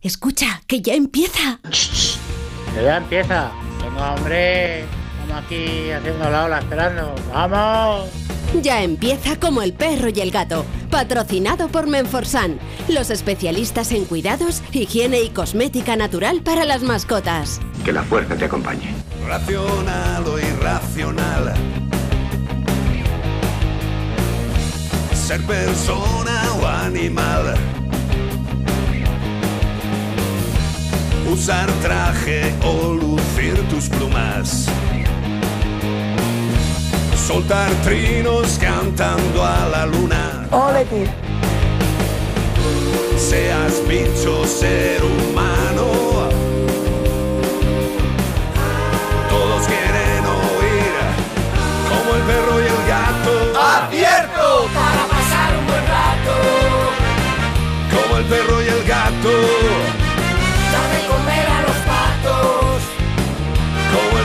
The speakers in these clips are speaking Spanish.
Escucha, que ya empieza. Que ya empieza. Venga, hombre. Estamos aquí haciendo la ola esperando. ¡Vamos! Ya empieza como el perro y el gato, patrocinado por Menforsan, los especialistas en cuidados, higiene y cosmética natural para las mascotas. Que la fuerza te acompañe. Racional o irracional. Ser persona o animal. Usar traje o lucir tus plumas. Soltar trinos cantando a la luna. Ole, tío. Seas bicho, ser humano. Todos quieren oír como el perro y el gato. ¡Abierto! Para pasar un buen rato. Como el perro y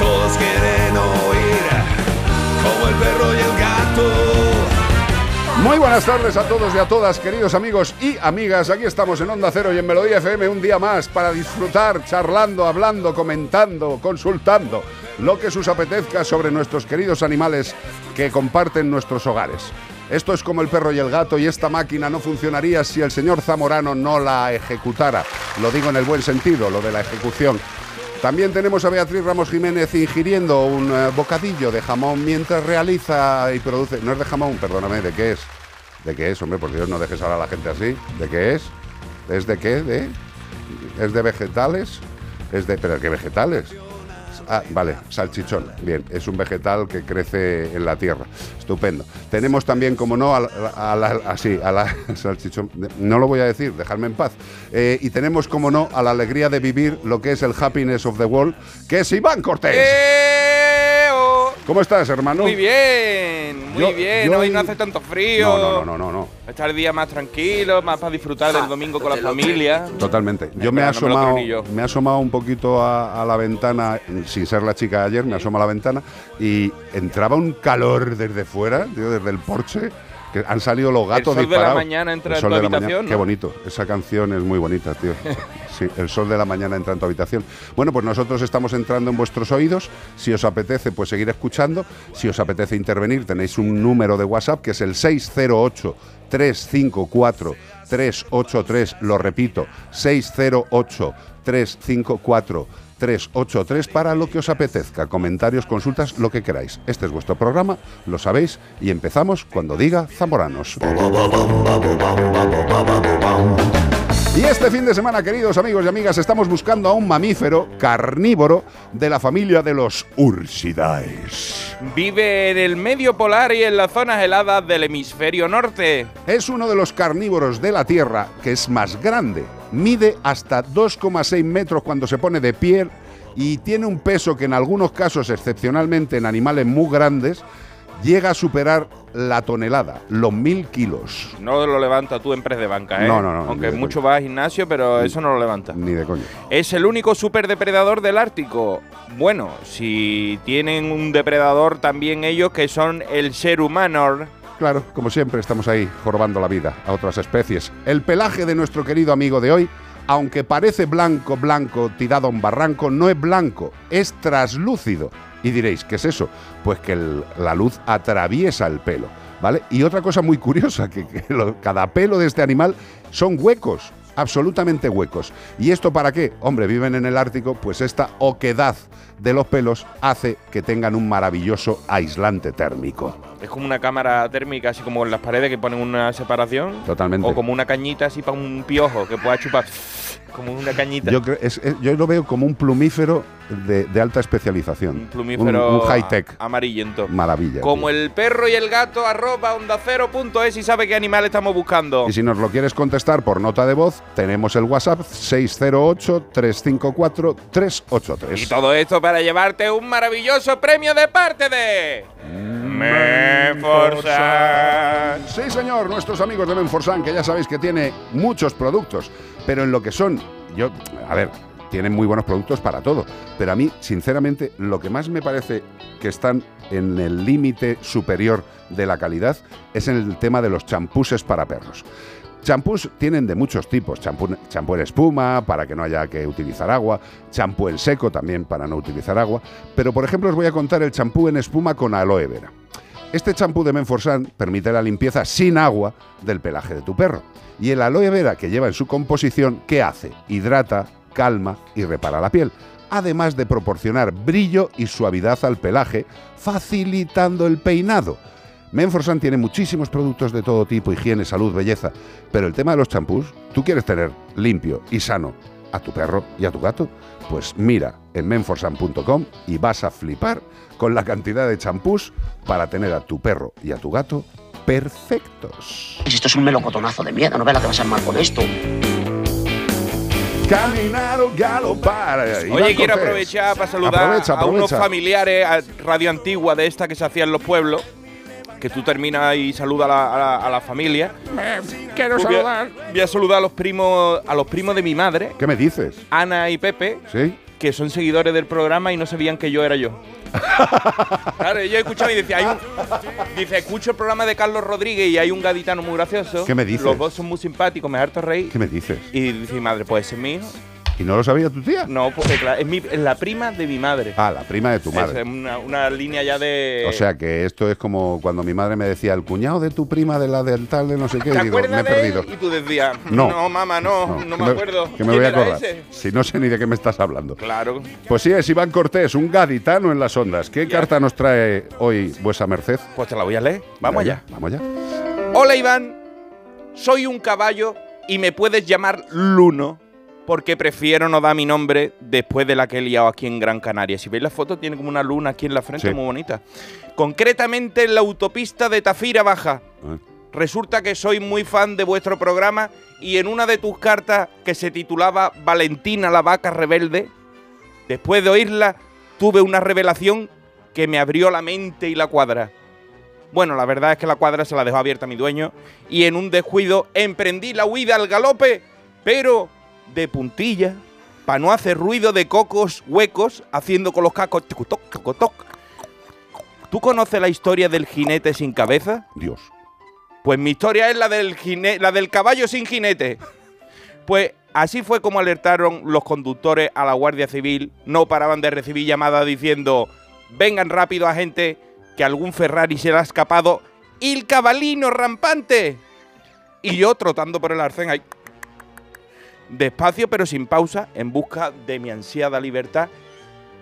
Todos quieren oír como el perro y el gato. Muy buenas tardes a todos y a todas, queridos amigos y amigas. Aquí estamos en Onda Cero y en Melodía FM un día más para disfrutar, charlando, hablando, comentando, consultando lo que os apetezca sobre nuestros queridos animales que comparten nuestros hogares. Esto es como el perro y el gato y esta máquina no funcionaría si el señor Zamorano no la ejecutara. Lo digo en el buen sentido, lo de la ejecución. También tenemos a Beatriz Ramos Jiménez ingiriendo un eh, bocadillo de jamón mientras realiza y produce... No es de jamón, perdóname, ¿de qué es? ¿De qué es, hombre? Por Dios, no dejes ahora a la gente así. ¿De qué es? ¿Es de qué? ¿De? ¿Es de vegetales? ¿Es de... ¿Pero qué vegetales? Ah, vale, salchichón. Bien, es un vegetal que crece en la tierra. Estupendo. Tenemos también, como no, a la, así, a la salchichón. No lo voy a decir, dejadme en paz. Eh, y tenemos, como no, a la alegría de vivir lo que es el happiness of the world, que es Iván Cortés. ¡Eo! ¿Cómo estás, hermano? Muy bien, muy Yo- bien. yo Hoy no hace tanto frío. No, no, no, no, no. Está el día más tranquilo, más para disfrutar del domingo con la familia. Totalmente. Yo me he asomado, me he asomado un poquito a, a la ventana, sin ser la chica de ayer, me asomo a la ventana y entraba un calor desde fuera, tío, desde el porche, que han salido los gatos sol de la mañana entra El en tu de la habitación, mañana. ¿no? Qué bonito. Esa canción es muy bonita, tío. Sí, el sol de la mañana entra en tu habitación. Bueno, pues nosotros estamos entrando en vuestros oídos. Si os apetece, pues seguir escuchando. Si os apetece intervenir, tenéis un número de WhatsApp que es el 608 354 383. Lo repito, 608 354 383 para lo que os apetezca. Comentarios, consultas, lo que queráis. Este es vuestro programa, lo sabéis, y empezamos cuando diga Zamoranos. Y este fin de semana, queridos amigos y amigas, estamos buscando a un mamífero carnívoro de la familia de los Ursidae. Vive en el medio polar y en las zonas heladas del hemisferio norte. Es uno de los carnívoros de la Tierra que es más grande. Mide hasta 2,6 metros cuando se pone de pie y tiene un peso que en algunos casos, excepcionalmente en animales muy grandes, llega a superar la tonelada, los mil kilos. No lo levanta tú en press de banca, ¿eh? No, no, no, Aunque mucho va al gimnasio, pero eso no lo levanta. Ni de coño. Es el único superdepredador del Ártico. Bueno, si tienen un depredador también ellos que son el ser humano. Claro, como siempre estamos ahí jorobando la vida a otras especies. El pelaje de nuestro querido amigo de hoy, aunque parece blanco, blanco, tirado a un barranco, no es blanco, es traslúcido. Y diréis, ¿qué es eso? Pues que la luz atraviesa el pelo, ¿vale? Y otra cosa muy curiosa, que, cada pelo de este animal son huecos, absolutamente huecos. ¿Y esto para qué? Hombre, viven en el Ártico, pues esta oquedad de los pelos hace que tengan un maravilloso aislante térmico. Es como una cámara térmica, así como en las paredes que ponen una separación. Totalmente. O como una cañita así para un piojo que pueda chupar. Como una cañita. Yo, creo- es- es- yo lo veo como un plumífero de, de alta especialización. un plumífero Un, high-tech. a- amarillento. Maravilla. Como tío. el perro y el gato, arroba onda cero punto es y sabe qué animal estamos buscando. Y si nos lo quieres contestar por nota de voz, tenemos el WhatsApp 608-354-383. Y todo esto para llevarte un maravilloso premio de parte de. Menforsan. Sí, señor, nuestros amigos de Menforsan, que ya sabéis que tiene muchos productos, pero en lo que son, yo, a ver, tienen muy buenos productos para todo, pero a mí, sinceramente, lo que más me parece que están en el límite superior de la calidad es en el tema de los champuses para perros. Champús tienen de muchos tipos, champú, champú en espuma para que no haya que utilizar agua, champú en seco también para no utilizar agua, pero por ejemplo os voy a contar el champú en espuma con aloe vera. Este champú de Menforsan permite la limpieza sin agua del pelaje de tu perro. Y el aloe vera que lleva en su composición, ¿qué hace? Hidrata, calma y repara la piel. Además de proporcionar brillo y suavidad al pelaje, facilitando el peinado. Menforsan tiene muchísimos productos de todo tipo, higiene, salud, belleza. Pero el tema de los champús, ¿tú quieres tener limpio y sano a tu perro y a tu gato? Pues mira en menforsan.com y vas a flipar con la cantidad de champús para tener a tu perro y a tu gato perfectos. Esto es un melocotonazo de miedo, no ve la que vas a armar con esto. Caminar o galopar. Iván Oye, quiero Cortés. aprovechar para saludar Aprovecha, a unos familiares a radio antigua de esta que se hacía en los pueblos. Que tú terminas y saludas a la, a la- a la familia. Quiero Pues voy a- saludar. Voy a saludar a los primos, a los primos de mi madre, ¿Qué me dices? Ana y Pepe, ¿Sí? que son seguidores del programa y no sabían que yo era yo. claro, yo escuchaba y decía, hay un, dice, escucho el programa de Carlos Rodríguez y hay un gaditano muy gracioso. ¿Qué me dices? Los dos son muy simpáticos, me harto reír. ¿Qué me dices? Y dice mi madre, pues ese es mi hijo. ¿Y no lo sabía tu tía? No, porque claro, es, mi- es la prima de mi madre. Ah, la prima de tu Es madre. una, una línea ya de. O sea que esto es como cuando mi madre me decía, el cuñado de tu prima de la del tal de no sé qué, ¿Te y digo, me he perdido. Y tú decías, No. no, mamá, no, no, que me acuerdo. Que me voy a ¿Quién era acordar. ese? Si no sé ni de qué me estás hablando. Claro. Pues sí, es Iván Cortés, un gaditano en las ondas. ¿Qué carta nos trae hoy vuesa merced? Pues te la voy a leer. Vamos allá. Vamos allá. Hola, Iván. Soy un caballo y me puedes llamar Luno porque prefiero no dar mi nombre después de la que he liado aquí en Gran Canaria. Si veis la foto, tiene como una luna aquí en la frente Sí. muy bonita. Concretamente en la autopista de Tafira Baja. Ah. Resulta que soy muy fan de vuestro programa y en una de tus cartas que se titulaba Valentina la vaca rebelde, después de oírla tuve una revelación que me abrió la mente y la cuadra. Bueno, la verdad es que la cuadra se la dejó abierta a mi dueño y en un descuido emprendí la huida al galope, pero de puntilla, para no hacer ruido de cocos huecos haciendo con los cacos. ¿Tú conoces la historia del jinete sin cabeza? Dios. Pues mi historia es la del, la del caballo sin jinete. Pues así fue como alertaron los conductores a la Guardia Civil. No paraban de recibir llamadas diciendo, vengan rápido a gente, que algún Ferrari se le ha escapado. ¡Il cabalino rampante! Y yo trotando por el arcén ahí. Despacio pero sin pausa, en busca de mi ansiada libertad.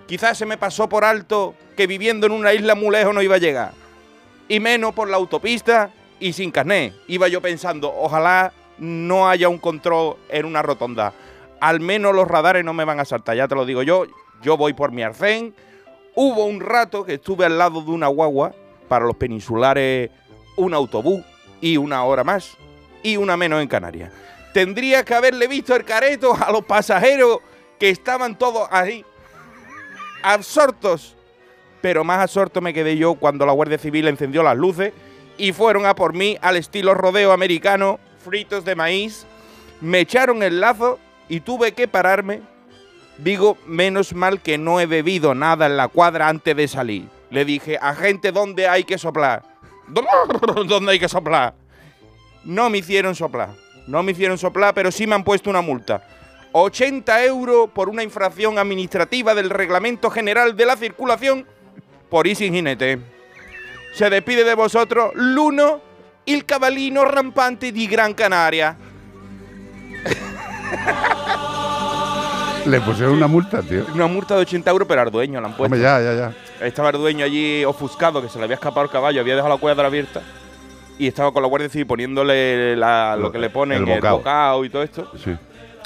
Quizás se me pasó por alto que viviendo en una isla muy lejos no iba a llegar y menos por la autopista y sin carné. Iba yo pensando, ojalá no haya un control en una rotonda. Al menos los radares no me van a saltar, ya te lo digo yo. Yo voy por mi arcén. Hubo un rato que estuve al lado de una guagua, para los peninsulares un autobús y una hora más y una menos en Canarias. Tendría que haberle visto el careto a los pasajeros que estaban todos ahí, absortos pero más absorto me quedé yo cuando la Guardia Civil encendió las luces y fueron a por mí al estilo rodeo americano, fritos de maíz, me echaron el lazo y tuve que pararme. Digo, menos mal que no he bebido nada en la cuadra antes de salir. Le dije, agente, ¿dónde hay que soplar? ¿Dónde hay que soplar? No me hicieron soplar. No me hicieron soplar, pero sí me han puesto una multa. 80 euros por una infracción administrativa del Reglamento General de la Circulación por ir sin jinete. Se despide de vosotros Luno, el cabalino rampante de Gran Canaria. Le pusieron una multa, tío. Una multa de 80 euros, pero al dueño la han puesto. Hombre, ya, ya, ya. Estaba el dueño allí ofuscado, que se le había escapado el caballo, había dejado la cuadra abierta. Y estaba con la Guardia Civil poniéndole la- lo que le ponen, el el bocado. bocado y todo esto. Sí.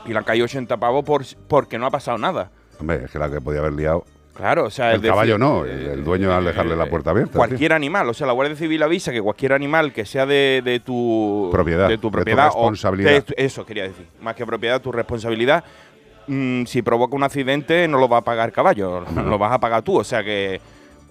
Y le han caído 80 pavos por, porque no ha pasado nada. Hombre, es que la que podía haber liado. Claro, o sea, El decir, caballo no, el, eh, el dueño al dejarle la puerta abierta. Cualquier animal, o sea, la Guardia Civil avisa que cualquier animal que sea de, de tu Propiedad, de tu de tu propiedad o responsabilidad. de tu- eso quería decir, más que propiedad, tu responsabilidad. mm, si provoca un accidente, no lo va a pagar el caballo, lo vas a pagar tú. O sea que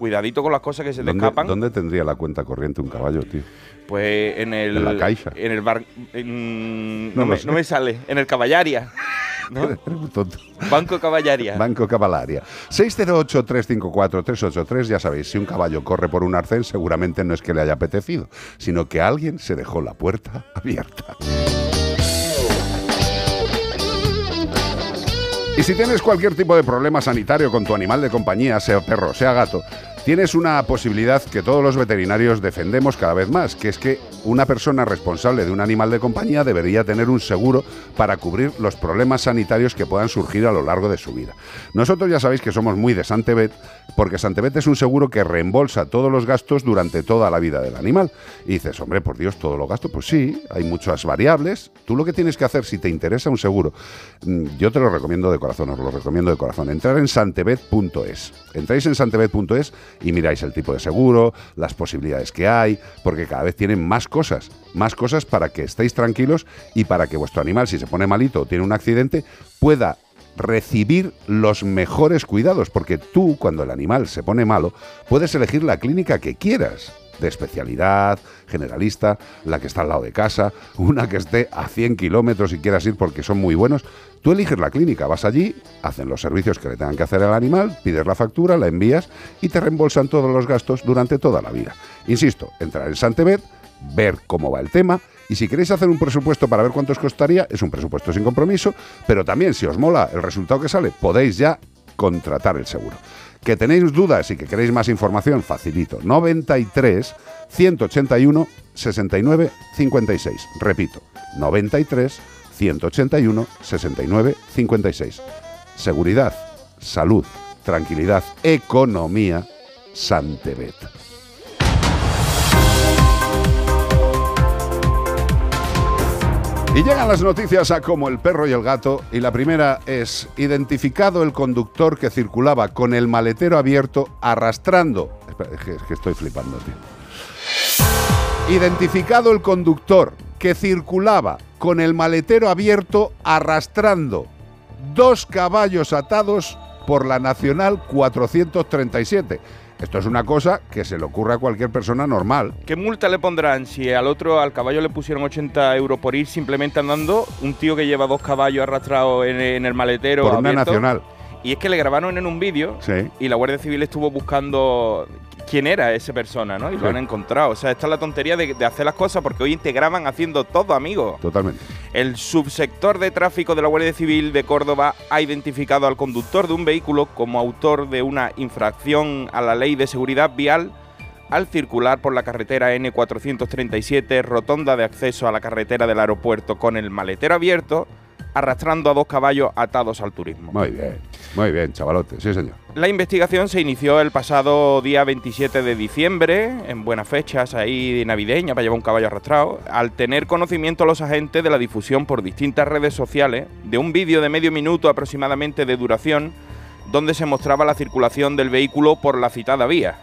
cuidadito con las cosas que se te ¿Dónde, escapan. dónde tendría la cuenta corriente un caballo, tío? Pues en el. En la Caixa. En el bar. en- No me, sé. no me sale. En el Caballaria. ¿no? Tonto. Banco Caballaria. Banco Cavalaria. 608-354-383, ya sabéis, si un caballo corre por un arcén, seguramente no es que le haya apetecido, sino que alguien se dejó la puerta abierta. Y si tienes cualquier tipo de problema sanitario con tu animal de compañía, sea perro, sea gato, tienes una posibilidad que todos los veterinarios defendemos cada vez más, que es que una persona responsable de un animal de compañía debería tener un seguro para cubrir los problemas sanitarios que puedan surgir a lo largo de su vida. Nosotros ya sabéis que somos muy de Santebet, porque Santebet es un seguro que reembolsa todos los gastos durante toda la vida del animal. Y dices, hombre, por Dios, todos los gastos, pues sí, hay muchas variables. Tú lo que tienes que hacer, si te interesa un seguro, mm, yo te lo recomiendo de corazón, os lo recomiendo de corazón, entrar en santebet.es. Entráis en santebet.es y miráis el tipo de seguro, las posibilidades que hay, porque cada vez tienen más cosas, más cosas para que estéis tranquilos y para que vuestro animal, si se pone malito o tiene un accidente, pueda recibir los mejores cuidados, porque tú, cuando el animal se pone malo, puedes elegir la clínica que quieras, de especialidad, generalista, la que está al lado de casa, una que esté a 100 kilómetros y quieras ir porque son muy buenos. Tú eliges la clínica, vas allí, hacen los servicios que le tengan que hacer al animal, pides la factura, la envías y te reembolsan todos los gastos durante toda la vida. Insisto, entrar en Santebet, ver cómo va el tema y si queréis hacer un presupuesto para ver cuánto os costaría, es un presupuesto sin compromiso, pero también si os mola el resultado que sale, podéis ya contratar el seguro. Que tenéis dudas y que queréis más información, facilito. 93 181 69 56. Repito, 93 181 69 56. Seguridad, salud, tranquilidad, economía, Santebet. Y llegan las noticias a como el perro y el gato, y la primera es identificado el conductor que circulaba con el maletero abierto arrastrando. Espera, es que, es que estoy flipando, tío. Identificado el conductor que circulaba con el maletero abierto arrastrando dos caballos atados por la Nacional 437. Esto es una cosa que se le ocurre a cualquier persona normal. ¿Qué multa le pondrán si al otro, al caballo le pusieron 80 euros por ir simplemente andando? Un tío que lleva dos caballos arrastrados en, en el maletero. Por una abierto. nacional. Y es que le grabaron en un vídeo Sí. y la Guardia Civil estuvo buscando quién era esa persona, ¿no? Y Sí. lo han encontrado. O sea, esta es la tontería de, de hacer las cosas porque hoy te graban haciendo todo, amigo. Totalmente. El subsector de tráfico de la Guardia Civil de Córdoba ha identificado al conductor de un vehículo como autor de una infracción a la ley de seguridad vial al circular por la carretera N437, rotonda de acceso a la carretera del aeropuerto con el maletero abierto, arrastrando a dos caballos atados al turismo. Muy bien. Muy bien, chavalote. Sí, señor. La investigación se inició el pasado día 27 de diciembre, en buenas fechas ahí navideñas, para llevar un caballo arrastrado, al tener conocimiento los agentes de la difusión por distintas redes sociales de un vídeo de medio minuto aproximadamente de duración, donde se mostraba la circulación del vehículo por la citada vía.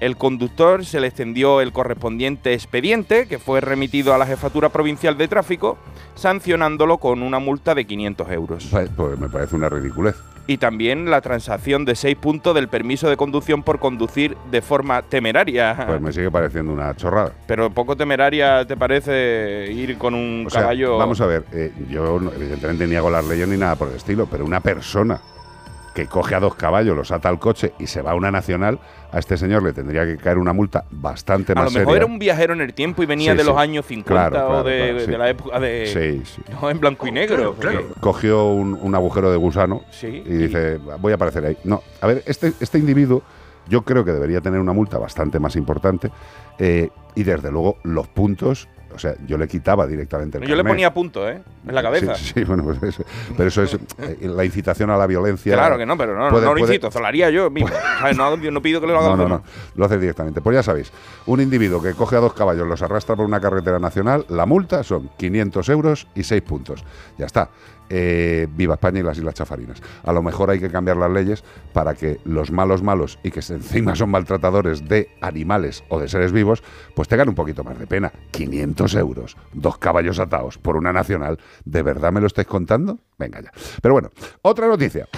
El conductor se le extendió el correspondiente expediente, que fue remitido a la Jefatura Provincial de Tráfico, sancionándolo con una multa de 500 euros Pa- Pues me parece una ridiculez. y también la transacción de 6 puntos del permiso de conducción por conducir de forma temeraria. Pues me sigue pareciendo una chorrada. Pero poco temeraria te parece ir con un O sea, caballo. vamos a ver, eh, yo evidentemente niego las leyes ni nada por el estilo, pero una persona que coge a dos caballos, los ata al coche y se va a una nacional, a este señor le tendría que caer una multa bastante a más lo mejor seria. era un viajero en el tiempo y venía Sí, de sí. los años 50 Claro, o claro, de, claro, sí. de la época de. Sí, sí. No, en blanco y negro. porque- Cogió un, un agujero de gusano Sí, y dice, voy a aparecer ahí. No, a ver, este, este individuo yo creo que debería tener una multa bastante más importante eh, y desde luego los puntos, o sea, yo le quitaba directamente el Yo le carnet. ponía punto, ¿eh? En la cabeza. Sí, sí, bueno, pues eso- pero eso es eh, la incitación a la violencia. Claro que no, pero no, Puede- no lo puede- incito, haría yo mismo. ¿Sabes? No, no pido que lo haga No, no, no, lo haces directamente. Pues ya sabéis, un individuo que coge a dos caballos, los arrastra por una carretera nacional, la multa son 500 euros y 6 puntos. Ya está. Eh, viva España y las Islas Chafarinas. A lo mejor hay que cambiar las leyes para que los malos malos y que encima son maltratadores de animales o de seres vivos, pues tengan un poquito más de pena. 500 euros, dos caballos atados por una nacional. ¿De verdad me lo estáis contando? Venga ya. Pero bueno, otra noticia.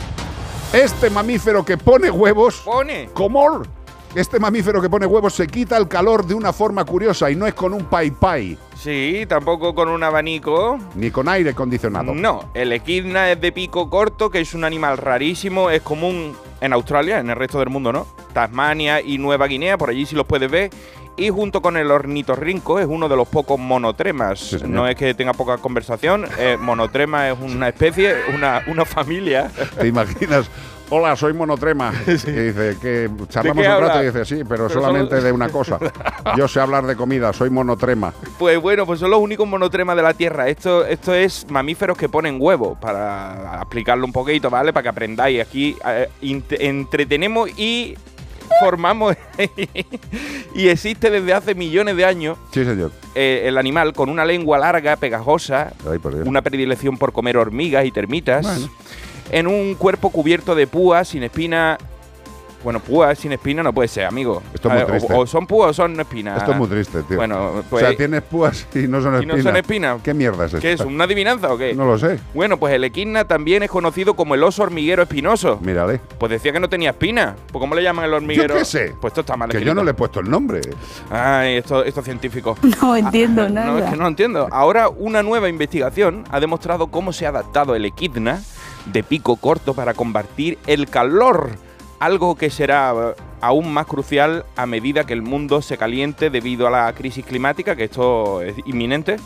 Este mamífero que pone huevos... Pone. Comor. Este mamífero que pone huevos se quita el calor de una forma curiosa y no es con un pai pai, Sí, tampoco con un abanico. ni con aire acondicionado. No, el equidna es de pico corto, que es un animal rarísimo, es común en Australia, en el resto del mundo no. Tasmania y Nueva Guinea, por allí sí los puedes ver. Y junto con el ornitorrinco es uno de los pocos monotremas. Sí, no es que tenga poca conversación, eh, monotrema es una especie, una, una familia. ¿Te imaginas? Hola, soy monotrema. Y dice que charlamos un rato y dice, sí, pero, Pero solamente solo- de una cosa. Yo sé hablar de comida, soy monotrema. Pues bueno, pues son los únicos monotremas de la Tierra. Esto, esto es mamíferos que ponen huevos, para explicarlo un poquito, ¿vale? Para que aprendáis. Aquí eh, entretenemos y formamos. y existe desde hace millones de años Sí, señor. eh, el animal con una lengua larga, pegajosa, Ay, una predilección por comer hormigas y termitas, Bueno. En un cuerpo cubierto de púas sin espina. Bueno, púas sin espina no puede ser, amigo. Esto es muy ver, triste. O, son púas o son espinas. Esto es muy triste, tío. Bueno, pues. o sea, tienes púas y no son ¿Y espinas. no son espinas? ¿Qué mierda es ¿Qué es? ¿Una adivinanza o qué? No lo sé. Bueno, pues el equidna también es conocido como el oso hormiguero espinoso. Mírale. Pues decía que no tenía espina. Pues ¿cómo le llaman el hormiguero? Yo qué sé. Pues esto está mal Que yo no le he puesto el nombre. Ay, esto, esto es científico. No entiendo No, es nada. que no lo entiendo. Ahora una nueva investigación ha demostrado cómo se ha adaptado el equidna de pico corto para combatir el calor. Algo que será eh, aún más crucial a medida que el mundo se caliente debido a la crisis climática, que esto es inminente.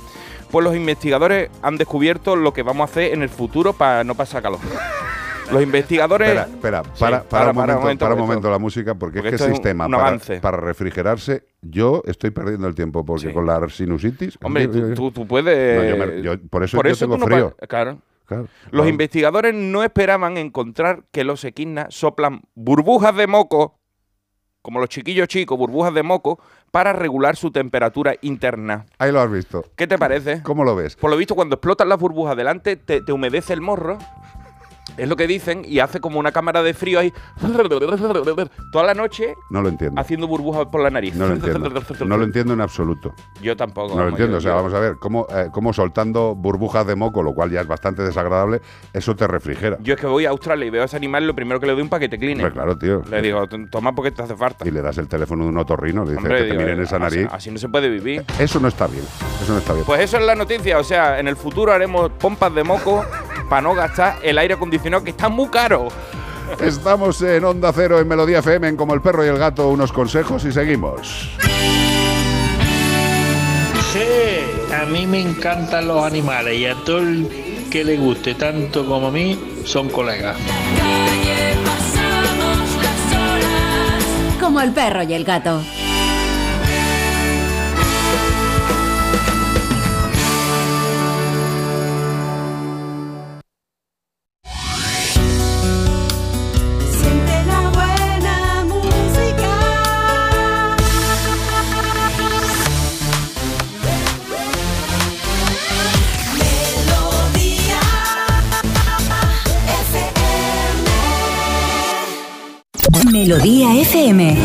Pues los investigadores han descubierto lo que vamos a hacer en el futuro para no pasar calor. Los investigadores... Espera, espera, Sí, para, para, un momento, momento, para un momento. la música, porque, Porque es que el sistema para, para refrigerarse, yo estoy perdiendo el tiempo, porque Sí. con la sinusitis... Hombre, tú, tú- tú puedes... No, yo me- yo- por eso yo tengo tú no frío. Claro. Claro. Los investigadores no esperaban encontrar que los equidnas soplan burbujas de moco, como los chiquillos chicos, burbujas de moco, para regular su temperatura interna. Ahí lo has visto. ¿Qué te parece? ¿Cómo lo ves? Por lo visto, cuando explotan las burbujas delante, te, te humedece el morro. Es lo que dicen, y hace como una cámara de frío ahí. Toda la noche No lo entiendo. haciendo burbujas por la nariz. No lo entiendo. No lo entiendo en absoluto. Yo tampoco. No lo entiendo. yo- O sea, yo- vamos a ver, cómo, eh, cómo soltando burbujas de moco, lo cual ya es bastante desagradable, eso te refrigera. Yo es que voy a Australia y veo a ese animal, lo primero que le doy un paquete clean. Hombre, claro, tío. Le digo, toma porque te hace falta. Y le das el teléfono de un otorrino, le dices Hombre, que te miren esa así- nariz. Así, no se puede vivir. Eso no está bien. Eso no está bien. Pues eso es la noticia. O sea, en el futuro haremos pompas de moco para no gastar el aire acondicionado que está muy caro. Estamos en Onda Cero, en Melodía FM, en Como el Perro y el Gato, unos consejos y seguimos. Sí, a mí me encantan los animales y a todo el que le guste tanto como a mí son colegas. Como el perro y el gato. Melodía FM.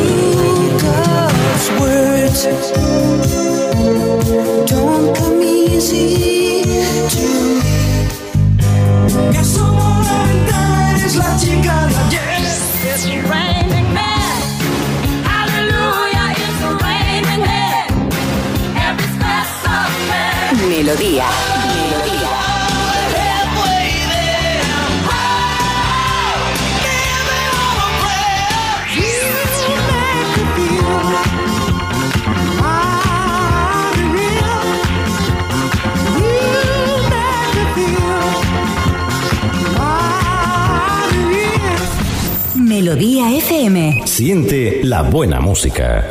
FM. Siente la buena música.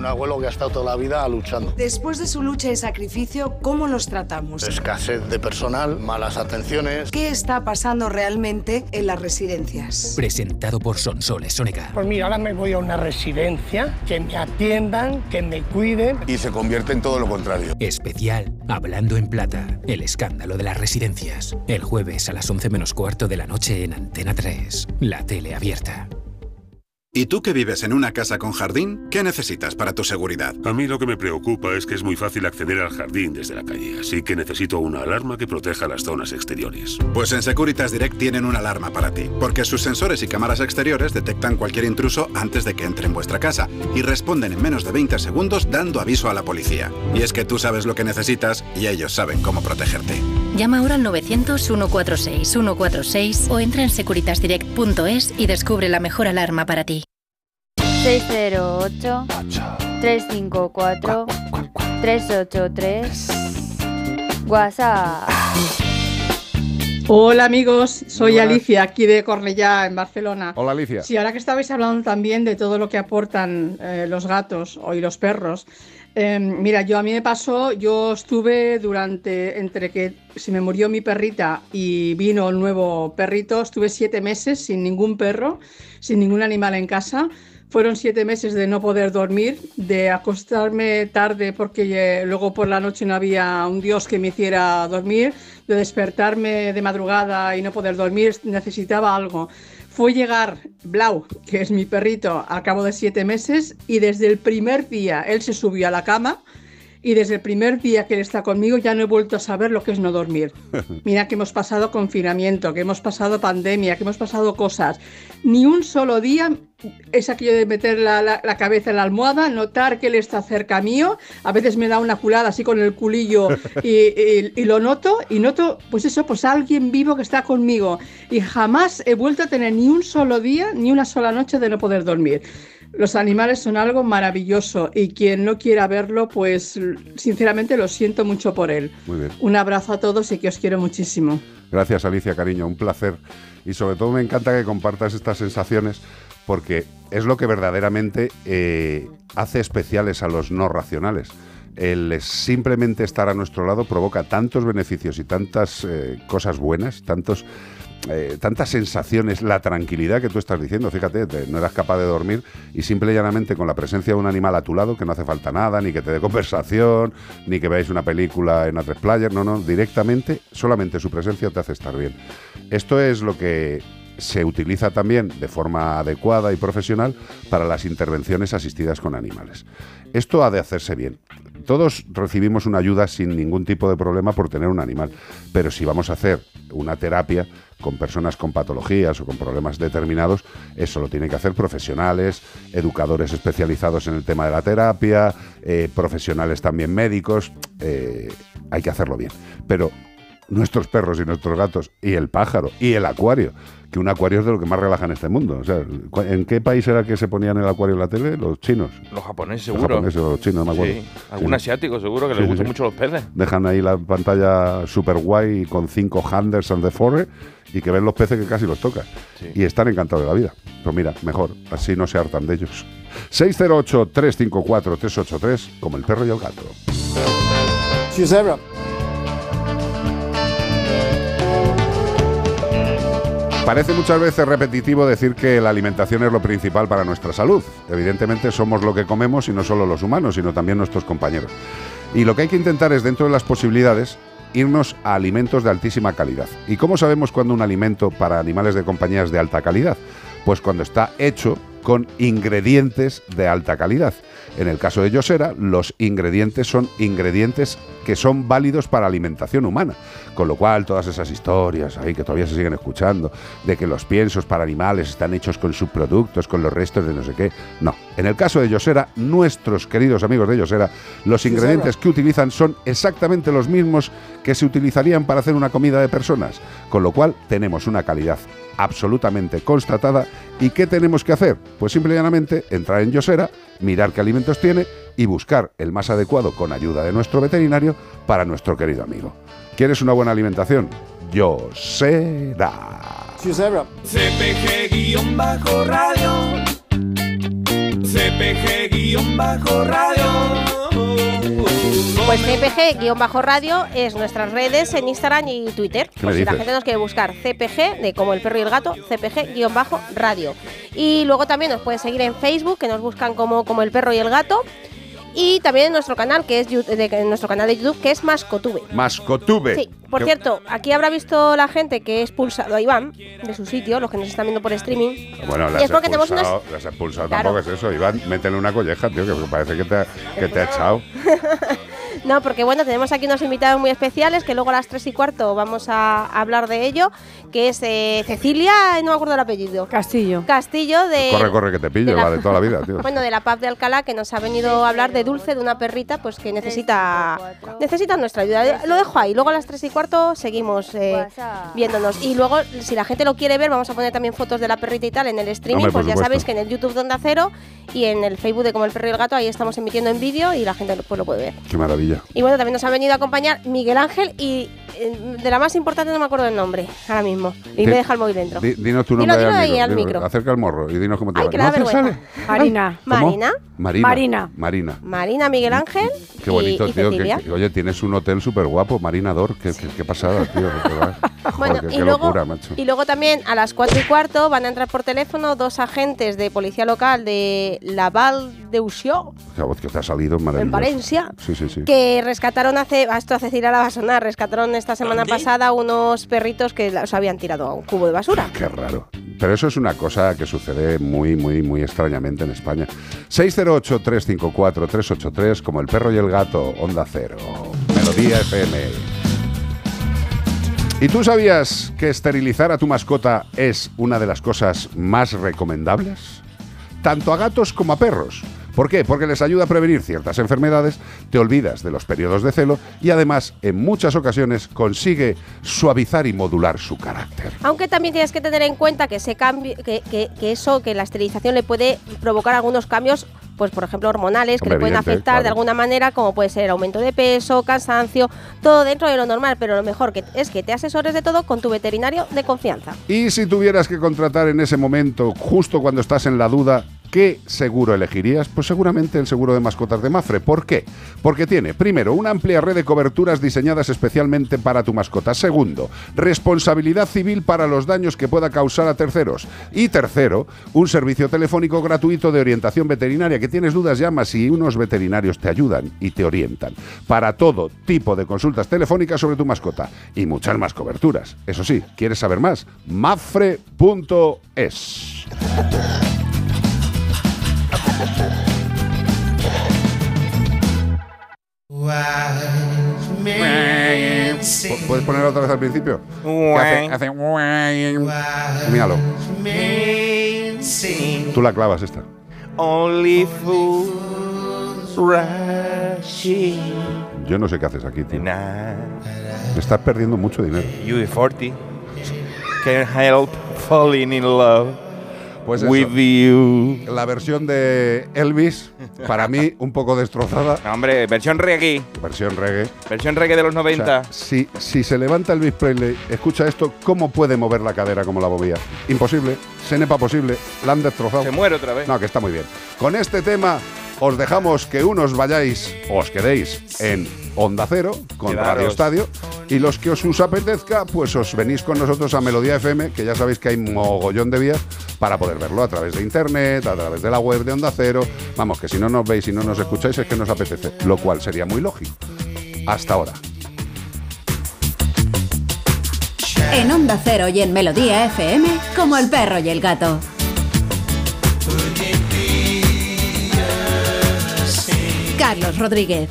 Un abuelo que ha estado toda la vida luchando. Después de su lucha y sacrificio, ¿cómo los tratamos? Escasez de personal, malas atenciones. ¿Qué está pasando realmente en las residencias? Presentado por Sonsoles Sonega. Pues mira, ahora me voy a una residencia, que me atiendan, que me cuiden. Y se convierte en todo lo contrario. Especial Hablando en Plata, el escándalo de las residencias. El jueves a las 11 menos cuarto de la noche en Antena 3, la tele abierta. ¿Y tú que vives en una casa con jardín? ¿Qué necesitas para tu seguridad? A mí lo que me preocupa es que es muy fácil acceder al jardín desde la calle, así que necesito una alarma que proteja las zonas exteriores. Pues en Securitas Direct tienen una alarma para ti, porque sus sensores y cámaras exteriores detectan cualquier intruso antes de que entre en vuestra casa y responden en menos de 20 segundos dando aviso a la policía. Y es que tú sabes lo que necesitas y ellos saben cómo protegerte. Llama ahora al 900-146-146 o entra en securitasdirect.es y descubre la mejor alarma para ti. 608 354 383 WhatsApp. Hola amigos, soy buenas. Alicia, aquí de Cornellá, en Barcelona. Hola Alicia. Sí, ahora que estabais hablando también de todo lo que aportan eh, los gatos o y los perros. eh, mira, yo a mí me pasó, yo estuve durante, entre que se me murió mi perrita y vino el nuevo perrito, estuve siete meses sin ningún perro, sin ningún animal en casa. Fueron siete meses de no poder dormir, de acostarme tarde porque eh, luego por la noche no había un Dios que me hiciera dormir, de despertarme de madrugada y no poder dormir, necesitaba algo. Fue llegar Blau, que es mi perrito, al cabo de siete meses y desde el primer día él se subió a la cama y desde el primer día que él está conmigo ya no he vuelto a saber lo que es no dormir. Mira que hemos pasado confinamiento, que hemos pasado pandemia, que hemos pasado cosas. Ni un solo día es aquello de meter la, la- la cabeza en la almohada, notar que él está cerca mío. A veces me da una culada así con el culillo y, y- y lo noto. Y noto, pues eso, pues alguien vivo que está conmigo. Y jamás he vuelto a tener ni un solo día, ni una sola noche de no poder dormir. Los animales son algo maravilloso y quien no quiera verlo, pues sinceramente lo siento mucho por él. Muy bien. Un abrazo a todos y que os quiero muchísimo. Gracias Alicia, cariño, un placer. Y sobre todo me encanta que compartas estas sensaciones porque es lo que verdaderamente eh, hace especiales a los no racionales. El simplemente estar a nuestro lado provoca tantos beneficios y tantas eh, cosas buenas, tantos, eh, tantas sensaciones, la tranquilidad que tú estás diciendo. Fíjate, te- no eras capaz de dormir y simple y llanamente con la presencia de un animal a tu lado, que no hace falta nada, ni que te dé conversación, ni que veáis una película en A3 Player, no, no, directamente, solamente su presencia te hace estar bien. Esto es lo que se utiliza también de forma adecuada y profesional para las intervenciones asistidas con animales. Esto ha de hacerse bien. Todos recibimos una ayuda sin ningún tipo de problema por tener un animal, pero si vamos a hacer una terapia con personas con patologías o con problemas determinados, eso lo tienen que hacer profesionales, educadores especializados en el tema de la terapia, eh, profesionales también médicos, eh, hay que hacerlo bien. Pero nuestros perros y nuestros gatos y el pájaro y el acuario, que un acuario es de lo que más relaja en este mundo. O sea, ¿en qué país era que se ponían el acuario en la tele? Los chinos. Los japoneses, Los seguro. japoneses o los chinos, no me acuerdo. Sí. Algún Sí. asiático, seguro, que Sí, les sí, gustan sí. mucho los peces. Dejan ahí la pantalla super guay con cinco handers and the forest y que ven los peces que casi los tocan. Y están encantados de la vida. Pues mira, mejor, así no se hartan de ellos. 608-354-383, como el perro y el gato. Gisebra. Parece muchas veces repetitivo decir que la alimentación es lo principal para nuestra salud. Evidentemente somos lo que comemos y no solo los humanos, sino también nuestros compañeros. Y lo que hay que intentar es, dentro de las posibilidades, irnos a alimentos de altísima calidad. ¿Y cómo sabemos cuando un alimento para animales de compañía es de alta calidad? Pues cuando está hecho con ingredientes de alta calidad. En el caso de Yosera, los ingredientes son ingredientes que son válidos para alimentación humana. Con lo cual, todas esas historias ahí que todavía se siguen escuchando, de que los piensos para animales están hechos con subproductos, con los restos de no sé qué. No. En el caso de Yosera, nuestros queridos amigos de Yosera, los ingredientes que utilizan son exactamente los mismos que se utilizarían para hacer una comida de personas. Con lo cual, tenemos una calidad absolutamente constatada. ¿Y qué tenemos que hacer? Pues simple y llanamente entrar en Yosera, mirar qué alimentos tiene y buscar el más adecuado con ayuda de nuestro veterinario para nuestro querido amigo. ¿Quieres una buena alimentación? Yosera. CPG-radio. Pues CPG-radio es nuestras redes en Instagram y Twitter. ¿Qué Por me si la gente nos quiere buscar CPG, de como el perro y el gato, CPG-radio. Y luego también nos pueden seguir en Facebook, que nos buscan como, como el perro y el gato. Y también en nuestro canal, que es de, nuestro canal de YouTube, que es Mascotube. Mascotube. Sí, por cierto, aquí habrá visto la gente que he expulsado a Iván de su sitio, los que nos están viendo por streaming. Bueno, las es porque tenemos expulsado, unos- las expulsado Claro. tampoco es eso. Iván, métele una colleja, tío, que parece que te, que te ha echado. No, porque bueno, tenemos aquí unos invitados muy especiales que luego a las 3 y cuarto vamos a hablar de ello, que es eh, Cecilia, no me acuerdo el apellido. Castillo. Castillo de... Corre, corre, que te pillo, de la- va de toda la vida, tío. Bueno, de la pub de Alcalá, que nos ha venido a hablar de Dulce, de una perrita, pues que necesita necesita nuestra ayuda. Lo dejo ahí. Luego a las 3 y cuarto seguimos eh, viéndonos. Y luego, si la gente lo quiere ver, vamos a poner también fotos de la perrita y tal en el streaming. Hombre, pues ya supuesto. sabéis que en el YouTube de Onda Cero y en el Facebook de Como el Perro y el Gato, ahí estamos emitiendo en vídeo y la gente pues, lo puede ver. Qué maravilla. Y bueno, también nos ha venido a acompañar Miguel Ángel y de la más importante no me acuerdo el nombre ahora mismo. Y me deja el móvil dentro. Di- dinos tu nombre dilo al ahí micro, al micro. Acerca el morro y dinos cómo te Ay, va. que. Marina. ¿Cómo? Marina. Marina. Marina. Marina. Marina, Miguel Ángel Qué bonito, y, y tío. que- oye, tienes un hotel súper guapo, Marinador. Qué, qué, qué pasada, tío. Joder, Bueno, qué, y qué luego, locura, macho. y luego también a las 4 y cuarto van a entrar por teléfono dos agentes de policía local de Laval de Usió, La que te ha salido en. Valencia, Sí, sí, sí. que rescataron hace, esto a Cecilia la va a sonar, rescataron esta semana pasada unos perritos que los habían tirado a un cubo de basura. Qué raro. Pero eso es una cosa que sucede muy, muy, muy extrañamente en España. 608-354-383, como el perro y el gato, Onda Cero. Melodía FM. ¿Y tú sabías que esterilizar a tu mascota es una de las cosas más recomendables? Tanto a gatos como a perros. ¿Por qué? Porque les ayuda a prevenir ciertas enfermedades, te olvidas de los periodos de celo y además en muchas ocasiones consigue suavizar y modular su carácter. Aunque también tienes que tener en cuenta que ese cambio, que, que- que eso, que la esterilización le puede provocar algunos cambios, pues por ejemplo hormonales, que le pueden evidente, afectar de alguna manera, como puede ser aumento de peso, cansancio, todo dentro de lo normal, pero lo mejor que es que te asesores de todo con tu veterinario de confianza. Y si tuvieras que contratar en ese momento, justo cuando estás en la duda, ¿qué seguro elegirías? Pues seguramente el seguro de mascotas de Mafre. ¿Por qué? Porque tiene, primero, una amplia red de coberturas diseñadas especialmente para tu mascota. Segundo, responsabilidad civil para los daños que pueda causar a terceros. Y tercero, un servicio telefónico gratuito de orientación veterinaria. Que tienes dudas, llamas y unos veterinarios te ayudan y te orientan. Para todo tipo de consultas telefónicas sobre tu mascota. Y muchas más coberturas. Eso sí, ¿quieres saber más? mafre.es. ¿Pu- ¿Puedes poner otra vez al principio? Hace, hace Míralo. Tú la clavas esta. Only. Yo no sé qué haces aquí, tío. Estás perdiendo mucho dinero. UB40. Can't help falling in love Pues with eso. you. La versión de Elvis, para mí, un poco destrozada. No, hombre, versión reggae. Versión reggae. Versión reggae de los O sea, 90. si, si se levanta Elvis Presley, escucha esto, ¿cómo puede mover la cadera como la movía? Imposible, se nepa posible, la han destrozado. Se muere otra vez. No, que está muy bien. Con este tema os dejamos que unos vayáis o os quedéis en Onda Cero con Quedaros. Radio Estadio y los que os, os apetezca, pues os venís con nosotros a Melodía FM, que ya sabéis que hay mogollón de vías para poder verlo a través de internet, a través de la web de Onda Cero. Vamos, que si no nos veis y no nos escucháis es que nos apetece, lo cual sería muy lógico. Hasta ahora. En Onda Cero y en Melodía FM, como el perro y el gato. Carlos Rodríguez.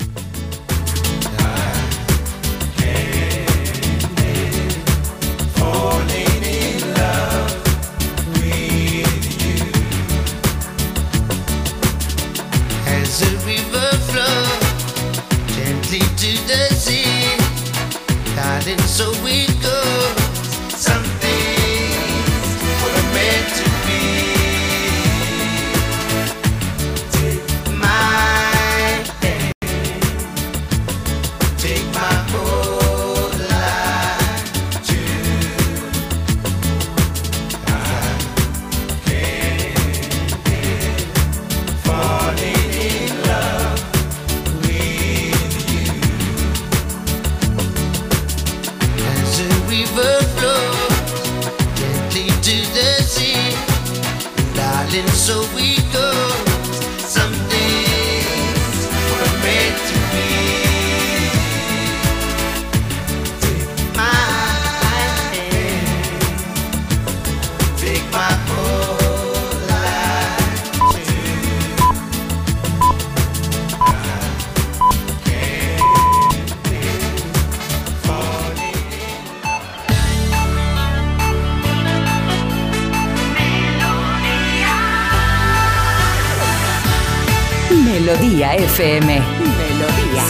FM. Melodía.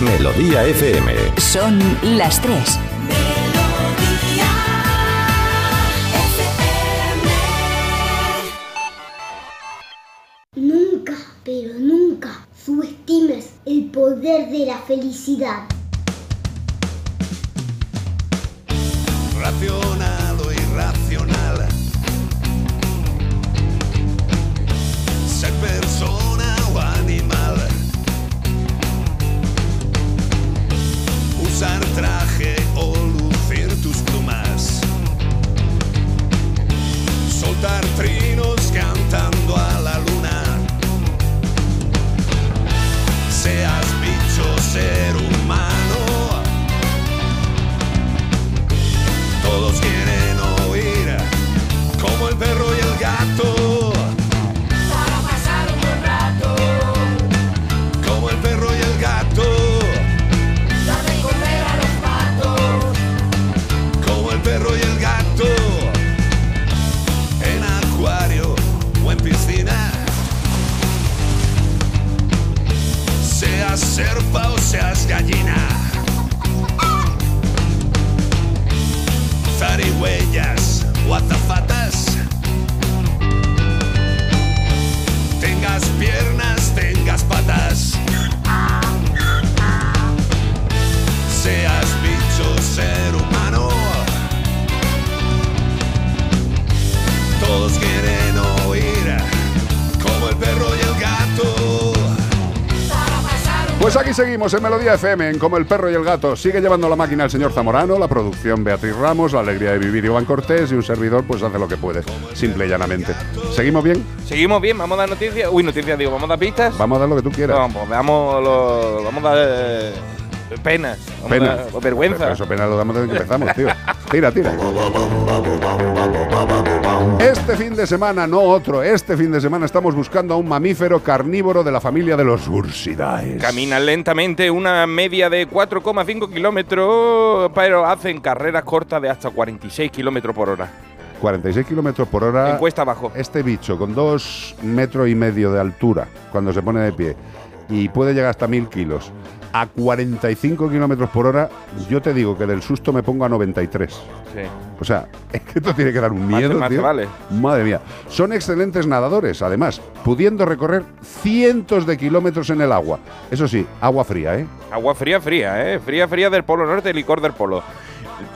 Melodía FM. Son las 3. Nunca, pero nunca subestimes el poder de la felicidad. Aquí seguimos en Melodía FM, en Como el perro y el gato. Sigue llevando la máquina el señor Zamorano, la producción Beatriz Ramos, la alegría de vivir Iván Cortés y un servidor pues hace lo que puede, simple y llanamente. ¿Seguimos bien? Seguimos bien, vamos a dar noticias. Uy, noticias, digo, vamos a dar pistas. Vamos a dar lo que tú quieras. Vamos, veamos lo, vamos a dar eh, pena. Vamos Pena. a dar- vergüenza. Pero eso pena lo damos desde que empezamos, tío. Tira, tira. Este fin de semana, no otro, este fin de semana estamos buscando a un mamífero carnívoro de la familia de los Ursidae. Caminan lentamente una media de 4,5 kilómetros, pero hacen carreras cortas de hasta 46 kilómetros por hora. 46 kilómetros por hora. En cuesta abajo. Este bicho con dos metros y medio de altura cuando se pone de pie y puede llegar hasta mil kilos a 45 kilómetros por hora, yo te digo que del susto me pongo a 93. Sí. O sea, es que esto tiene que dar un miedo, tío. vale. Madre mía. Son excelentes nadadores, además, pudiendo recorrer cientos de kilómetros en el agua. Eso sí, agua fría, ¿eh? Agua fría, fría, ¿eh? Fría, fría del Polo Norte, licor del Polo.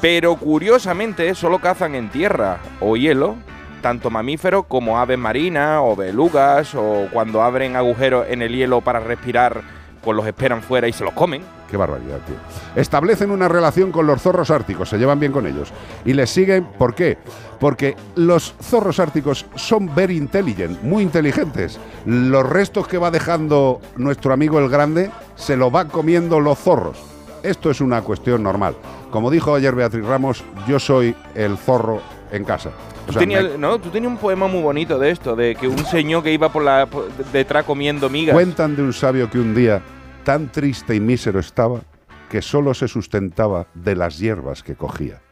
Pero curiosamente solo cazan en tierra o hielo, tanto mamíferos como aves marinas o belugas, o cuando abren agujeros en el hielo para respirar, pues los esperan fuera y se los comen. Qué barbaridad, tío. Establecen una relación con los zorros árticos, se llevan bien con ellos. Y les siguen, ¿por qué? Porque los zorros árticos son very intelligent, muy inteligentes. Los restos que va dejando nuestro amigo el grande se lo van comiendo los zorros. Esto es una cuestión normal. Como dijo ayer Beatriz Ramos, yo soy el zorro en casa. O Tú sea, tenías, me- no, tú tenías un poema muy bonito de esto, de que un señor que iba por la por detrás comiendo migas. Cuentan de un sabio que un día tan triste y mísero estaba que solo se sustentaba de las hierbas que cogía.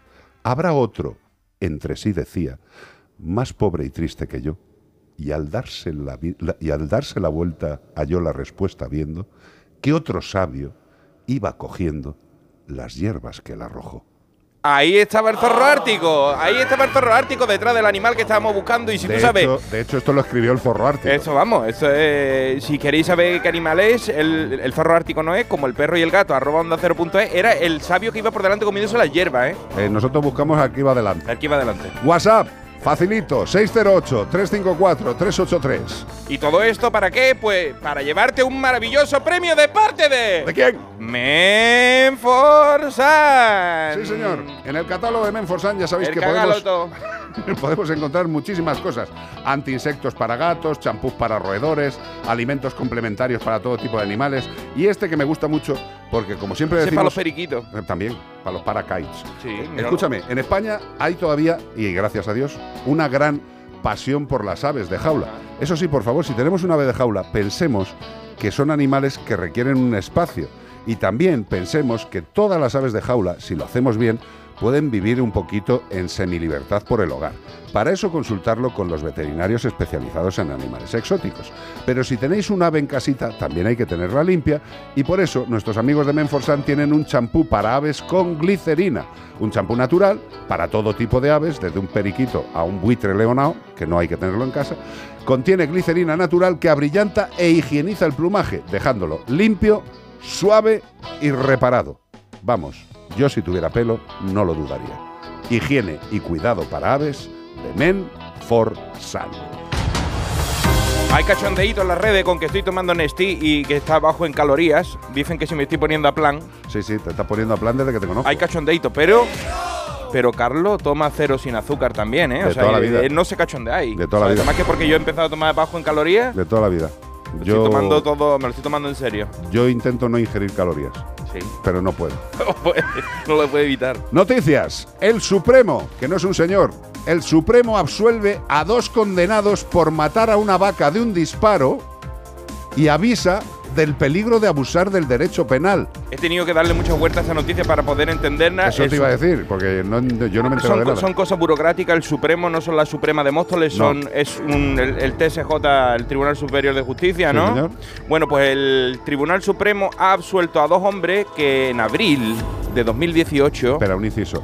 Habrá otro, entre sí decía, más pobre y triste que yo, y al darse la, la- y al darse la vuelta halló la respuesta viendo que otro sabio iba cogiendo las hierbas que él arrojó. Ahí estaba el zorro ártico, ahí estaba el zorro ártico detrás del animal que estábamos buscando y si de, tú sabes... hecho, de hecho, esto lo escribió el zorro ártico. Eso vamos, eso es, si queréis saber qué animal es, el, el zorro ártico no es, como el perro y el gato, arroba onda cero punto es, era el sabio que iba por delante comiéndose las hierbas, ¿eh? Eh, nosotros buscamos aquí va adelante. Aquí va adelante. WhatsApp, facilito, 608-354-383. ¿Y todo esto para qué? Pues para llevarte un maravilloso premio de parte de... ¿De quién? Menforsan. Sí, señor. En el catálogo de Menforsan ya sabéis El que podemos, podemos encontrar muchísimas cosas. Antiinsectos para gatos, champús para roedores, alimentos complementarios para todo tipo de animales. Y este que me gusta mucho, porque como siempre decimos... los periquitos. Eh, También, para los parakites. Sí, Eh. Escúchame, en España hay todavía, y gracias a Dios, una gran pasión por las aves de jaula. Eso sí, por favor, si tenemos un ave de jaula, pensemos que son animales que requieren un espacio. Y también pensemos que todas las aves de jaula, si lo hacemos bien, pueden vivir un poquito en semilibertad por el hogar. Para eso consultarlo con los veterinarios especializados en animales exóticos. Pero si tenéis un ave en casita, también hay que tenerla limpia y por eso nuestros amigos de Menforsan tienen un champú para aves con glicerina. Un champú natural para todo tipo de aves, desde un periquito a un buitre leonao, que no hay que tenerlo en casa. Contiene glicerina natural que abrillanta e higieniza el plumaje, dejándolo limpio, suave y reparado. Vamos, yo si tuviera pelo no lo dudaría. Higiene y cuidado para aves de Men for Sun. Hay cachondeíto en las redes con que estoy tomando Nestí y que está bajo en calorías. Dicen que si me estoy poniendo a plan. Sí, sí, te estás poniendo a plan desde que te conozco. Hay cachondeíto, pero. Pero Carlos toma cero sin azúcar también, ¿eh? De toda la él- vida. él no se cachondea ahí. De toda la O sea, vida. Además que porque yo he empezado a tomar bajo en calorías, De toda la vida. Estoy Yo, tomando todo, me lo estoy tomando en serio. yo intento no ingerir calorías, Sí. pero no puedo. no lo puede evitar. Noticias. El Supremo, que no es un señor, el Supremo absuelve a dos condenados por matar a una vaca de un disparo y avisa del peligro de abusar del derecho penal. He tenido que darle muchas vueltas a esa noticia para poder entenderla. Eso te iba a decir, porque no- yo no me entero son, de nada. son cosas burocráticas. El Supremo no son la Suprema de Móstoles, No. son es un- el, el TSJ, el Tribunal Superior de Justicia, Sí, ¿no? señor. Bueno, pues el Tribunal Supremo ha absuelto a dos hombres que en abril de 2018. Espera, un inciso.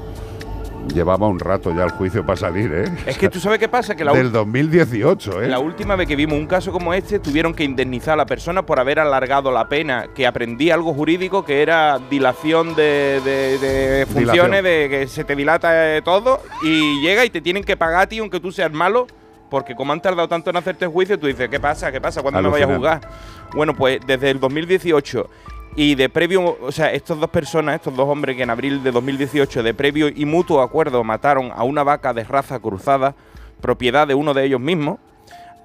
Llevaba un rato ya el juicio para salir, ¿eh? Es que tú sabes qué pasa, que la, Del ul- 2018, ¿eh? la última vez que vimos un caso como este, tuvieron que indemnizar a la persona por haber alargado la pena, que aprendí algo jurídico que era dilación de, de- de funciones, de que se te dilata eh, todo, y llega y te tienen que pagar a ti aunque tú seas malo, porque como han tardado tanto en hacerte el juicio, tú dices, ¿qué pasa? ¿Qué pasa? ¿Cuándo me vaya a juzgar? Bueno, pues desde el 2018 y de previo, o sea, estas dos personas, estos dos hombres que en abril de 2018 de previo y mutuo acuerdo mataron a una vaca de raza cruzada, propiedad de uno de ellos mismos,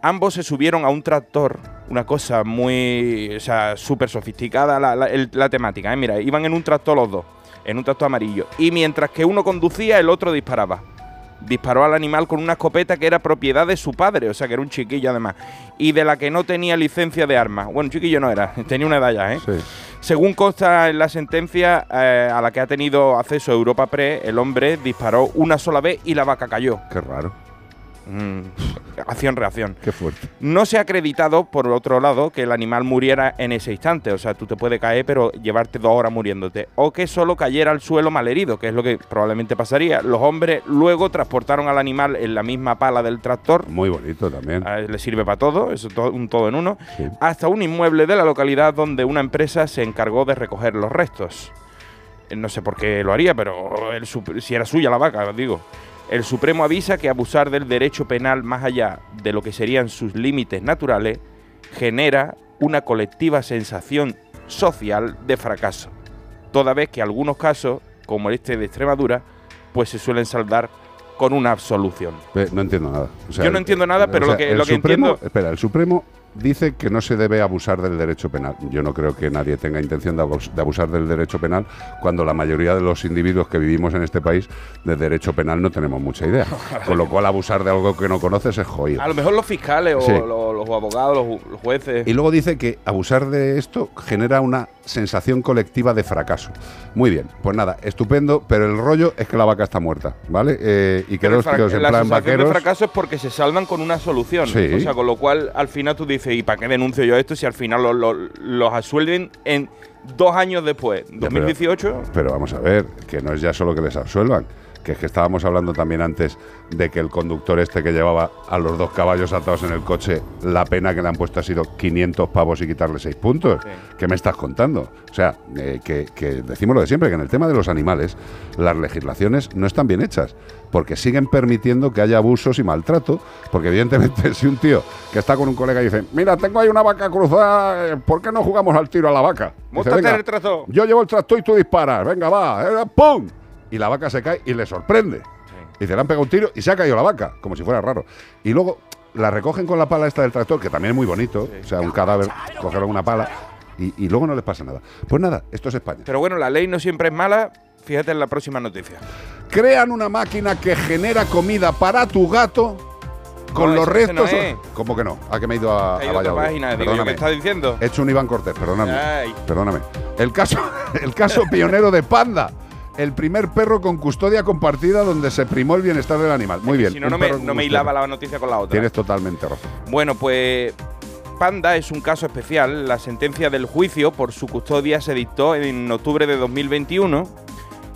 ambos se subieron a un tractor, una cosa muy, o sea, súper sofisticada la, la- temática, ¿eh? Mira, iban en un tractor los dos, en un tractor amarillo, y mientras que uno conducía, el otro disparaba. Disparó al animal con una escopeta que era propiedad de su padre, o sea que era un chiquillo además, y de la que no tenía licencia de armas. Bueno, chiquillo no era, tenía una edad ya, ¿eh? Según consta en la sentencia eh, a la que ha tenido acceso Europa Press, el hombre disparó una sola vez y la vaca cayó. Qué raro. Mm, Acción-reacción. Qué fuerte. No se ha acreditado, por otro lado, que el animal muriera en ese instante. O sea, tú te puedes caer, pero llevarte dos horas muriéndote. O que solo cayera al suelo malherido, que es lo que probablemente pasaría. Los hombres luego transportaron al animal en la misma pala del tractor. Muy bonito también. le sirve para todo, to- un todo en uno. Hasta un inmueble de la localidad donde una empresa se encargó de recoger los restos. Eh, No sé por qué lo haría, pero si era suya la vaca, digo. El Supremo avisa que abusar del derecho penal más allá de lo que serían sus límites naturales genera una colectiva sensación social de fracaso, toda vez que algunos casos, como este de Extremadura, pues se suelen saldar con una absolución. Eh, No entiendo nada. O sea, Yo no entiendo nada, pero o sea, lo que- el lo que Supremo- entiendo- Espera, el Supremo dice que no se debe abusar del derecho penal. Yo no creo que nadie tenga intención de abus- de abusar del derecho penal cuando la mayoría de los individuos que vivimos en este país de derecho penal no tenemos mucha idea. Con lo cual abusar de algo que no conoces es jodido. A lo mejor los fiscales o Sí. los, los abogados, los jueces. Y luego dice que abusar de esto genera una sensación colectiva de fracaso. Muy bien, pues nada, estupendo, pero el rollo es que la vaca está muerta, ¿vale? Eh, y que los tíos en la plan sensación vaqueros... de fracaso es porque se salvan con una solución. Sí. O sea, con lo cual al final tú dices, ¿y para qué denuncio yo esto si al final lo- lo- los absuelven en dos años después? Ya, pero- 2018. Pero vamos a ver, que no es ya solo que les absuelvan, que es que estábamos hablando también antes de que el conductor este que llevaba a los dos caballos atados en el coche, la pena que le han puesto ha sido 500 pavos y quitarle 6 puntos. ¿Qué me estás contando? O sea, eh, que, que decimos lo de siempre, que en el tema de los animales las legislaciones no están bien hechas, porque siguen permitiendo que haya abusos y maltrato, porque evidentemente si un tío que está con un colega y dice, mira, tengo ahí una vaca cruzada, eh, ¿por qué no jugamos al tiro a la vaca? Dice, Móntate en "Venga, el tractor". yo llevo el tractor y tú disparas. Venga, va. eh, ¡Pum! Y la vaca se cae y le sorprende. Y se le han pegado un tiro y se ha caído la vaca, como si fuera raro. Y luego la recogen con la pala esta del tractor, que también es muy bonito. O sea, un cadáver, cogerlo una pala. Y, y luego no les pasa nada. Pues nada, esto es España. Pero bueno, la ley no siempre es mala. Fíjate en la próxima noticia. Crean una máquina que genera comida para tu gato con No, los no restos. es. ¿Cómo que no? ¿A que me he ido a, Hay a otra Valladolid? página, digo, Perdóname. ¿qué estás diciendo? He hecho un Iván Cortés, perdóname. Ay. Perdóname. El caso, el caso pionero de Panda. El primer perro con custodia compartida donde se primó el bienestar del animal. Muy bien. Si no, no me, no hilaba la noticia con la otra. Tienes totalmente razón. Bueno, pues Panda es un caso especial. La sentencia del juicio por su custodia se dictó en octubre de 2021,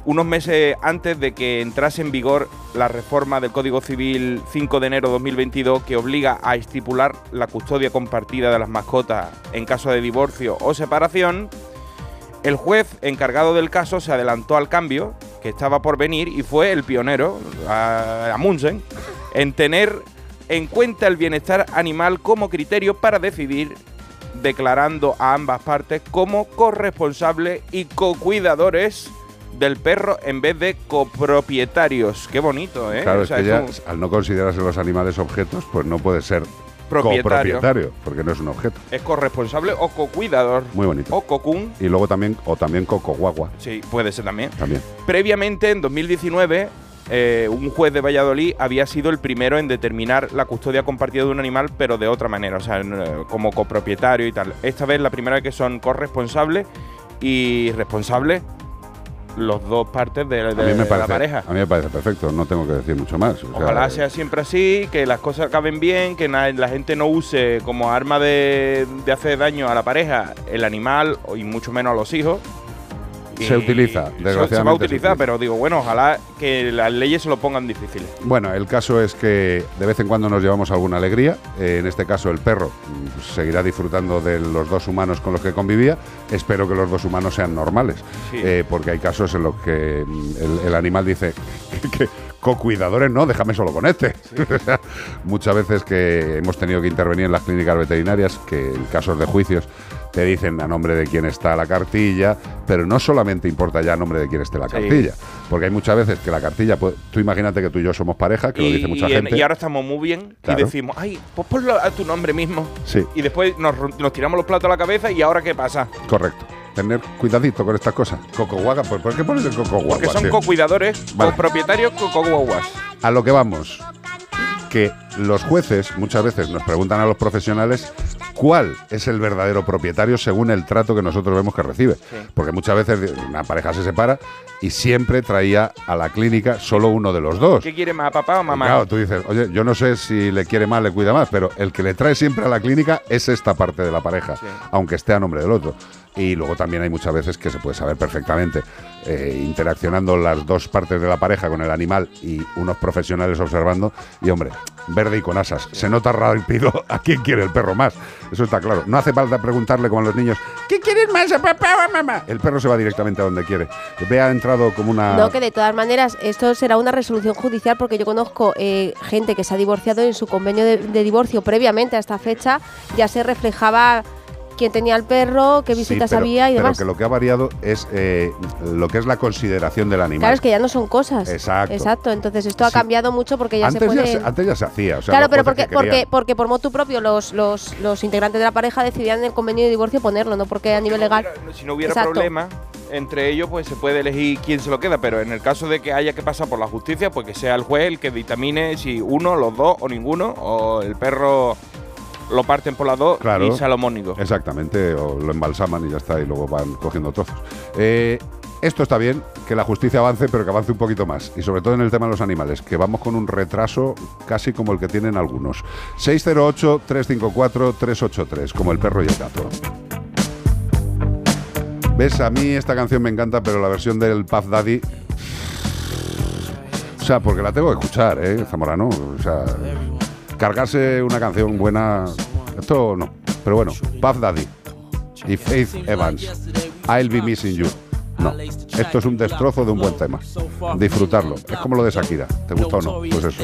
unos meses antes de que entrase en vigor la reforma del Código Civil 5 de enero de 2022 que obliga a estipular la custodia compartida de las mascotas en caso de divorcio o separación. El juez encargado del caso se adelantó al cambio que estaba por venir y fue el pionero, Amundsen, en tener en cuenta el bienestar animal como criterio para decidir, declarando a ambas partes como corresponsables y co-cuidadores del perro en vez de copropietarios. Qué bonito, ¿eh? Claro, O sea, es que ya, al no considerarse los animales objetos, pues no puede ser Propietario. copropietario, porque no es un objeto. es corresponsable o co-cuidador. Muy bonito. O cocún. Y luego también, o también coco guagua, Sí, puede ser también. también. Previamente, en 2019, eh, un juez de Valladolid había sido el primero en determinar la custodia compartida de un animal, pero de otra manera, o sea, eh, como copropietario y tal. Esta vez la primera vez que son corresponsables y responsables los dos partes de, de- A mí, me de parece, la pareja. a mí me parece perfecto, no tengo que decir mucho más. o Ojalá sea siempre así, que las cosas acaben bien, que na- la gente no use como arma de, de hacer daño a la pareja el animal y mucho menos a los hijos. Se utiliza, se- Se, va a desgraciadamente utilizar, utiliza. pero digo, bueno, ojalá que las leyes se lo pongan difíciles. Bueno, el caso es que de vez en cuando nos llevamos alguna alegría. Eh, en este caso, el perro mm, seguirá disfrutando de los dos humanos con los que convivía. Espero que los dos humanos sean normales, Sí. eh, porque hay casos en los que mm, el, el animal dice que, que co-cuidadores no, déjame solo con este. Muchas veces que hemos tenido que intervenir en las clínicas veterinarias, que en casos de juicios te dicen a nombre de quién está la cartilla, pero no solamente importa ya a nombre de quién esté la Sí. cartilla, porque hay muchas veces que la cartilla, pues, tú imagínate que tú y yo somos pareja, que lo dice mucha y, en- gente. y ahora estamos muy bien Claro. y decimos, ay, pues ponlo a tu nombre mismo. Sí. Y después nos, nos tiramos los platos a la cabeza y ahora qué pasa. Correcto. Tener cuidadito con estas cosas. Coco guaga, pues ¿por qué pones el coco guagua? Porque son co-cuidadores, Vale. propietarios, co-guaguas. A lo que vamos. Que los jueces muchas veces nos preguntan a los profesionales cuál es el verdadero propietario según el trato que nosotros vemos que recibe. Porque muchas veces una pareja se separa y siempre traía a la clínica solo uno de los dos. ¿Qué quiere más, papá o mamá? Claro, tú dices, oye, yo no sé si le quiere más, le cuida más, pero el que le trae siempre a la clínica es esta parte de la pareja, aunque esté a nombre del otro. Y luego también hay muchas veces que se puede saber perfectamente, eh, interaccionando las dos partes de la pareja con el animal y unos profesionales observando, y hombre, verde y con asas, se nota rápido a quién quiere el perro más. Eso está claro. No hace falta preguntarle como a los niños, ¿qué quieres más, papá o mamá? El perro se va directamente a donde quiere. Ve ha entrado como una... No, que de todas maneras, esto será una resolución judicial porque yo conozco eh, gente que se ha divorciado en su convenio de divorcio previamente a esta fecha ya se reflejaba quién tenía el perro, qué Sí, visitas pero- había y pero demás. que lo que ha variado es eh, lo que es la consideración del animal. Claro, es que ya no son cosas. Exacto. Exacto, entonces esto ha cambiado mucho porque ya antes, se puede... ya antes ya se hacía. o sea, claro, pero porque, que porque, porque por motu propio los, los, los integrantes de la pareja decidían en el convenio de divorcio ponerlo, no porque a nivel legal. Si no hubiera Exacto. problema entre ellos, pues se puede elegir quién se lo queda. Pero en el caso de que haya que pasar por la justicia, pues que sea el juez el que dictamine si uno, los dos o ninguno, o el perro lo parten por las dos Claro. y salomónico. Exactamente, o lo embalsaman y ya está, y luego van cogiendo trozos. Eh, esto está bien, que la justicia avance, pero que avance un poquito más. Y sobre todo en el tema de los animales, que vamos con un retraso casi como el que tienen algunos. 608-354-383, como el perro y el gato. ¿Ves? A mí esta canción me encanta, pero la versión del Puff Daddy... O sea, porque la tengo que escuchar, ¿eh, Zamorano? O sea, cargarse una canción buena... Esto no. Pero bueno, Puff Daddy y Faith Evans. I'll be missing you. No, esto es un destrozo de un buen tema. Disfrutarlo. Es como lo de Shakira. ¿Te gusta o no? Pues eso.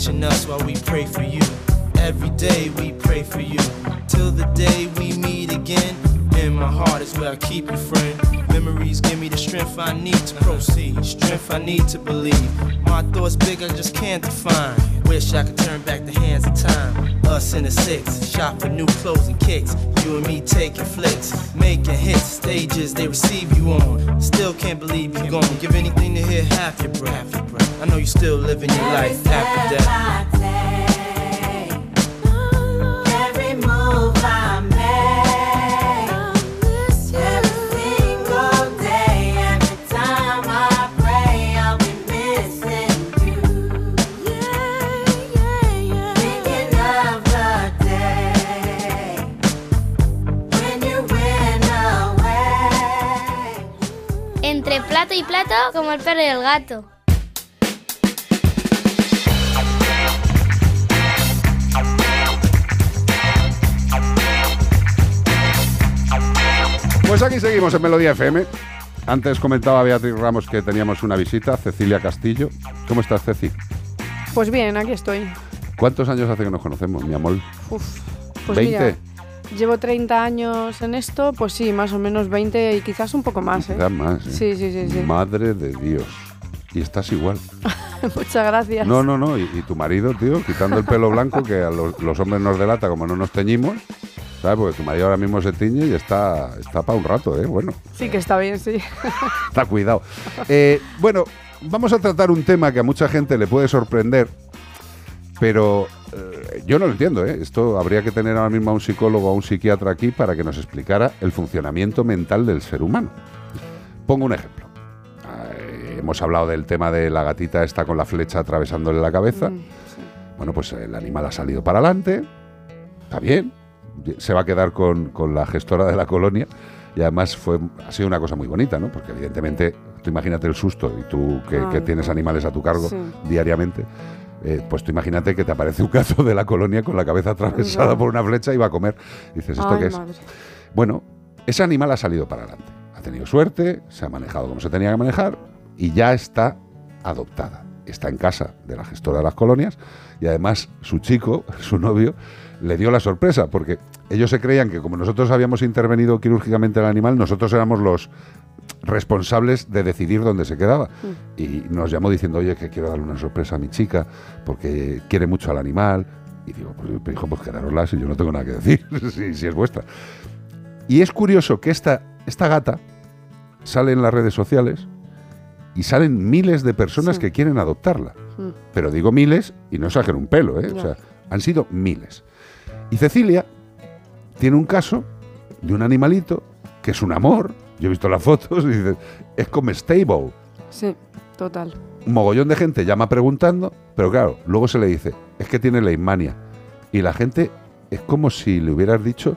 Watching us while we pray for you. Every day we pray for you. Till the day we meet again. In my heart is where I keep you, friend. Memories give me the strength I need to proceed. Strength I need to believe. My thoughts big, I just can't define. Wish I could turn back the hands of time. Us in the six, shop for new clothes and kicks. You and me taking flicks, making hits, stages they receive you on. Still can't believe you're gone. Give anything to hear half your breath. I know you're still living your life after death. Every move I plato y plato, como el perro y el gato. Pues aquí seguimos en Melodía FM. Antes comentaba Beatriz Ramos que teníamos una visita, Cecilia Castillo. ¿Cómo estás, Ceci? Pues bien, aquí estoy. ¿Cuántos años hace que nos conocemos, mi amor? Uf, pues ¿20? mira, llevo 30 años en esto, pues sí, más o menos 20 y quizás un poco más, ¿eh? Quizás más. ¿eh? Sí, sí, sí, sí. Madre de Dios. Y estás igual. Muchas gracias. No, no, no. Y, y tu marido, tío, quitando el pelo blanco, que a los, los hombres nos delata como no nos teñimos. ¿Sabes? Porque tu marido ahora mismo se tiñe y está, está para un rato, ¿eh? Bueno, Sí que está bien, sí. está cuidado. Eh, bueno, vamos a tratar un tema que a mucha gente le puede sorprender, pero yo no lo entiendo, ¿eh? Esto habría que tener ahora mismo a un psicólogo o a un psiquiatra aquí para que nos explicara el funcionamiento mental del ser humano. Pongo un ejemplo. Eh, hemos hablado del tema de la gatita esta con la flecha atravesándole la cabeza. Bueno, pues el animal ha salido para adelante, está bien, se va a quedar con, con la gestora de la colonia y además fue, ha sido una cosa muy bonita, ¿no? Porque evidentemente, tú imagínate el susto y tú que, tienes animales a tu cargo Sí. diariamente, eh, pues tú imagínate que te aparece un gato de la colonia con la cabeza atravesada por una flecha y va a comer. Dices, ¿esto Ay, qué es? madre. Bueno, ese animal ha salido para adelante. Ha tenido suerte, se ha manejado como se tenía que manejar y ya está adoptada. Está en casa de la gestora de las colonias y además su chico, su novio, le dio la sorpresa porque ellos se creían que como nosotros habíamos intervenido quirúrgicamente al animal, nosotros éramos los responsables de decidir dónde se quedaba. Y nos llamó diciendo, oye, que quiero darle una sorpresa a mi chica porque quiere mucho al animal. Y digo, pues hijo, pues quedárosla si yo no tengo nada que decir, si, si es vuestra. Y es curioso que esta, esta gata sale en las redes sociales y salen miles de personas Sí. que quieren adoptarla. Mm. Pero digo miles y no exagero un pelo, ¿eh? O sea, han sido miles. Y Cecilia tiene un caso de un animalito que es un amor. Yo he visto las fotos y dices, es comestible. Sí, total. Un mogollón de gente llama preguntando, pero claro, luego se le dice, es que tiene leishmania. Y la gente es como si le hubieras dicho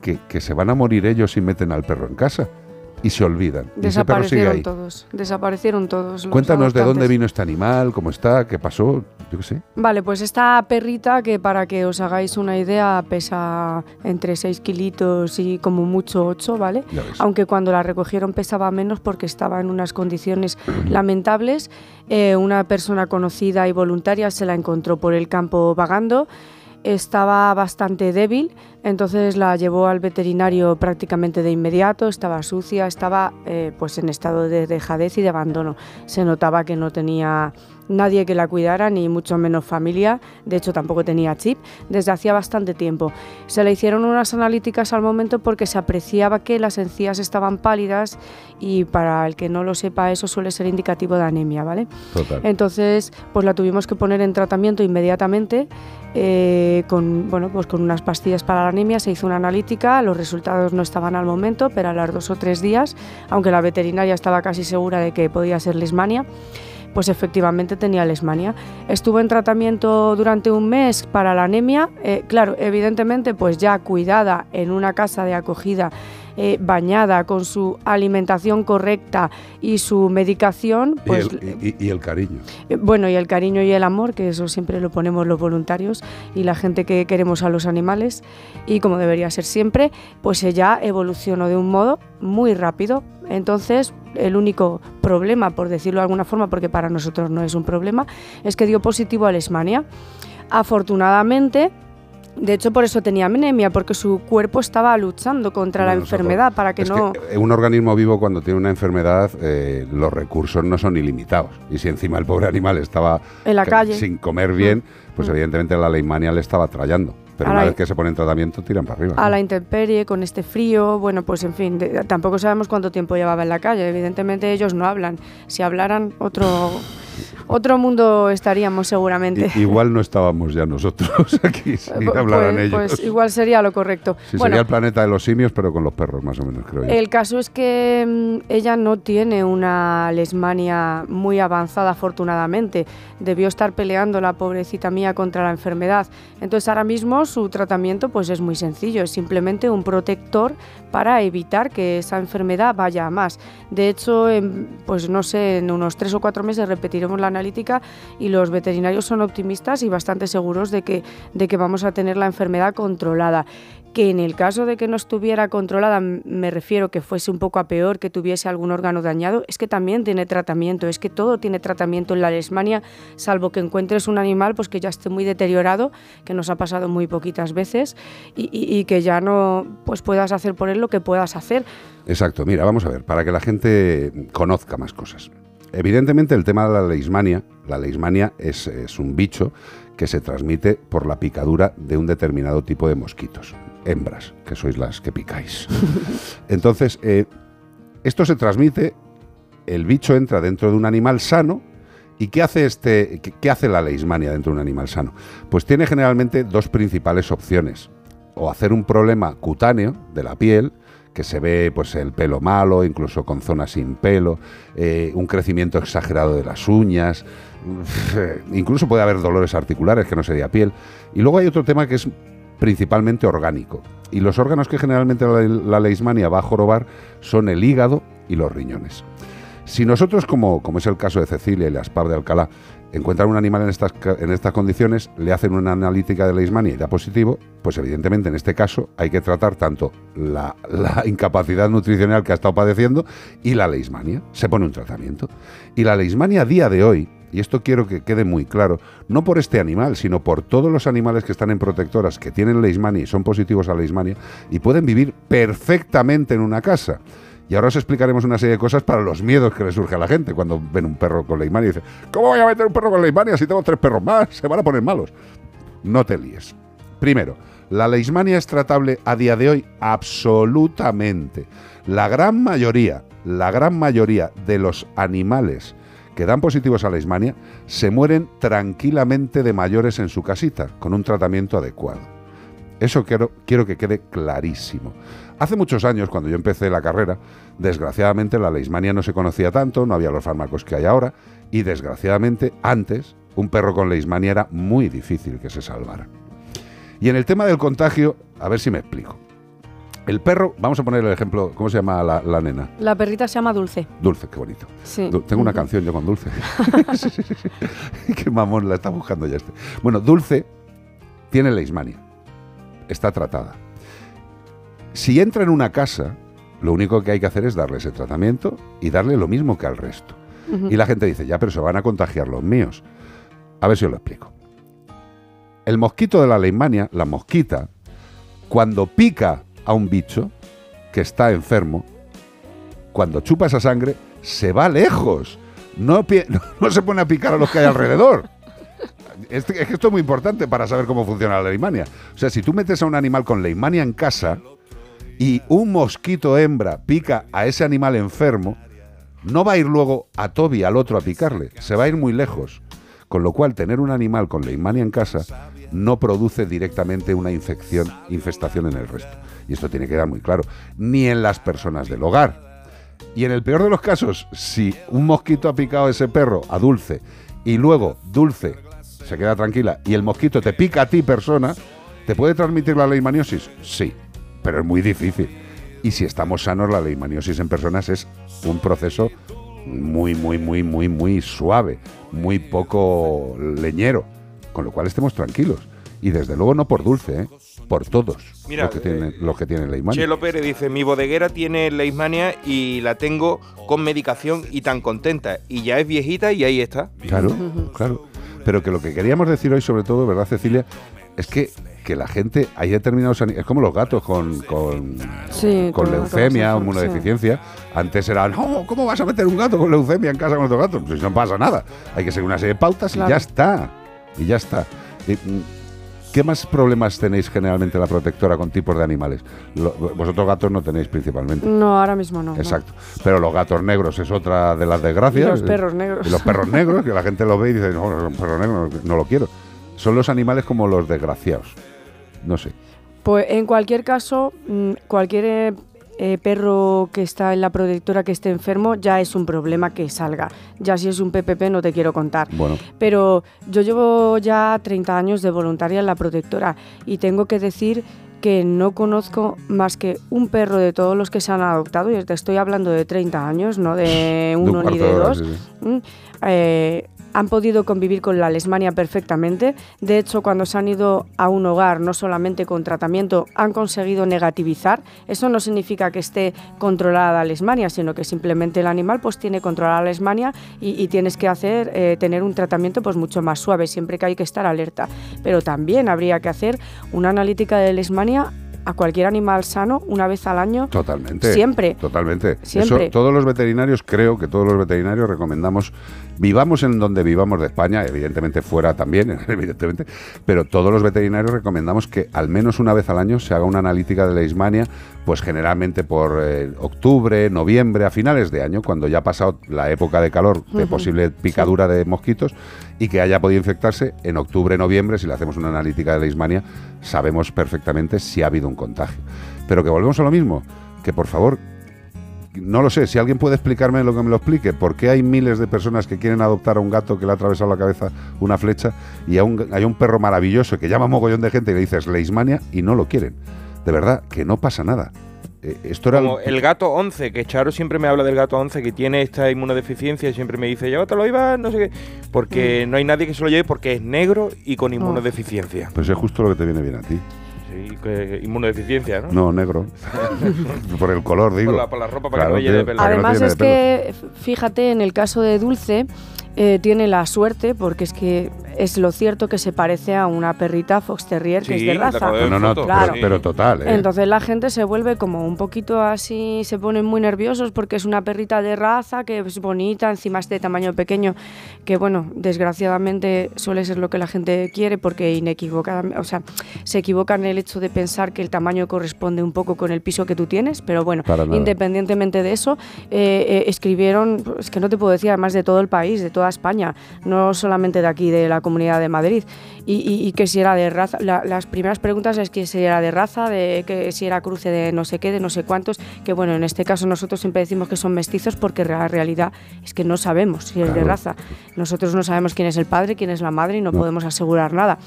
que, que se van a morir ellos si meten al perro en casa. Y se olvidan. Desaparecieron todos. Desaparecieron todos. los Cuéntanos de dónde vino este animal, cómo está, qué pasó, yo qué sé. Vale, pues esta perrita que para que os hagáis una idea pesa entre 6 kilitos y como mucho 8, ¿vale? Aunque cuando la recogieron pesaba menos porque estaba en unas condiciones lamentables. Eh, una persona conocida y voluntaria se la encontró por el campo vagando. Estaba bastante débil, entonces la llevó al veterinario prácticamente de inmediato. Estaba sucia, estaba eh, pues en estado de dejadez y de abandono. Se notaba que no tenía nadie que la cuidara, ni mucho menos familia. De hecho, tampoco tenía chip desde hacía bastante tiempo. Se le hicieron unas analíticas al momento porque se apreciaba que las encías estaban pálidas y para el que no lo sepa, eso suele ser indicativo de anemia, ¿vale? Total. Entonces, pues la tuvimos que poner en tratamiento inmediatamente eh, con, bueno, pues con unas pastillas para la anemia. Se hizo una analítica, los resultados no estaban al momento, pero a los dos o tres días, aunque la veterinaria estaba casi segura de que podía ser lesmania, pues efectivamente tenía lesmania. Estuvo en tratamiento durante un mes para la anemia, eh, claro, evidentemente pues ya cuidada en una casa de acogida, eh, bañada con su alimentación correcta y su medicación, Y pues el- y, y el cariño. eh, Bueno, y el cariño y el amor, que eso siempre lo ponemos los voluntarios y la gente que queremos a los animales, y como debería ser siempre, pues ella evolucionó de un modo muy rápido. Entonces, el único problema, por decirlo de alguna forma, porque para nosotros no es un problema, es que dio positivo a Leishmania. Afortunadamente, de hecho, por eso tenía anemia, porque su cuerpo estaba luchando contra la Bueno, enfermedad para que Es no... que un organismo vivo cuando tiene una enfermedad, eh, los recursos no son ilimitados. Y si encima el pobre animal estaba En la ca- calle. sin comer bien, pues evidentemente la leishmania le estaba trayendo. Pero A una la- vez que se pone en tratamiento, tiran para arriba. a la intemperie, con este frío, bueno, pues en fin, de- tampoco sabemos cuánto tiempo llevaba en la calle. Evidentemente ellos no hablan. Si hablaran, otro, otro mundo estaríamos seguramente. I- igual no estábamos ya nosotros aquí, si Pu- hablaran pues, ellos. pues igual sería lo correcto. Sí, Bueno, sería el planeta de los simios, pero con los perros, más o menos, creo yo. El caso es que mm, ella no tiene una lesmania muy avanzada, afortunadamente. Debió estar peleando la pobrecita mía contra la enfermedad. Entonces ahora mismo su tratamiento pues es muy sencillo, es simplemente un protector para evitar que esa enfermedad vaya a más. De hecho, en, pues no sé, en unos tres o cuatro meses repetiremos la analítica y los veterinarios son optimistas y bastante seguros de que, de que vamos a tener la enfermedad controlada que en el caso de que no estuviera controlada, me refiero que fuese un poco a peor, que tuviese algún órgano dañado, es que también tiene tratamiento, es que todo tiene tratamiento en la lesmania, salvo que encuentres un animal pues que ya esté muy deteriorado, que nos ha pasado muy poquitas veces, y, que ya no pues puedas hacer por él lo que puedas hacer. Exacto, mira, vamos a ver, para que la gente conozca más cosas. Evidentemente el tema de la leishmania, la leishmania es, es un bicho que se transmite por la picadura de un determinado tipo de mosquitos, hembras, que sois las que picáis. Entonces, eh, esto se transmite, el bicho entra dentro de un animal sano, ¿Y qué hace, este, qué, hace la leishmania dentro de un animal sano? Pues tiene generalmente dos principales opciones. O hacer un problema cutáneo de la piel, que se ve pues el pelo malo, incluso con zonas sin pelo, eh, un crecimiento exagerado de las uñas, incluso puede haber dolores articulares que no sería piel. Y luego hay otro tema que es principalmente orgánico. Y los órganos que generalmente la, la leishmania va a jorobar son el hígado y los riñones. Si nosotros, como, como es el caso de Cecilia y la SPAB de Alcalá, encuentran un animal en estas, en estas condiciones, le hacen una analítica de leishmania y da positivo, pues evidentemente en este caso hay que tratar tanto la, la incapacidad nutricional que ha estado padeciendo y la leishmania. Se pone un tratamiento. Y la leishmania a día de hoy, y esto quiero que quede muy claro, no por este animal, sino por todos los animales que están en protectoras, que tienen leishmania y son positivos a leishmania, y pueden vivir perfectamente en una casa. Y ahora os explicaremos una serie de cosas para los miedos que le surge a la gente cuando ven un perro con leishmania y dice, ¿cómo voy a meter un perro con leishmania si tengo tres perros más? Se van a poner malos. No te líes. Primero, la leishmania es tratable a día de hoy absolutamente. La gran mayoría, la gran mayoría de los animales que dan positivos a leishmania se mueren tranquilamente de mayores en su casita con un tratamiento adecuado. Eso quiero, quiero que quede clarísimo. Hace muchos años, cuando yo empecé la carrera, desgraciadamente la leishmania no se conocía tanto, no había los fármacos que hay ahora, y desgraciadamente antes un perro con leishmania era muy difícil que se salvara. Y en el tema del contagio, a ver si me explico. El perro, vamos a poner el ejemplo, ¿cómo se llama la, la nena? La perrita se llama Dulce. Dulce, qué bonito. Sí. Du- Tengo una canción yo con Dulce. Sí, sí, sí, sí. Qué mamón la está buscando ya este. Bueno, Dulce tiene leishmania. Está tratada. Si entra en una casa, lo único que hay que hacer es darle ese tratamiento y darle lo mismo que al resto. Y la gente dice, ya, pero se van a contagiar los míos. A ver si os lo explico. El mosquito de la leishmania, la mosquita, cuando pica a un bicho que está enfermo, cuando chupa esa sangre, se va lejos. No, se pone a picar a los que hay alrededor. Es que es que esto es muy importante para saber cómo funciona la leishmania. O sea, si tú metes a un animal con leishmania en casa y un mosquito hembra pica a ese animal enfermo, no va a ir luego a Toby, al otro, a picarle. Se va a ir muy lejos. Con lo cual, tener un animal con leishmania en casa no produce directamente una infección, infestación en el resto. Y esto tiene que quedar muy claro. Ni en las personas del hogar. Y en el peor de los casos, si un mosquito ha picado a ese perro, a Dulce, y luego Dulce se queda tranquila y el mosquito te pica a ti, persona, ¿te puede transmitir la leishmaniosis? Sí, pero es muy difícil. Y si estamos sanos, la leishmaniosis en personas es un proceso muy, muy, muy, muy, muy suave, muy poco leñero, con lo cual estemos tranquilos. Y desde luego no por dulce, ¿eh? Por todos Mira, los que tienen, los que tienen leishmania. Chelo Pérez dice, mi bodeguera tiene leishmania y la tengo con medicación y tan contenta. Y ya es viejita y ahí está. Claro, claro. Pero que lo que queríamos decir hoy, sobre todo, ¿verdad, Cecilia? Es que, que la gente, hay determinados ani- es como los gatos con, con, Sí, con con leucemia o sí. inmunodeficiencia. Antes era, no, ¿cómo vas a meter un gato con leucemia en casa con otro gato? Pues no pasa nada. Hay que seguir una serie de pautas y ya está. Y ya está. Y, mm, ¿Qué más problemas tenéis generalmente la protectora con tipos de animales? Lo- vosotros gatos no tenéis principalmente. No, ahora mismo no. no. Exacto. Pero los gatos negros es otra de las desgracias. Y los perros negros. Y los perros negros, que la gente los ve y dice, no, un perro negro no, no lo quiero. Son los animales como los desgraciados. No sé. Pues en cualquier caso, mm, cualquier eh, perro que está en la protectora que esté enfermo ya es un problema que salga. Ya si es un PPP no te quiero contar. Bueno, Pero yo llevo ya 30 años de voluntaria en la protectora y tengo que decir que no conozco más que un perro de todos los que se han adoptado, y te estoy hablando de 30 años, no de un uno ni de de hora, dos, sí, sí. Mm, eh, han podido convivir con la lesmania perfectamente. De hecho, cuando se han ido a un hogar, no solamente con tratamiento, han conseguido negativizar. Eso no significa que esté controlada la lesmania, sino que simplemente el animal pues tiene controlada la lesmania y, y tienes que hacer eh, tener un tratamiento pues mucho más suave, siempre que hay que estar alerta. Pero también habría que hacer una analítica de lesmania a cualquier animal sano una vez al año. totalmente. Siempre. Totalmente. Siempre. Eso, todos los veterinarios, creo que todos los veterinarios recomendamos, vivamos en donde vivamos de España, evidentemente fuera también, evidentemente, pero todos los veterinarios recomendamos que al menos una vez al año se haga una analítica de leishmania, pues generalmente por eh, octubre, noviembre, a finales de año, cuando ya ha pasado la época de calor de posible picadura de mosquitos y que haya podido infectarse en octubre, noviembre, si le hacemos una analítica de leishmania, sabemos perfectamente si ha habido un contagio. Pero que volvemos a lo mismo, que por favor, no lo sé, si alguien puede explicarme lo que me lo explique, ¿por qué hay miles de personas que quieren adoptar a un gato que le ha atravesado la cabeza una flecha y a un, hay un perro maravilloso que llama a mogollón de gente y le dices leishmania y no lo quieren? De verdad, que no pasa nada. Eh, esto era Como el gato 11, que Charo siempre me habla del gato 11 que tiene esta inmunodeficiencia y siempre me dice, llévatelo Iván, no sé qué. Porque no hay nadie que se lo lleve porque es negro y con inmunodeficiencia. Pues es justo lo que te viene bien a ti. Sí, que- inmunodeficiencia, ¿no? No, negro. por el color, digo. Por la- por la ropa, para que no llene tío, pelo. no Además es que, fíjate, en el caso de Dulce, eh, tiene la suerte, porque es que es lo cierto que se parece a una perrita Fox Terrier que es de raza. No, no, foto, claro. pero- pero total, ¿eh? Entonces la gente se vuelve como un poquito así, se ponen muy nerviosos porque es una perrita de raza que es bonita, encima es de tamaño pequeño, que bueno, desgraciadamente suele ser lo que la gente quiere porque inequivocadamente, o sea, se equivocan en el hecho de pensar que el tamaño corresponde un poco con el piso que tú tienes, pero bueno, independientemente de eso, eh, eh, escribieron, es que no te puedo decir, además de todo el país, de toda España, no solamente de aquí, de la Comunidad de Madrid, y, y- y que si era de raza, la- las primeras preguntas es que si era de raza, de que si era cruce de no sé qué, de no sé cuántos, que bueno, en este caso nosotros siempre decimos que son mestizos porque la realidad es que no sabemos si es de Claro. raza. Nosotros no sabemos quién es el padre, quién es la madre y no, podemos asegurar nada.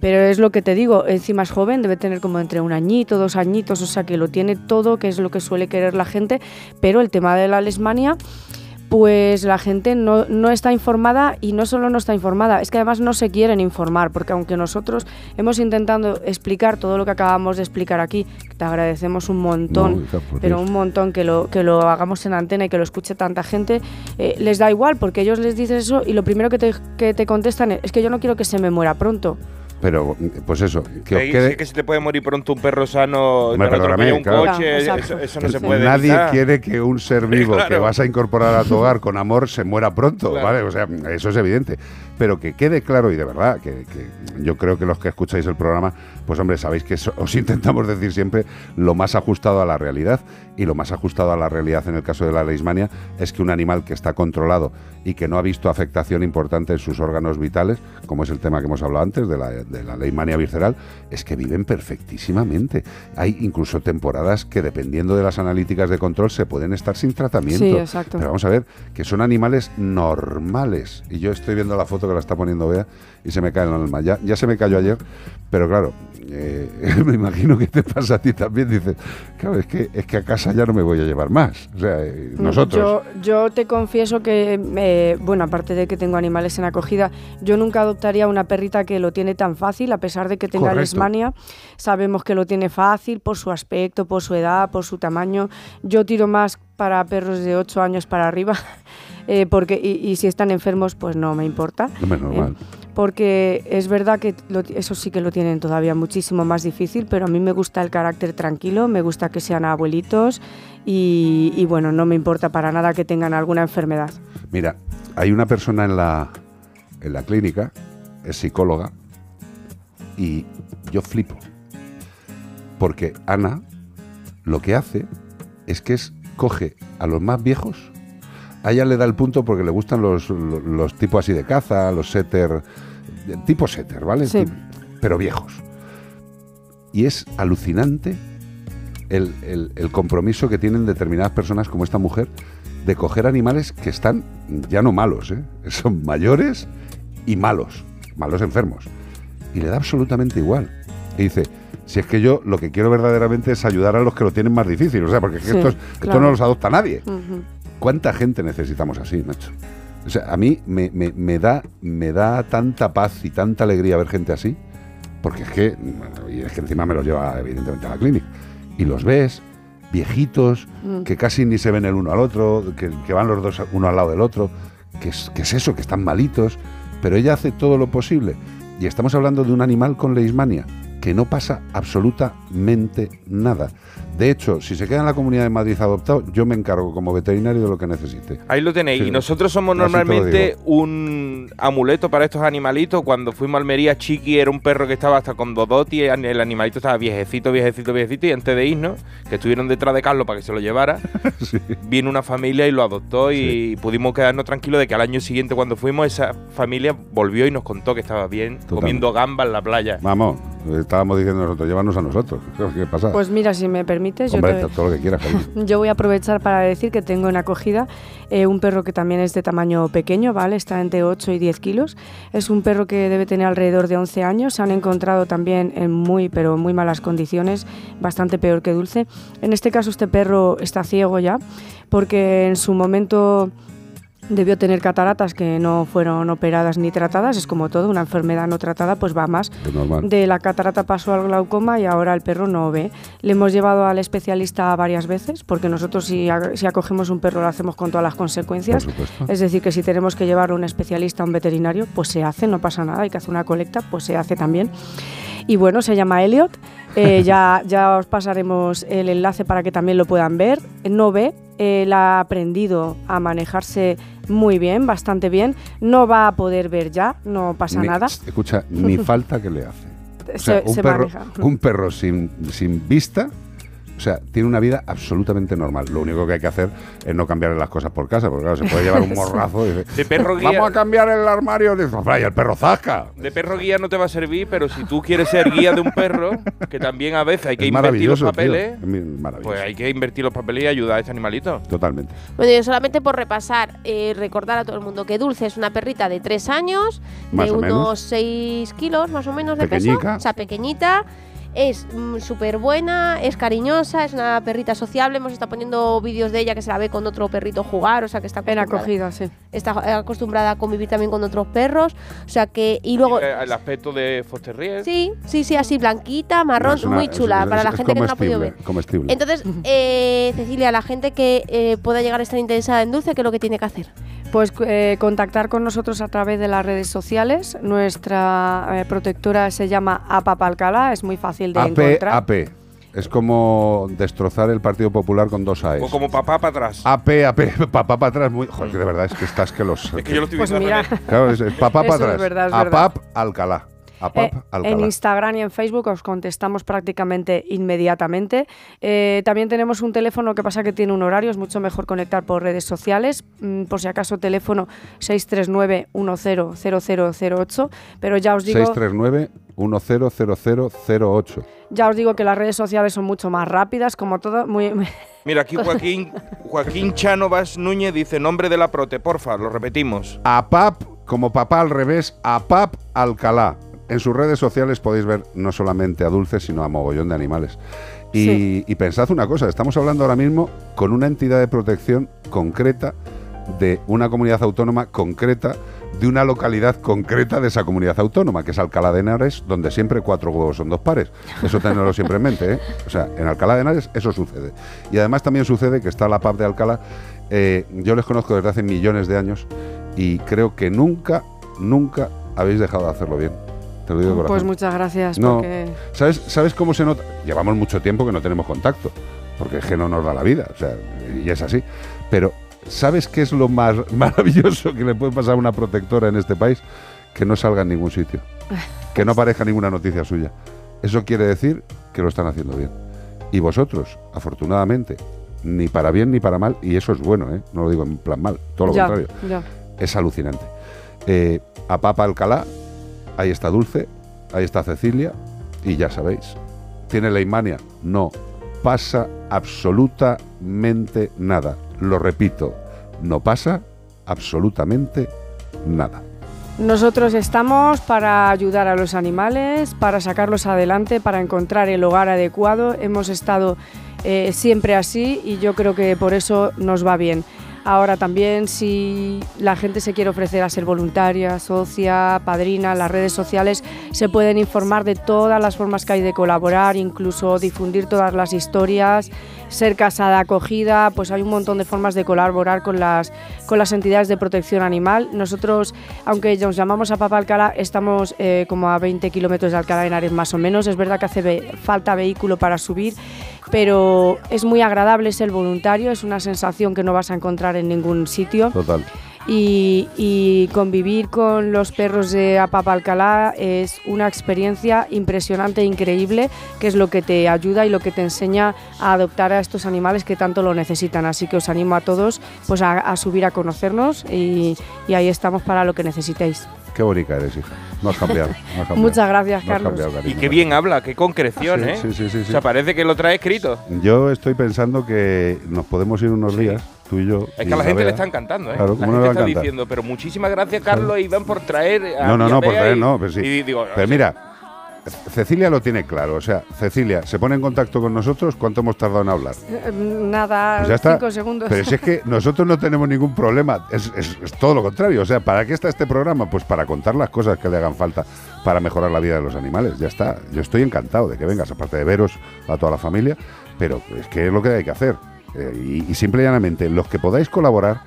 Pero es lo que te digo, encima es joven, debe tener como entre un añito, dos añitos, o sea que lo tiene todo, que es lo que suele querer la gente, pero el tema de la lesmania, pues la gente no, no está informada y no solo no está informada, es que además no se quieren informar, porque aunque nosotros hemos intentado explicar todo lo que acabamos de explicar aquí, te agradecemos un montón, No, pero un montón que lo, que lo hagamos en antena y que lo escuche tanta gente, eh, les da igual, porque ellos les dices eso y lo primero que te, que te contestan es, es que yo no quiero que se me muera pronto. Pero, pues eso, que os Que quede... que se te puede morir pronto un perro sano, perdóname, un claro. coche, eso, eso no se puede Nadie evitar. quiere que un ser vivo que vas a incorporar a tu hogar con amor se muera pronto, Claro. ¿vale? O sea, eso es evidente. Pero que quede claro y de verdad, que, que yo creo que los que escucháis el programa, pues hombre, sabéis que os intentamos decir siempre lo más ajustado a la realidad. Y lo más ajustado a la realidad en el caso de la leishmania es que un animal que está controlado y que no ha visto afectación importante en sus órganos vitales, como es el tema que hemos hablado antes de la, de la leishmania visceral, es que viven perfectísimamente. Hay incluso temporadas que dependiendo de las analíticas de control se pueden estar sin tratamiento. Sí, exacto. Pero vamos a ver, que son animales normales. Y yo estoy viendo la foto que la está poniendo Bea y se me cae el alma. Ya, ya se me cayó ayer, pero claro, eh, me imagino que te pasa a ti también. Dices, claro, es que, es que a casa ya no me voy a llevar más. O sea, eh, nosotros. Yo, yo te confieso que, eh, bueno, aparte de que tengo animales en acogida, yo nunca adoptaría una perrita que lo tiene tan fácil, a pesar de que tenga Correcto. lesmania. Sabemos que lo tiene fácil por su aspecto, por su edad, por su tamaño. Yo tiro más para perros de 8 años para arriba, eh, porque y, y si están enfermos, pues no me importa. Normal. Eh, porque es verdad que lo- eso sí que lo tienen todavía muchísimo más difícil, pero a mí me gusta el carácter tranquilo, me gusta que sean abuelitos y, y bueno, no me importa para nada que tengan alguna enfermedad. Mira, hay una persona en la, en la clínica, es psicóloga, y yo flipo. Porque Ana lo que hace es que es, coge a los más viejos, a ella le da el punto porque le gustan los, los, los tipos así de caza, los setter, tipo setter, ¿vale? Sí. Pero viejos. Y es alucinante el, el- el compromiso que tienen determinadas personas como esta mujer de coger animales que están ya no malos, ¿eh? son mayores y malos, malos enfermos. Y le da absolutamente igual. Y dice, si es que yo lo que quiero verdaderamente es ayudar a los que lo tienen más difícil, o sea, porque es que Sí, estos- esto claro. no los adopta nadie. ¿Cuánta gente necesitamos así, macho? O sea, a mí me, me- me da, me da tanta paz y tanta alegría ver gente así, porque es que, y es que encima me los lleva evidentemente a la clínica. Y los ves, viejitos, Mm. que casi ni se ven el uno al otro, que, que van los dos uno al lado del otro, que es, que es eso, que están malitos, pero ella hace todo lo posible. Y estamos hablando de un animal con leishmania, que no pasa absolutamente nada. De hecho, si se queda en la Comunidad de Madrid adoptado, yo me encargo como veterinario de lo que necesite. Ahí lo tenéis. Sí. Y nosotros somos normalmente un amuleto para estos animalitos. Cuando fuimos a Almería, Chiqui era un perro que estaba hasta con Dodoti. El animalito estaba viejecito, viejecito, viejecito. Y antes de irnos, que estuvieron detrás de Carlos para que se lo llevara, vino una familia y lo adoptó. Y pudimos quedarnos tranquilos de que al año siguiente, cuando fuimos, esa familia volvió y nos contó que estaba bien, comiendo gamba en la playa. Vamos, estábamos diciendo nosotros, llévanos a nosotros. ¿Qué pasa? Pues mira, si me permites, yo Hombre, te- todo lo que quieras, cariño. Yo voy a aprovechar para decir que tengo en acogida eh, un perro que también es de tamaño pequeño, ¿vale? Está entre 8 y 10 kilos. Es un perro que debe tener alrededor de 11 años. Se han encontrado también en muy, pero muy malas condiciones, bastante peor que Dulce. En este caso, este perro está ciego ya, porque en su momento debió tener cataratas que no fueron operadas ni tratadas. Es como todo, una enfermedad no tratada, pues va más. De la catarata pasó al glaucoma y ahora el perro no ve. Le hemos llevado al especialista varias veces, porque nosotros si, acogemos un perro lo hacemos con todas las consecuencias. Es decir, que si tenemos que llevar a un especialista, a un veterinario, pues se hace, no pasa nada. Hay que hacer una colecta, pues se hace también. Y bueno, se llama Elliot. Eh, ya, ya os pasaremos el enlace para que también lo puedan ver. No ve, él ha aprendido a manejarse muy bien, bastante bien. No va a poder ver ya, no pasa Ni- nada. Escucha, ni falta que le hace. O Se- un, se perro, maneja. un perro sin, sin vista, o sea, tiene una vida absolutamente normal. Lo único que hay que hacer es no cambiarle las cosas por casa, porque claro, se puede llevar un morrazo y dice, De perro guía- Vamos a cambiar el armario. Dice, "Hombre, y el perro zasca. De perro guía no te va a servir, pero si tú quieres ser guía de un perro, que también a veces hay que Es invertir los papeles, pues hay que invertir los papeles y ayudar a este animalito. Totalmente. Bueno, yo solamente por repasar, eh, recordar a todo el mundo que Dulce es una perrita de 3 años, Más de unos 6 kilos más o menos de Pequeñica. peso. O sea, pequeñita. Es súper buena, es cariñosa, es una perrita sociable. Hemos estado poniendo vídeos de ella que se la ve con otro perrito jugar, o sea que está acostumbrada, acogida, sí. está acostumbrada a convivir también con otros perros. O sea que, y luego, El aspecto de Foster Terrier. sí, sí, sí, así blanquita, marrón, una- muy chula es- para la gente que no la ha podido ver. comestible, comestible. Entonces, eh, Cecilia, la gente que eh, pueda llegar a estar interesada en Dulce, ¿qué es lo que tiene que hacer? Pues eh, contactar con nosotros a través de las redes sociales. Nuestra eh, protectora se llama APAP Alcalá, es muy fácil de AP, encontrar. AP. Es como destrozar el Partido Popular con dos AES. O como papá para atrás. AP, AP, papá para atrás. Muy, joder, que de verdad es que estás que los. Es que yo lo estoy Pues viendo mira. Claro, es, es papá para es atrás. verdad, es APAP Alcalá. APAP Eh, Alcalá. en Instagram y en Facebook os contestamos prácticamente inmediatamente. Eh, también tenemos un teléfono que pasa que tiene un horario, es mucho mejor conectar por redes sociales. Mm, por si acaso, teléfono 639-100008. Pero ya os digo, 639 100008. ya os digo que las redes sociales son mucho más rápidas, como todo. Muy, Mira, aquí Joaquín, Joaquín Chano Vaz Núñez dice nombre de la prote, porfa, lo repetimos. APAP, como papá al revés, APAP Alcalá. En sus redes sociales podéis ver no solamente a Dulce, sino a mogollón de animales. Y, Sí. y pensad una cosa, estamos hablando ahora mismo con una entidad de protección concreta de una comunidad autónoma concreta, de una localidad concreta de esa comunidad autónoma, que es Alcalá de Henares, donde siempre cuatro huevos son dos pares. Eso tenerlo siempre en mente. ¿eh? O sea, en Alcalá de Henares eso sucede. Y además también sucede que está la PAP de Alcalá. eh, yo les conozco desde hace millones de años y creo que nunca, nunca habéis dejado de hacerlo bien. Te lo digo de Pues corazón. muchas gracias. No, porque... ¿sabes, ¿Sabes cómo se nota? Llevamos mucho tiempo que no tenemos contacto, porque es que no nos da la vida, o sea, y es así. Pero, ¿sabes qué es lo más maravilloso que le puede pasar a una protectora en este país? Que no salga en ningún sitio, que no aparezca ninguna noticia suya. Eso quiere decir que lo están haciendo bien. Y vosotros, afortunadamente, ni para bien ni para mal, y eso es bueno, ¿eh? no lo digo en plan mal, todo lo Ya, contrario ya. es alucinante. Eh, a Papa Alcalá, ahí está Dulce, ahí está Cecilia, y ya sabéis, ¿tiene leimania? No, pasa absolutamente nada. Lo repito, no pasa absolutamente nada. Nosotros estamos para ayudar a los animales, para sacarlos adelante, para encontrar el hogar adecuado. Hemos estado eh, siempre así y yo creo que por eso nos va bien. Ahora también si la gente se quiere ofrecer a ser voluntaria, socia, padrina, las redes sociales se pueden informar de todas las formas que hay de colaborar, incluso difundir todas las historias, ser casada acogida, pues hay un montón de formas de colaborar con las, con las entidades de protección animal. Nosotros, aunque nos llamamos a Papa Alcalá, estamos eh, como a 20 kilómetros de Alcalá de Henares más o menos. Es verdad que hace falta vehículo para subir, pero es muy agradable ser voluntario, es una sensación que no vas a encontrar en ningún sitio. Total. Y, y convivir con los perros de Apapa Alcalá es una experiencia impresionante e increíble, que es lo que te ayuda y lo que te enseña a adoptar a estos animales que tanto lo necesitan. Así que os animo a todos pues, a, a subir a conocernos y, y ahí estamos para lo que necesitéis. Qué bonita eres, hija. No has cambiado. no has cambiado. Muchas gracias, No Carlos. cambiado, Y qué bien habla, qué concreción, Sí, ¿eh? sí, sí, sí, sí. O sea, parece que lo trae escrito. Yo estoy pensando que nos podemos ir unos días, tú y yo. Es y que a la gente Bea. le está encantando, ¿eh? Claro, la ¿cómo no gente está encantar? diciendo, pero muchísimas gracias, Carlos e Iván, por traer a No, no, no, por traer, y- no, pero sí. Y digo, Pero mira, Cecilia lo tiene claro. O sea, Cecilia se pone en contacto con nosotros. ¿Cuánto hemos tardado en hablar? Eh, Nada, Pues ya está. cinco segundos. Pero si es que nosotros no tenemos ningún problema, es, es- es todo lo contrario. O sea, ¿para qué está este programa? Pues para contar las cosas que le hagan falta para mejorar la vida de los animales. Ya está. Yo estoy encantado de que vengas, aparte de veros a toda la familia, pero es que es lo que hay que hacer. Eh, y, y simple y llanamente, los que podáis colaborar,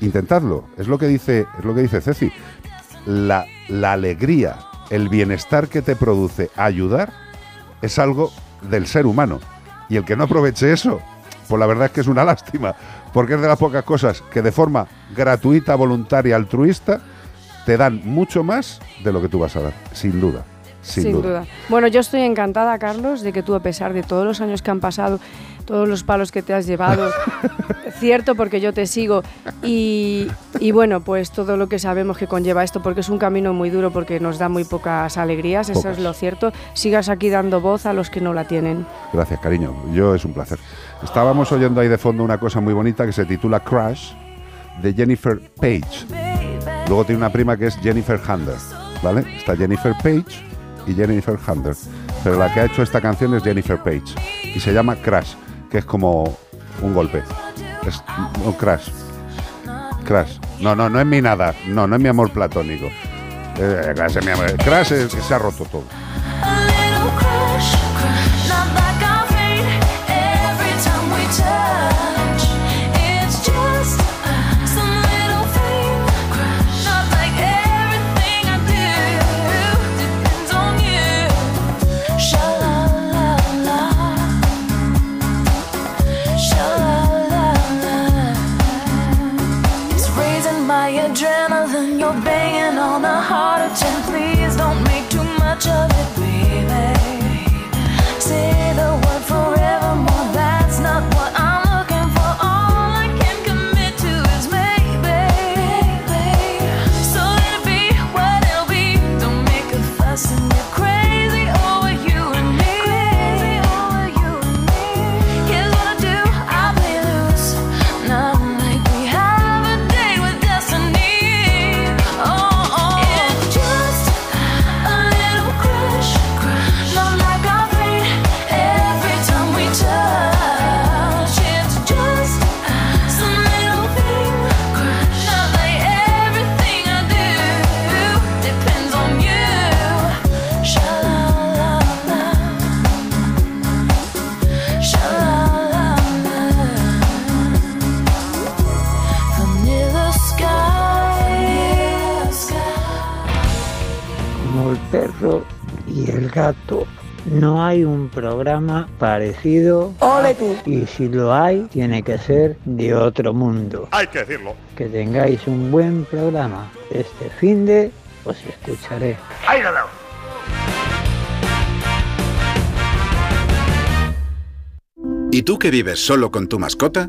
intentadlo. Es lo que dice, es lo que dice Ceci. La, la alegría, el bienestar que te produce ayudar es algo del ser humano. Y el que no aproveche eso, pues la verdad es que es una lástima, porque es de las pocas cosas que de forma gratuita, voluntaria, altruista, te dan mucho más de lo que tú vas a dar, sin duda. Sin, Sin, duda. duda. Bueno, yo estoy encantada, Carlos, de que tú, a pesar de todos los años que han pasado, todos los palos que te has llevado, cierto, porque yo te sigo, y, y bueno, pues todo lo que sabemos que conlleva esto, porque es un camino muy duro, porque nos da muy pocas alegrías, eso es lo cierto, sigas aquí dando voz a los que no la tienen. Gracias, cariño. Yo es un placer. Estábamos oyendo ahí de fondo una cosa muy bonita que se titula Crash de Jennifer Page. Luego tiene una prima que es Jennifer Hunter, ¿vale? Está Jennifer Page y Jennifer Hunter. Pero la que ha hecho esta canción es Jennifer Page y se llama Crash, que es como un golpe. Es un crash. Crash. No, no, no es mi nada. No, no es mi amor platónico. Eh, Crash es mi amor. Crash es se ha roto todo. Perro y el gato. No hay un programa parecido. ¡Ole tú! Y si lo hay, tiene que ser de otro mundo. Hay que decirlo. Que tengáis un buen programa. Este fin de os escucharé. ¡Ahí lo veo! ¿Y tú que vives solo con tu mascota?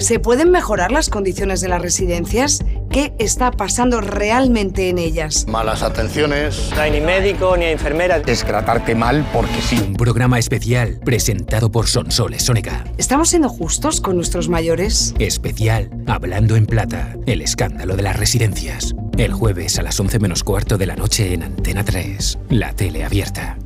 ¿Se pueden mejorar las condiciones de las residencias? ¿Qué está pasando realmente en ellas? Malas atenciones. No hay ni médico ni enfermera. Es tratarte mal porque sí. Un programa especial presentado por Sonsoles Sónica. ¿Estamos siendo justos con nuestros mayores? Especial Hablando en Plata, el escándalo de las residencias. El jueves a las 11 menos cuarto de la noche en Antena 3, la tele abierta.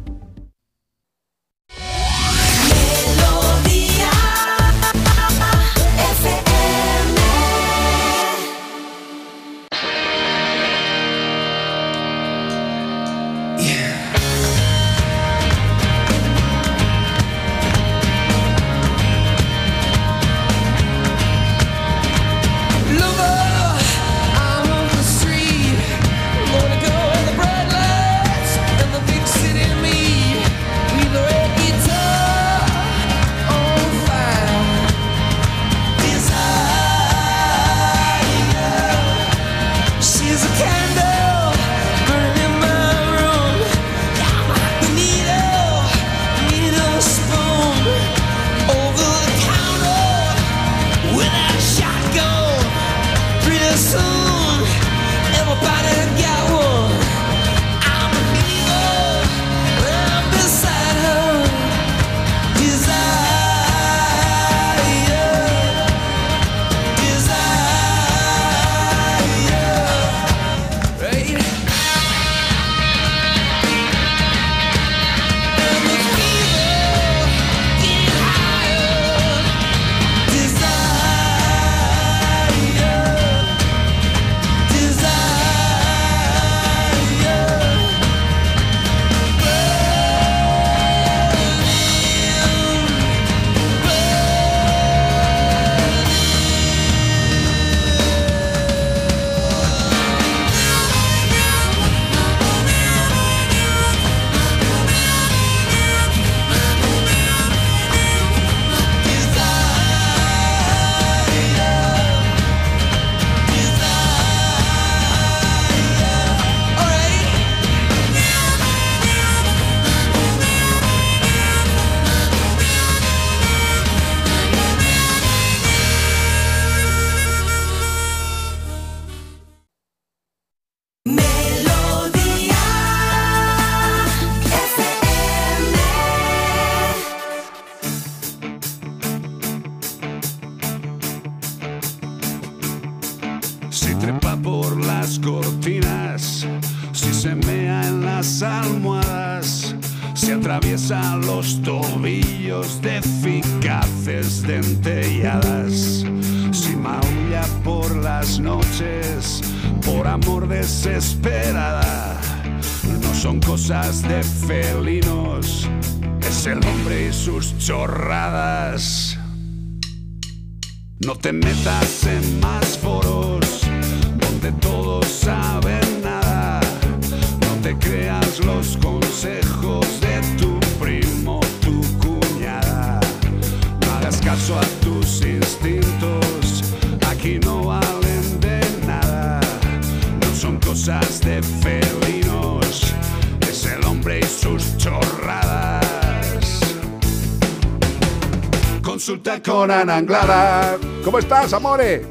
Consulta con Ana Anglada. ¿Cómo estás, amore?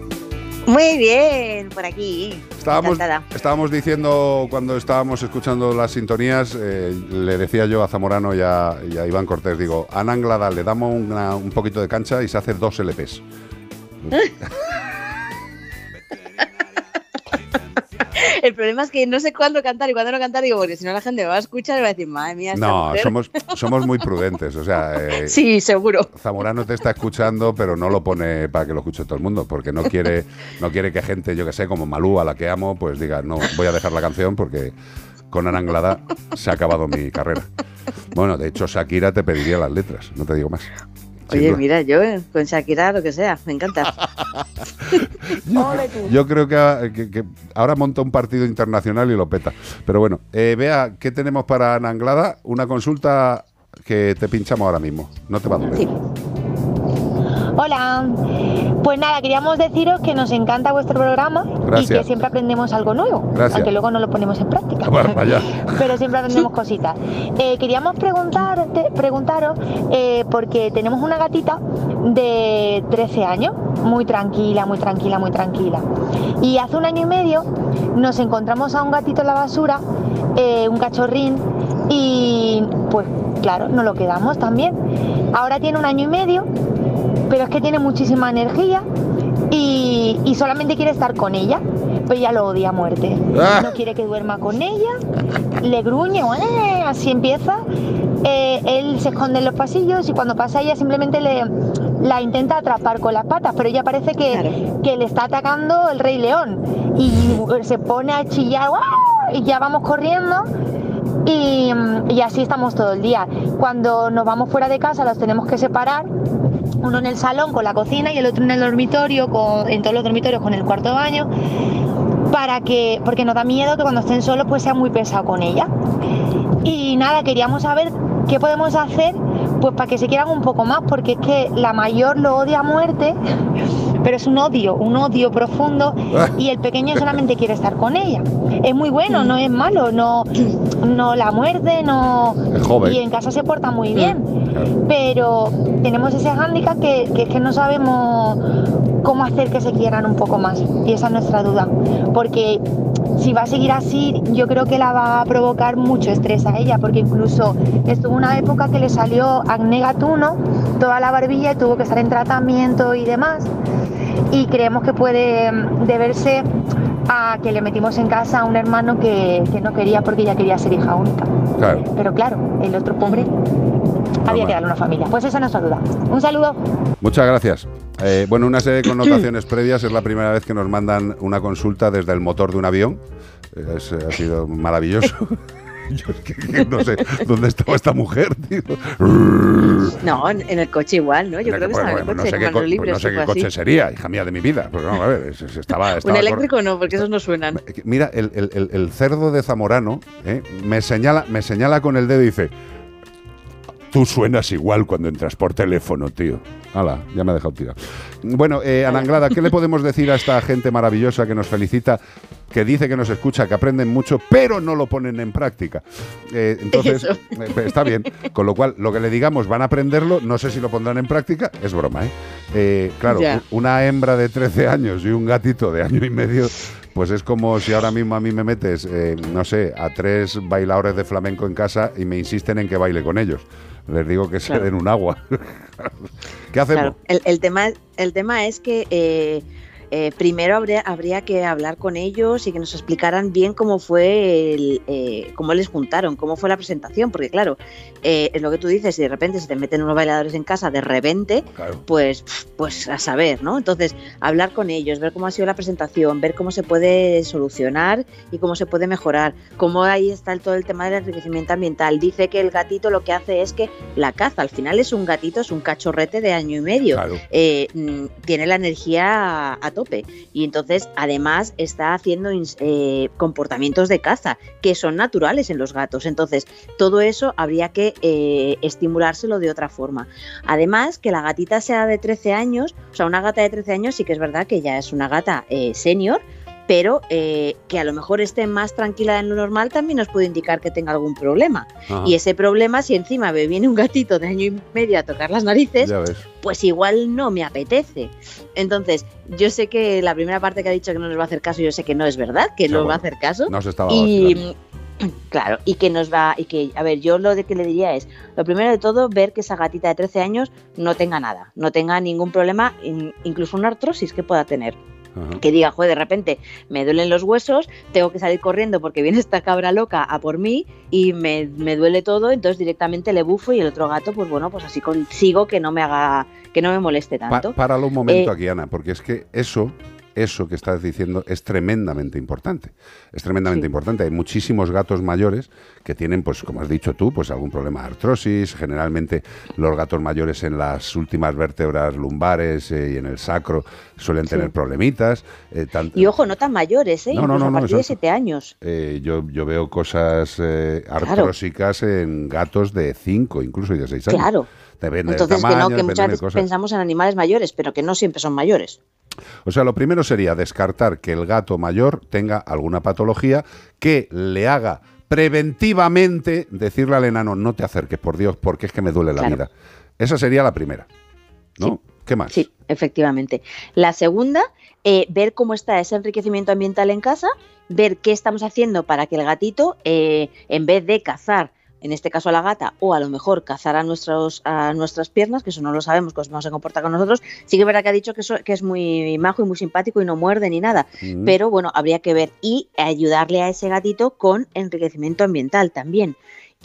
Muy bien, por aquí. Estábamos, estábamos diciendo cuando estábamos escuchando las sintonías, eh, le decía yo a Zamorano y a, y a Iván Cortés, digo, Ana Anglada le damos una- un poquito de cancha y se hace dos LPs. El problema es que no sé cuándo cantar y cuándo no cantar, digo, porque si no la gente me va a escuchar y va a decir, madre mía, esta No, mujer". somos, somos muy prudentes. O sea, eh, Sí, seguro. Zamorano te está escuchando, pero no lo pone para que lo escuche todo el mundo, porque no quiere, no quiere que gente, yo que sé, como Malú, a la que amo, pues diga, no, voy a dejar la canción porque con Ana Anglada se ha acabado mi carrera. Bueno, de hecho, Shakira te pediría las letras, no te digo más. Oye, mira, yo eh, con Shakira, lo que sea, me encanta. Yo creo que, ah, que- que ahora monta un partido internacional y lo peta. Pero bueno, eh, vea, ¿qué tenemos para Ana Anglada? Una consulta que te pinchamos ahora mismo. No te va a doler. Hola, pues nada, queríamos deciros que nos encanta vuestro programa y que siempre aprendemos algo nuevo, Gracias. aunque luego no lo ponemos en práctica. Bueno, vaya. Pero siempre aprendemos cositas. Eh, queríamos preguntarte, preguntaros, eh, porque tenemos una gatita de 13 años, muy tranquila, muy tranquila, muy tranquila. Y hace un año y medio nos encontramos a un gatito en la basura, eh, un cachorrín, y pues claro, nos lo quedamos también. Ahora tiene un año y medio, pero es que tiene muchísima energía y, y solamente quiere estar con ella, pero ella lo odia a muerte. Ah. No quiere que duerma con ella, le gruñe, ¡eh! así empieza. Eh, él se esconde en los pasillos y cuando pasa ella simplemente le, la intenta atrapar con las patas, pero ella parece que, que le está atacando el rey león y se pone a chillar y ya vamos corriendo y, y así estamos todo el día. Cuando nos vamos fuera de casa los tenemos que separar, uno en el salón con la cocina y el otro en el dormitorio, con, en todos los dormitorios con el cuarto baño, para que, porque nos da miedo que cuando estén solos pues sea muy pesado con ella. Y nada, queríamos saber qué podemos hacer pues para que se quieran un poco más, porque es que la mayor lo odia a muerte, pero es un odio, un odio profundo y el pequeño solamente quiere estar con ella. Es muy bueno, no es malo, no, no la muerde, no... Es joven. Y en casa se porta muy bien, pero tenemos ese hándicap que, que es que no sabemos cómo hacer que se quieran un poco más. Y esa es nuestra duda, porque si va a seguir así, yo creo que la va a provocar mucho estrés a ella, porque incluso estuvo una época que le salió acné gatuno, toda la barbilla y tuvo que estar en tratamiento y demás. Y creemos que puede deberse a que le metimos en casa a un hermano que, que no quería porque ella quería ser hija única. Claro. Pero claro, el otro pobre había que darle una familia. Pues esa es nuestra duda. Un saludo. Muchas gracias. Eh, bueno, una serie de connotaciones previas. Es la primera vez que nos mandan una consulta desde el motor de un avión. Eh, es- ha sido maravilloso. Yo es que- que no sé dónde estaba esta mujer, tío. No, en, el coche igual, ¿no? Yo creo que Bueno, estaba en el coche, no sé qué, co- libres, no sé qué coche así. sería, hija mía de mi vida. Pero vamos a ver, es- es- estaba, Un estaba cor- eléctrico no, porque esos no suenan. Mira, el, el- el- el cerdo de Zamorano ¿eh? me, señala, me señala con el dedo y dice: Tú suenas igual cuando entras por teléfono, tío. Hala, ya me ha dejado tirado. Bueno, eh, Ana Anglada, ¿qué le podemos decir a esta gente maravillosa que nos felicita, que dice que nos escucha, que aprenden mucho, pero no lo ponen en práctica? Eh, entonces, eh, está bien. Con lo cual, lo que le digamos, van a aprenderlo, no sé si lo pondrán en práctica, es broma, ¿eh? Eh, claro, Ya. una hembra de 13 años y un gatito de año y medio, pues es como si ahora mismo a mí me metes, eh, no sé, a tres bailadores de flamenco en casa y me insisten en que baile con ellos. Les digo que se den un agua. ¿Qué Claro, el, tema, el tema es que eh, eh, primero habría, habría que hablar con ellos y que nos explicaran bien cómo fue, eh, cómo les juntaron, cómo fue la presentación, porque claro, eh, es lo que tú dices, si de repente se te meten unos bailadores en casa de repente, pues, pues a saber, ¿no? Entonces, hablar con ellos, ver cómo ha sido la presentación, ver cómo se puede solucionar y cómo se puede mejorar, cómo ahí está el- todo el tema del enriquecimiento ambiental. Dice que el gatito lo que hace es que la caza, al final es un gatito, es un cachorrete de año y medio, eh, mm, tiene la energía a, a tope y entonces además está haciendo eh, comportamientos de caza que son naturales en los gatos. Entonces, todo eso habría que eh, estimulárselo de otra forma. Además, que la gatita sea de 13 años, o sea, una gata de 13 años sí que es verdad que ya es una gata eh, senior, pero eh, que a lo mejor esté más tranquila de lo normal también nos puede indicar que tenga algún problema. Ajá. Y ese problema, si encima me viene un gatito de año y medio a tocar las narices, pues igual no me apetece. Entonces, yo sé que la primera parte que ha dicho que no nos va a hacer caso, yo sé que no es verdad, que no Seguro. va a hacer caso. No se estaba y claro, y que nos va y que a ver, yo lo de que le diría es, lo primero de todo ver que esa gatita de 13 años no tenga nada, no tenga ningún problema, in- incluso una artrosis que pueda tener. que diga, joder, de repente me duelen los huesos, tengo que salir corriendo porque viene esta cabra loca a por mí y me, me duele todo, entonces directamente le bufo y el otro gato, pues bueno, pues así consigo que no me haga, que no me moleste Pa- tanto. páralo un momento Eh, aquí, Ana, porque es que eso, eso que estás diciendo es tremendamente importante. Es tremendamente importante. Hay muchísimos gatos mayores que tienen, pues, como has dicho tú, pues algún problema de artrosis. Generalmente los gatos mayores en las últimas vértebras lumbares eh, y en el sacro suelen Sí. tener problemitas. eh, tan- Y ojo, no tan mayores, ¿eh? No, no, a de exacto. 7 años. eh, yo, yo veo cosas artrósicas en gatos de 5, incluso y de 6 años. Claro. Depende Entonces, del tamaño, que no, que muchas veces cosas. pensamos en animales mayores, pero que no siempre son mayores. O sea, lo primero sería descartar que el gato mayor tenga alguna patología que le haga preventivamente decirle al enano, no te acerques, por Dios, porque es que me duele la Claro. vida. Esa sería la primera. ¿No? ¿Qué más? Sí, efectivamente. La segunda, eh, ver cómo está ese enriquecimiento ambiental en casa, ver qué estamos haciendo para que el gatito, eh, en vez de cazar, en este caso a la gata, o a lo mejor cazar a, nuestros, a nuestras piernas, que eso no lo sabemos, cómo se comporta con nosotros, sí que es verdad que ha dicho que, eso, que es muy majo y muy simpático y no muerde ni nada, Mm. pero bueno, habría que ver y ayudarle a ese gatito con enriquecimiento ambiental también.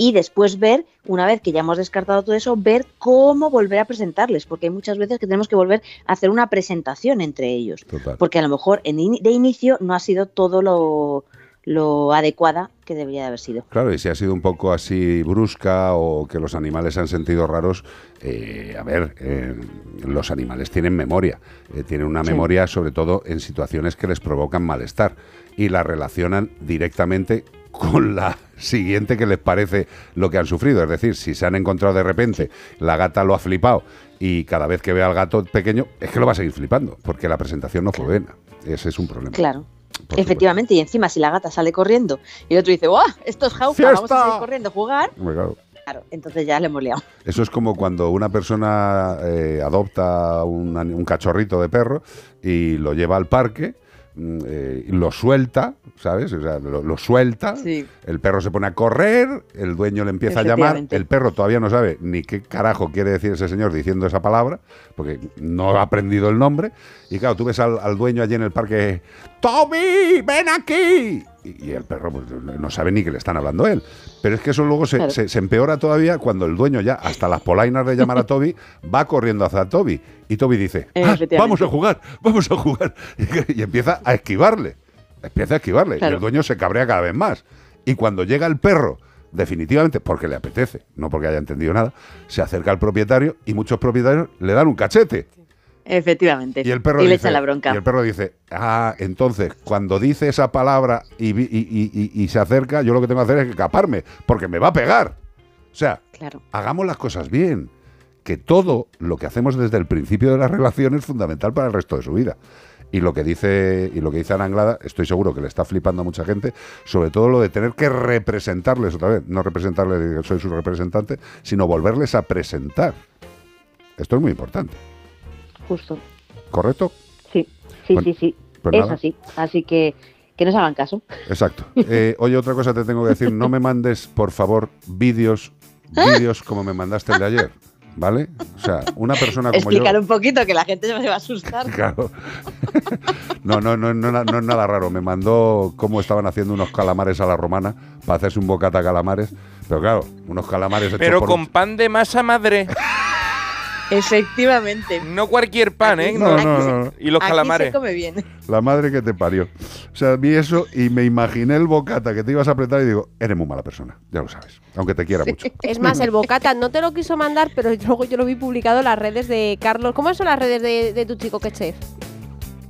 Y después ver, una vez que ya hemos descartado todo eso, ver cómo volver a presentarles, porque hay muchas veces que tenemos que volver a hacer una presentación entre ellos. Porque a lo mejor de inicio no ha sido todo lo, lo adecuada que debería de haber sido. Claro, y si ha sido un poco así brusca o que los animales se han sentido raros, eh, a ver, eh, los animales tienen memoria, eh, tienen una Sí. memoria sobre todo en situaciones que les provocan malestar y la relacionan directamente con la siguiente que les parece lo que han sufrido. Es decir, si se han encontrado de repente, la gata lo ha flipado y cada vez que ve al gato pequeño, es que lo va a seguir flipando, porque la presentación no fue buena. Ese es un problema. Claro. Por Efectivamente, y encima si la gata sale corriendo y el otro dice, ¡guau! Esto es jauja, vamos a ¡Fiesta! seguir corriendo a jugar. Claro. Claro, entonces ya le hemos liado. Eso es como cuando una persona eh, adopta un, cachorrito de perro y lo lleva al parque, eh, y lo suelta, ¿sabes? O sea, lo, lo suelta, Sí. el perro se pone a correr, el dueño le empieza a llamar, el perro todavía no sabe ni qué carajo quiere decir ese señor diciendo esa palabra, porque no ha aprendido el nombre, y claro, tú ves al, al dueño allí en el parque, ¡Toby, ven aquí! Y, y el perro pues, no sabe ni que le están hablando a él. Pero es que eso luego se, Claro. se- se empeora todavía cuando el dueño ya, hasta las polainas de llamar a Toby, va corriendo hacia Toby. Y Toby dice, "Ah, vamos a jugar, vamos a jugar. Y, empieza a esquivarle. Empieza a esquivarle. Y el dueño se cabrea cada vez más. Y cuando llega el perro, definitivamente, porque le apetece, no porque haya entendido nada, se acerca al propietario y muchos propietarios le dan un cachete. Efectivamente. Y el perro le dice, echan la bronca. Y el perro dice, ah, entonces, cuando dice esa palabra y, se acerca, yo lo que tengo que hacer es escaparme, porque me va a pegar. O sea, Claro. hagamos las cosas bien. Que todo lo que hacemos desde el principio de la relación es fundamental para el resto de su vida. Y lo que dice, y lo que dice Ana Anglada, estoy seguro que le está flipando a mucha gente, sobre todo lo de tener que representarles otra vez, no representarles que soy su representante, sino volverles a presentar. Esto es muy importante. Justo. ¿Correcto? Sí, sí, Bueno, sí, sí. pues es nada. así. Así que que nos hagan caso. Exacto. Eh, oye, otra cosa te tengo que decir. No me mandes, por favor, vídeos, vídeos como me mandaste el de ayer. ¿Vale? O sea, una persona como Explicar yo. un poquito que la gente se va a asustar. Claro. No, no, no, no, no es nada raro. Me mandó cómo estaban haciendo unos calamares a la romana para hacerse un bocata calamares. Pero claro, unos calamares hechos Pero por con pan de masa madre. Efectivamente. No cualquier pan, ¿eh? No, no, no, no. Y los Aquí calamares. se come bien. La madre que te parió. O sea, vi eso y me imaginé el bocata que te ibas a apretar y digo, eres muy mala persona, ya lo sabes, aunque te quiera mucho. Es más, el bocata no te lo quiso mandar, pero luego yo lo vi publicado en las redes de Carlos. ¿Cómo son las redes de, de tu chico que chef?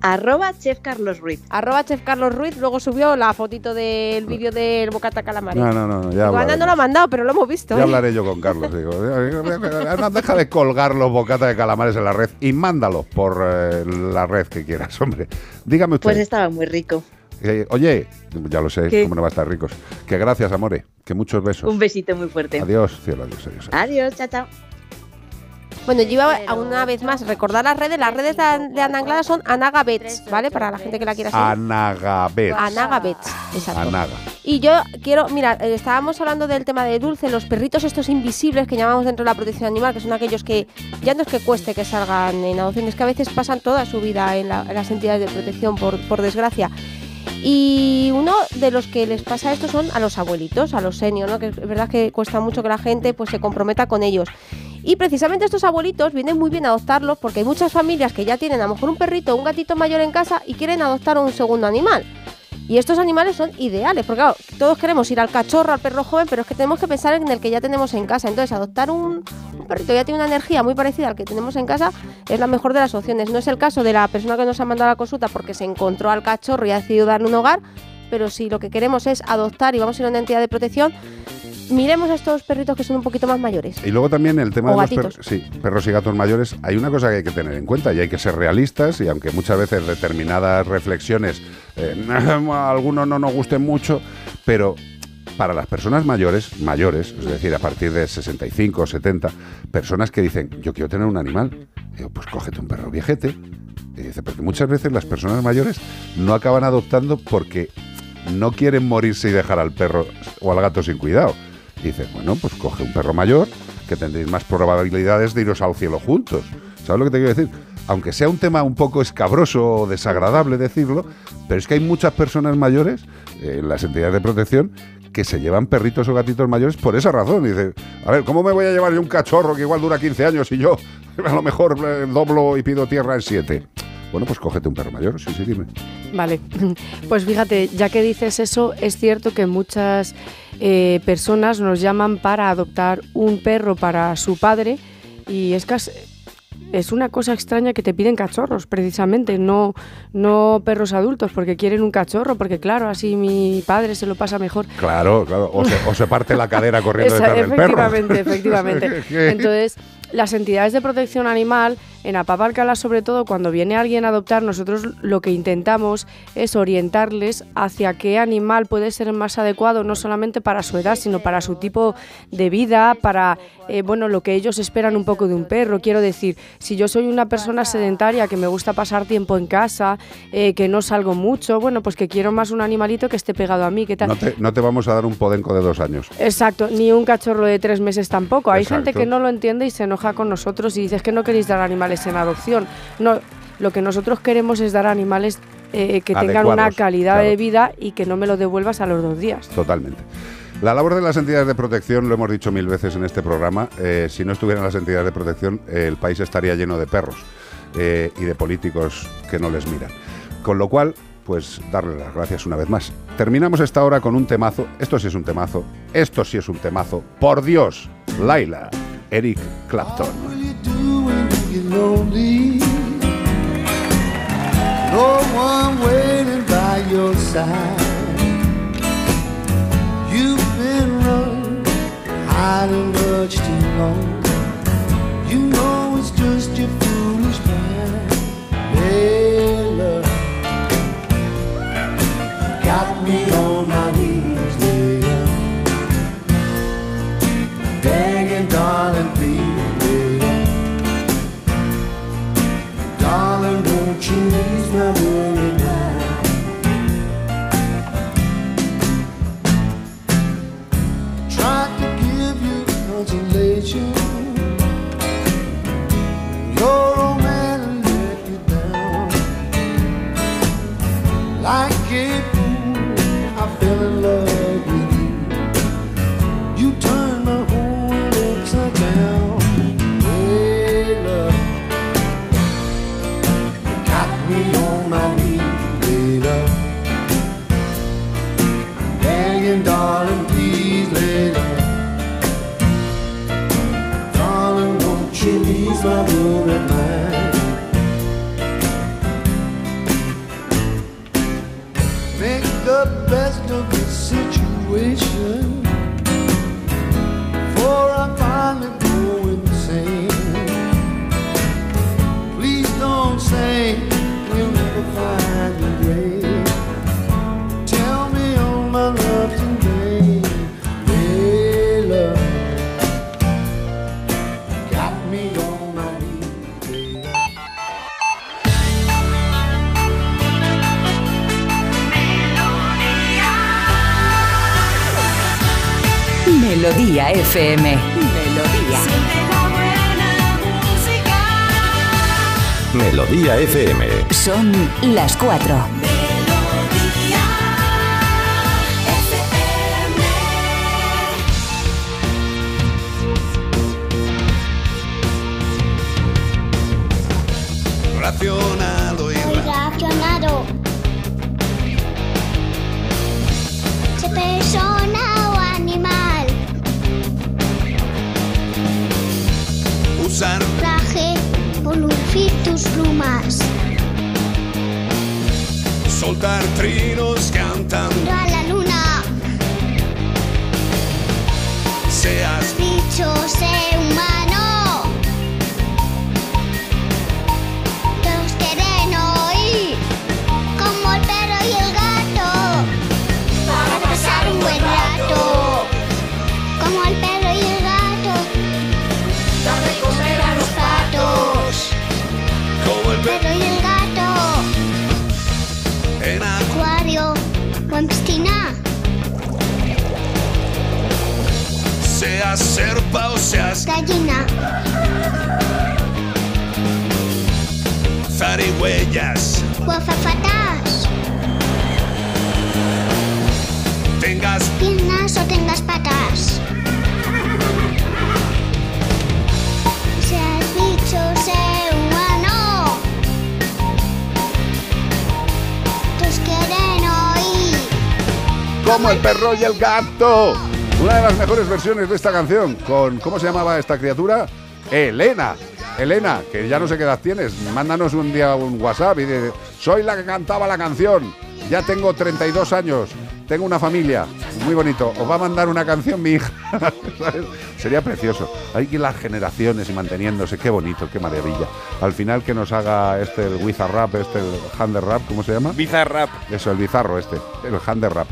Arroba Chef Carlos Ruiz. Arroba chef Carlos Ruiz, luego subió la fotito del vídeo del bocata calamari. No, no, no, no, ya no lo ha mandado, pero lo hemos visto. Ya ¿eh? hablaré yo con Carlos. Digo, "Ana, deja de colgar los bocatas de calamares en la red y mándalos por eh, la red que quieras, hombre. Dígame usted. Pues estaba muy rico. eh, oye, ya lo sé, ¿Qué? cómo no va a estar ricos. Que gracias, amore. Que muchos besos. Un besito muy fuerte. Adiós, cielo, adiós, adiós. Adiós, chao, chao. Bueno, yo iba a una vez más recordar las redes. Las redes de, de Ana Anglada son Anaga Bets, ¿vale? Para la gente que la quiera seguir. Anagabet. Anaga Bets, exacto. Anaga. Y yo quiero, mira, eh, estábamos hablando del tema de Dulce, los perritos estos invisibles que llamamos dentro de la protección animal, que son aquellos que ya no es que cueste que salgan en adopción, es que a veces pasan toda su vida en, la- en las entidades de protección, por, por desgracia. Y uno de los que les pasa esto son a los abuelitos, a los seniors, ¿no? que es verdad que cuesta mucho que la gente pues, se comprometa con ellos. Y precisamente estos abuelitos vienen muy bien a adoptarlos porque hay muchas familias que ya tienen a lo mejor un perrito o un gatito mayor en casa y quieren adoptar un segundo animal. Y estos animales son ideales, porque claro, todos queremos ir al cachorro, al perro joven, pero es que tenemos que pensar en el que ya tenemos en casa. Entonces, adoptar un, perrito que ya tiene una energía muy parecida al que tenemos en casa es la mejor de las opciones. No es el caso de la persona que nos ha mandado la consulta porque se encontró al cachorro y ha decidido darle un hogar, pero si lo que queremos es adoptar y vamos a ir a una entidad de protección, miremos a estos perritos que son un poquito más mayores. Y luego también el tema O de los perros, sí, perros y gatos mayores, hay una cosa que hay que tener en cuenta y hay que ser realistas y aunque muchas veces determinadas reflexiones eh, a algunos no nos gusten mucho, pero para las personas mayores, mayores, es decir, a partir de 65 o 70, personas que dicen, yo quiero tener un animal, digo, pues cógete un perro viejete. Y dice, porque muchas veces las personas mayores no acaban adoptando porque no quieren morirse y dejar al perro o al gato sin cuidado. Y dices, bueno, pues coge un perro mayor, que tendréis más probabilidades de iros al cielo juntos. ¿Sabes lo que te quiero decir? Aunque sea un tema un poco escabroso o desagradable decirlo, pero es que hay muchas personas mayores eh, en las entidades de protección que se llevan perritos o gatitos mayores por esa razón. Dice, a ver, ¿cómo me voy a llevar yo un cachorro que igual dura 15 años y yo a lo mejor eh, doblo y pido tierra en 7? Bueno, pues cógete un perro mayor, sí, sí, dime. Vale, pues fíjate, ya que dices eso, es cierto que muchas eh, personas nos llaman para adoptar un perro para su padre y es casi- es una cosa extraña que te piden cachorros, precisamente, no, no perros adultos, porque quieren un cachorro, porque claro, así mi padre se lo pasa mejor. Claro, claro. O se, o se parte la cadera corriendo Esa- detrás del perro. efectivamente, efectivamente. Entonces, las entidades de protección animal, en Apapalcala sobre todo, cuando viene alguien a adoptar, nosotros lo que intentamos es orientarles hacia qué animal puede ser más adecuado, no solamente para su edad, sino para su tipo de vida, para eh, bueno, lo que ellos esperan un poco de un perro. Quiero decir, si yo soy una persona sedentaria que me gusta pasar tiempo en casa, eh, que no salgo mucho, bueno, pues que quiero más un animalito que esté pegado a mí, que tal. No te, no te vamos a dar un podenco de dos años. Exacto, ni un cachorro de tres meses tampoco. Hay gente que no lo entiende y se enoja con nosotros y dices que no queréis dar animales en adopción. No, lo que nosotros queremos es dar animales eh, que tengan una calidad claro. de vida y que no me lo devuelvas a los dos días. Totalmente. La labor de las entidades de protección, lo hemos dicho mil veces en este programa, eh, si no estuvieran las entidades de protección, eh, el país estaría lleno de perros eh, y de políticos que no les miran. Con lo cual, pues darle las gracias una vez más. Terminamos esta hora con un temazo. Esto sí es un temazo. Esto sí es un temazo. Por Dios, Laila, Eric Clapton. Lonely. No one waiting by your side. You've been running, hiding much too long. You know it's just your foolish mind. Layla, got me on my knees, Like a 4. Perro y el gato. Una de las mejores versiones de esta canción, con ¿cómo se llamaba esta criatura? Elena. Elena, que ya no sé qué edad tienes, mándanos un día un WhatsApp y de, soy la que cantaba la canción, ya tengo 32 años, tengo una familia, muy bonito, os va a mandar una canción mi hija, ¿sabes? Sería precioso. Hay que ir las generaciones y manteniéndose, qué bonito, qué maravilla. Al final que nos haga este el Wizard este el Hander Rap, ¿cómo se llama? Bizarrap. Eso, el bizarro este, el Hander Rap.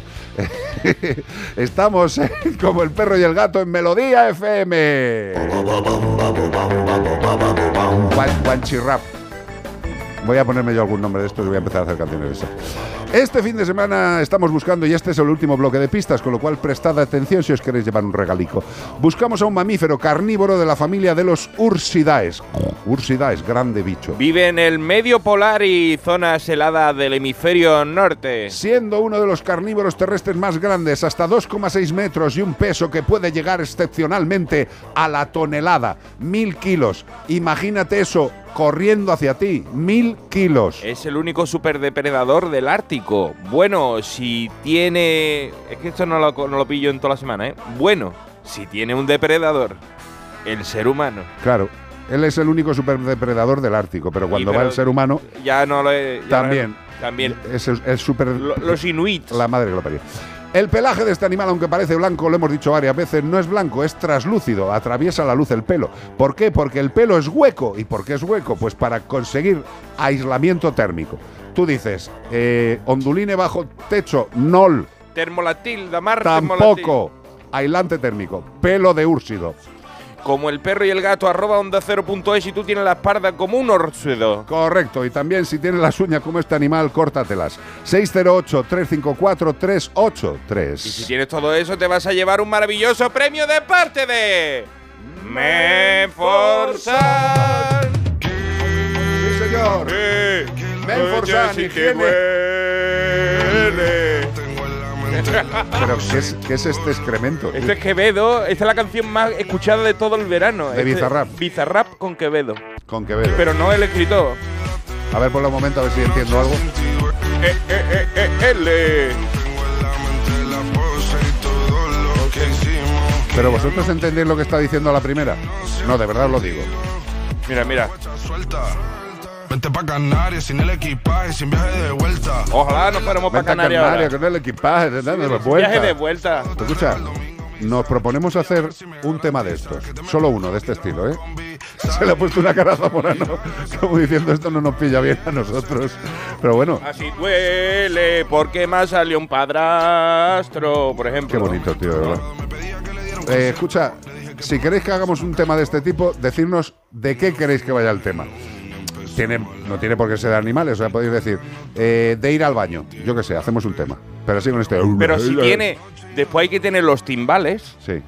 Estamos como el perro y el gato en Melodía FM. Guanchi Rap. Voy a ponerme yo algún nombre de estos y voy a empezar a hacer canciones de esas. Este fin de semana estamos buscando, y este es el último bloque de pistas, con lo cual prestad atención si os queréis llevar un regalico. Buscamos a un mamífero carnívoro de la familia de los Ursidaes. Ursidaes, grande bicho. Vive en el medio polar y zonas heladas del hemisferio norte. Siendo uno de los carnívoros terrestres más grandes, hasta 2,6 metros y un peso que puede llegar excepcionalmente a la tonelada, mil kilos. Imagínate eso corriendo hacia ti, mil kilos. Es el único superdepredador del Ártico. Bueno, si tiene... Es que esto no lo, no lo pillo en toda la semana, ¿eh? Bueno, si tiene un depredador, el ser humano. Claro, él es el único superdepredador del Ártico, pero cuando va el ser humano, Ya no lo he... ya también. no- también. Es el super. los inuits. La madre que lo parió. El pelaje de este animal, aunque parece blanco, lo hemos dicho varias veces, no es blanco, es traslúcido, atraviesa la luz el pelo. ¿Por qué? Porque el pelo es hueco. ¿Y por qué es hueco? Pues para conseguir aislamiento térmico. Tú dices, eh, onduline bajo techo, nol, Termolatil, Damar termolatil. tampoco. Aislante térmico, pelo de úrsido. Como el perro y el gato, arroba onda cero punto es y tú tienes la espalda como un orsuedo. Correcto, y también si tienes las uñas como este animal, córtatelas. 608-354-383. Y si tienes todo eso, te vas a llevar un maravilloso premio de parte de. Menforsan. Sí, señor. Sí que higiene. Pero, ¿qué es, qué es este excremento? Este es Quevedo, esta es la canción más escuchada de todo el verano. De Este- Bizarrap. Bizarrap con Quevedo. Con Quevedo. Pero no el escritor. A ver, por un momento, a ver si entiendo algo. Eh, eh, eh, eh, ele. Pero vosotros entendéis lo que está diciendo la primera. No, de verdad os lo digo. Mira, mira. Vente pa' Canarias sin el equipaje, sin viaje de vuelta. Ojalá nos fuéramos para Canarias. Canarias con el equipaje, la Viaje de vuelta. vuelta. Escucha, nos proponemos hacer un tema de estos. Solo uno de este estilo, ¿eh? Se le ha puesto una cara a Zamorano, como diciendo esto no nos pilla bien a nosotros. Pero bueno, Así duele porque más salió un padrastro, por ejemplo. qué bonito, tío, de verdad. Eh, escucha, si queréis que hagamos un tema de este tipo, decirnos de qué queréis que vaya el tema. Tiene, no tiene por qué ser de animales, o sea, podéis decir, eh, de ir al baño. Yo qué sé, hacemos un tema. Pero así con este. Pero si tiene. Después hay que tener los timbales. Sí.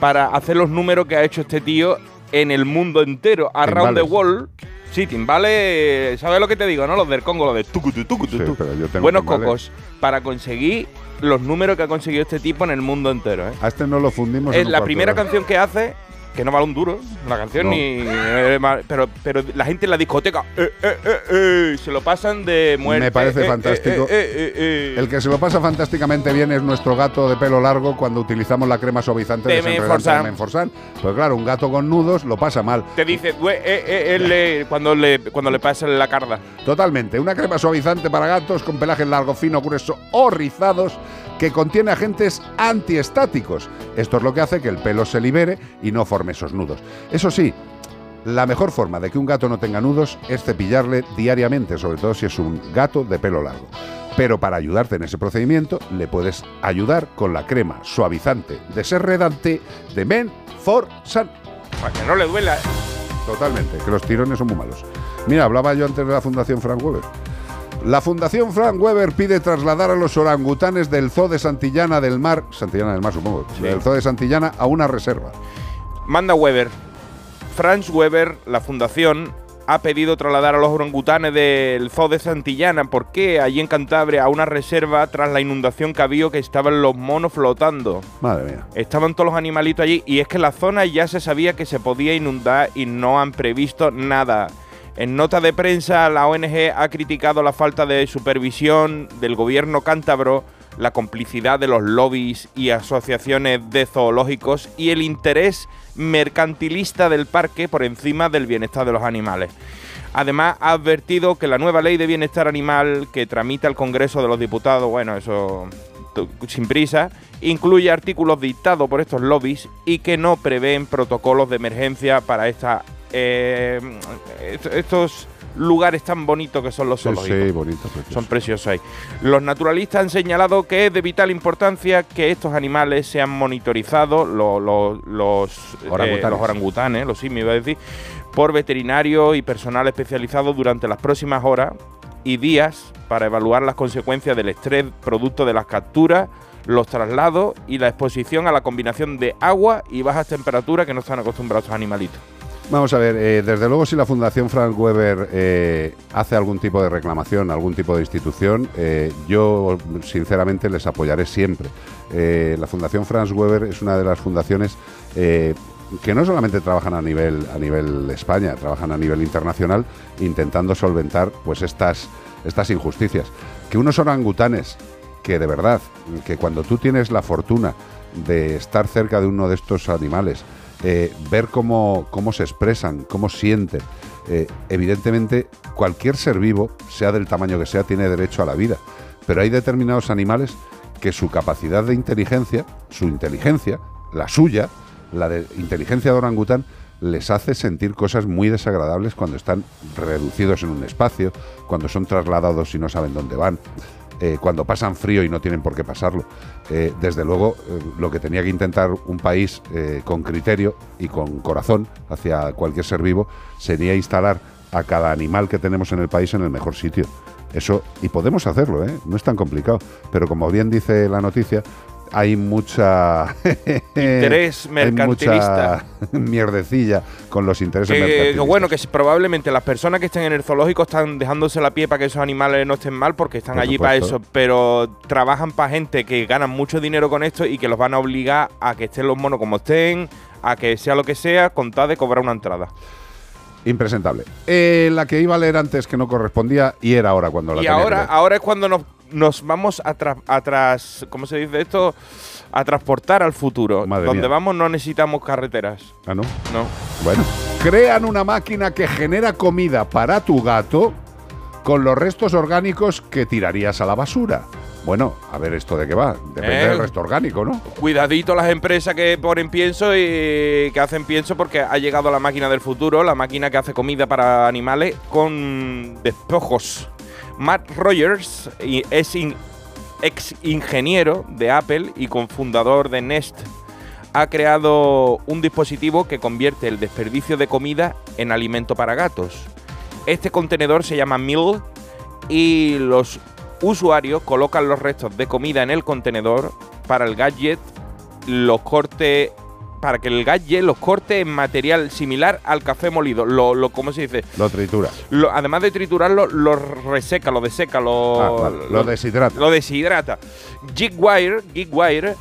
para hacer los números que ha hecho este tío en el mundo entero, around the Timbales. world. Sí, timbales, ¿sabes lo que te digo, no? Los del Congo, los de tucutu, tucutu, Sí, pero yo tengo Buenos timbales. cocos, para conseguir los números que ha conseguido este tipo en el mundo entero, ¿eh? A este no lo fundimos. en Es la primera hora. canción que hace, que no vale un duro, la canción No. ni. pero, pero la gente en la discoteca, eh, eh, eh, se lo pasan de muerte. Me parece fantástico. El que se lo pasa fantásticamente bien es nuestro gato de pelo largo cuando utilizamos la crema suavizante De Menforsan. Pues claro, un gato con nudos lo pasa mal. Te dice, "Due- eh, eh, él le- cuando, le, cuando le pasa la carda. Totalmente. Una crema suavizante para gatos con pelaje largo, fino, grueso o rizados que contiene agentes antiestáticos. Esto es lo que hace que el pelo se libere y no forme esos nudos. Eso sí, la mejor forma de que un gato no tenga nudos es cepillarle diariamente, sobre todo si es un gato de pelo largo. Pero para ayudarte en ese procedimiento, le puedes ayudar con la crema suavizante desenredante de Men for Sun. Para que no le duela. Totalmente, que los tirones son muy malos. Mira, hablaba yo antes de la Fundación Frank Weber. La Fundación Frank Weber pide trasladar a los orangutanes del Zoo de Santillana del Mar, Santillana del Mar supongo, del Zoo de Santillana a una reserva. Manda Weber. Franz Weber, la fundación, ha pedido trasladar a los orangutanes del Zoo de Santillana. ¿Por qué? Allí en Cantabria, a una reserva tras la inundación que había que estaban los monos flotando. Madre mía. Estaban todos los animalitos allí y es que la zona ya se sabía que se podía inundar y no han previsto nada. En nota de prensa, la ONG ha criticado la falta de supervisión del gobierno cántabro, la complicidad de los lobbies y asociaciones de zoológicos y el interés mercantilista del parque por encima del bienestar de los animales. Además, ha advertido que la nueva ley de bienestar animal que tramita el Congreso de los Diputados, bueno, eso sin prisa, incluye artículos dictados por estos lobbies y que no prevén protocolos de emergencia para esta, eh, est- estos lugares tan bonitos que son los zoológicos. sí, bonito, precioso. Son preciosos ahí. Los naturalistas han señalado que es de vital importancia que estos animales sean monitorizados, los, eh, Orangutanes. los orangutanes, los simios iba a decir, por veterinarios y personal especializado durante las próximas horas y días para evaluar las consecuencias del estrés producto de las capturas, los traslados y la exposición a la combinación de agua y bajas temperaturas que no están acostumbrados estos animalitos. Vamos a ver, eh, desde luego si la Fundación Frank Weber eh, hace algún tipo de reclamación, algún tipo de institución, eh, yo sinceramente les apoyaré siempre. La Fundación Franz Weber es una de las fundaciones que no solamente trabajan a nivel, a nivel España, trabajan a nivel internacional intentando solventar pues estas, estas injusticias. Que unos orangutanes que de verdad, que cuando tú tienes la fortuna de estar cerca de uno de estos animales, eh, ver cómo, cómo se expresan, cómo sienten, eh, evidentemente cualquier ser vivo, sea del tamaño que sea, tiene derecho a la vida. Pero hay determinados animales que su capacidad de inteligencia, su inteligencia, la suya, la de inteligencia de orangután, les hace sentir cosas muy desagradables cuando están reducidos en un espacio, cuando son trasladados y no saben dónde van, eh, cuando pasan frío y no tienen por qué pasarlo. Eh, desde luego, eh, lo que tenía que intentar un país con criterio y con corazón hacia cualquier ser vivo sería instalar a cada animal que tenemos en el país en el mejor sitio. Eso, y podemos hacerlo, no es tan complicado. Pero como bien dice la noticia, hay mucha Interés hay mercantilista. mucha mierdecilla con los intereses que mercantilistas. bueno, que probablemente las personas que estén en el zoológico están dejándose la pie para que esos animales no estén mal porque están Por allí para eso, pero trabajan para gente que ganan mucho dinero con esto y que los van a obligar a que estén los monos como estén, a que sea lo que sea, con tal de cobrar una entrada. Impresentable. Eh, la que iba a leer antes que no correspondía y era ahora cuando la Y tenía que ahora, leer. ahora es cuando nos, nos vamos a, tra- a tras- ¿cómo se dice esto? A transportar al futuro. Madre Donde mía. vamos no necesitamos carreteras. Ah, ¿no? No. Bueno, crean una máquina que genera comida para tu gato con los restos orgánicos que tirarías a la basura. Bueno, a ver esto de qué va. Depende Eh. del resto orgánico, ¿no? Cuidadito las empresas que ponen pienso y que hacen pienso porque ha llegado la máquina del futuro, la máquina que hace comida para animales con despojos. Matt Rogers es ex ingeniero de Apple y cofundador de Nest. Ha creado un dispositivo que convierte el desperdicio de comida en alimento para gatos. Este contenedor se llama Mill y los usuarios colocan los restos de comida en el contenedor para el gadget, los corte para que el gas los corte en material similar al café molido. Lo, lo ¿Cómo se dice? Lo tritura. Lo- además de triturarlo, lo reseca, lo deseca, lo, Ah, lo deshidrata. Lo deshidrata. Gigwire, Gigwire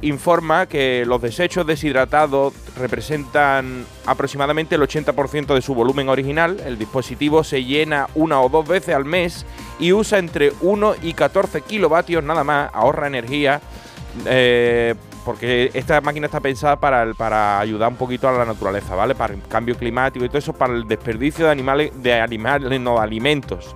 informa que los desechos deshidratados representan aproximadamente el 80% de su volumen original. El dispositivo se llena una o dos veces al mes y usa entre 1 y 14 kilovatios nada más, ahorra energía. eh, porque esta máquina está pensada para, el- para ayudar un poquito a la naturaleza, ¿vale? Para el cambio climático y todo eso, para el desperdicio de animales, de animales, no de alimentos.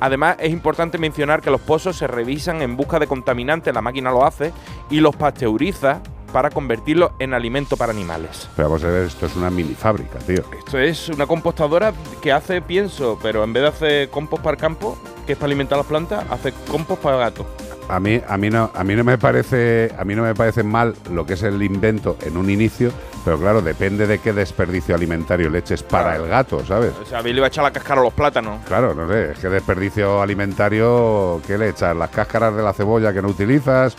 Además, es importante mencionar que los pozos se revisan en busca de contaminantes, la máquina lo hace, y los pasteuriza para convertirlos en alimento para animales. Pero vamos a ver, esto es una mini fábrica, tío. Esto es una compostadora que hace pienso, pero en vez de hacer compost para el campo, que es para alimentar las plantas, hace compost para gatos. A mí, a mí no, a mí no me parece, a mí no me parece mal lo que es el invento en un inicio, pero claro, depende de qué desperdicio alimentario le eches para el gato, ¿sabes? O sea, a mí le iba a echar la cáscara a los plátanos. Claro, no sé, es que desperdicio alimentario, ¿qué le echas? Las cáscaras de la cebolla que no utilizas,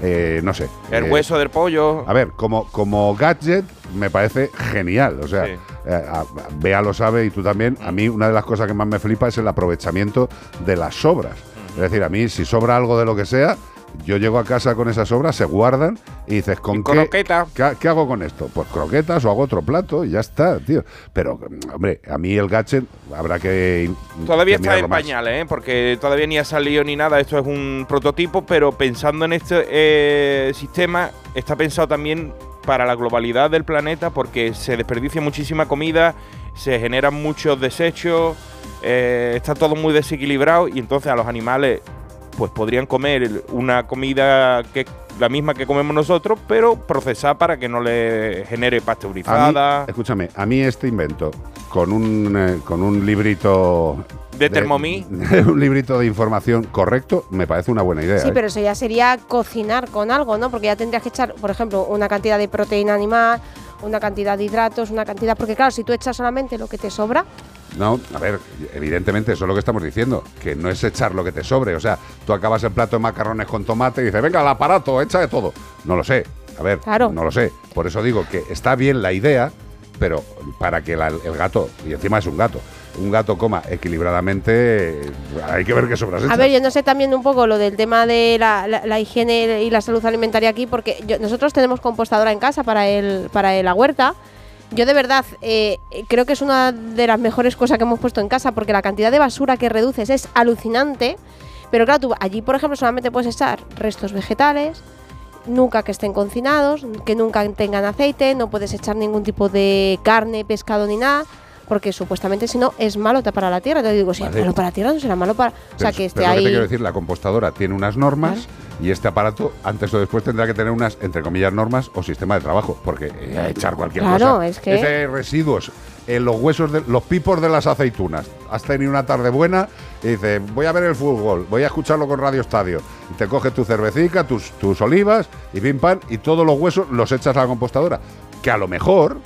Eh, no sé. El Eh, hueso del pollo. A ver, como, como gadget me parece genial. O sea, Sí. eh, a- Bea lo sabe y tú también. A mí una de las cosas que más me flipa es el aprovechamiento de las sobras. Es decir, a mí si sobra algo de lo que sea, yo llego a casa con esas sobras, se guardan y dices, ¿con qué. ¿qué, qué hago con esto? Pues croquetas o hago otro plato y ya está, tío. Pero, hombre, a mí el gadget habrá que... Todavía que está en más. pañales, ¿eh? porque todavía ni ha salido ni nada. Esto es un prototipo, pero pensando en este eh, sistema, está pensado también para la globalidad del planeta, porque se desperdicia muchísima comida, se generan muchos desechos, eh, está todo muy desequilibrado y entonces a los animales pues podrían comer una comida que la misma que comemos nosotros, pero procesada para que no le genere A mí, pasteurizada. escúchame, a mí este invento con un, eh, con un librito... De Thermomix. un librito de información correcto me parece una buena idea. Sí, ¿eh? pero eso ya sería cocinar con algo, ¿no? Porque ya tendrías que echar, por ejemplo, una cantidad de proteína animal, una cantidad de hidratos, una cantidad. Porque, claro, si tú echas solamente lo que te sobra, No, a ver, evidentemente eso es lo que estamos diciendo, que no es echar lo que te sobre. O sea, tú acabas el plato de macarrones con tomate y dices, venga, al aparato, echa de todo. No lo sé, a ver, no lo sé. Por eso digo que está bien la idea, pero para que la- el gato, y encima es un gato, un gato coma equilibradamente, hay que ver qué sobras A echas. ver, yo no sé también un poco lo del tema de la, la- la higiene y la salud alimentaria aquí, porque yo- nosotros tenemos compostadora en casa para, el, para la huerta. Yo de verdad eh, creo que es una de las mejores cosas que hemos puesto en casa, porque la cantidad de basura que reduces es alucinante. Pero claro, tú allí, por ejemplo, solamente puedes echar restos vegetales, nunca que estén cocinados, que nunca tengan aceite, no puedes echar ningún tipo de carne, pescado ni nada, porque supuestamente si no es malo para la tierra. Te digo, si es malo para la tierra, no será malo para... o sea, que esté pero lo ahí... te quiero decir, la compostadora tiene unas normas y este aparato antes o después tendrá que tener unas, entre comillas, normas o sistema de trabajo, porque eh, echar cualquier Claro, cosa. es que- Ese residuos en los huesos, de, los pipos de las aceitunas. Has tenido una tarde buena y dices, voy a ver el fútbol, voy a escucharlo con Radio Estadio. Y te coges tu cervecica, tus, tus olivas y pim pam, y todos los huesos los echas a la compostadora. Que a lo mejor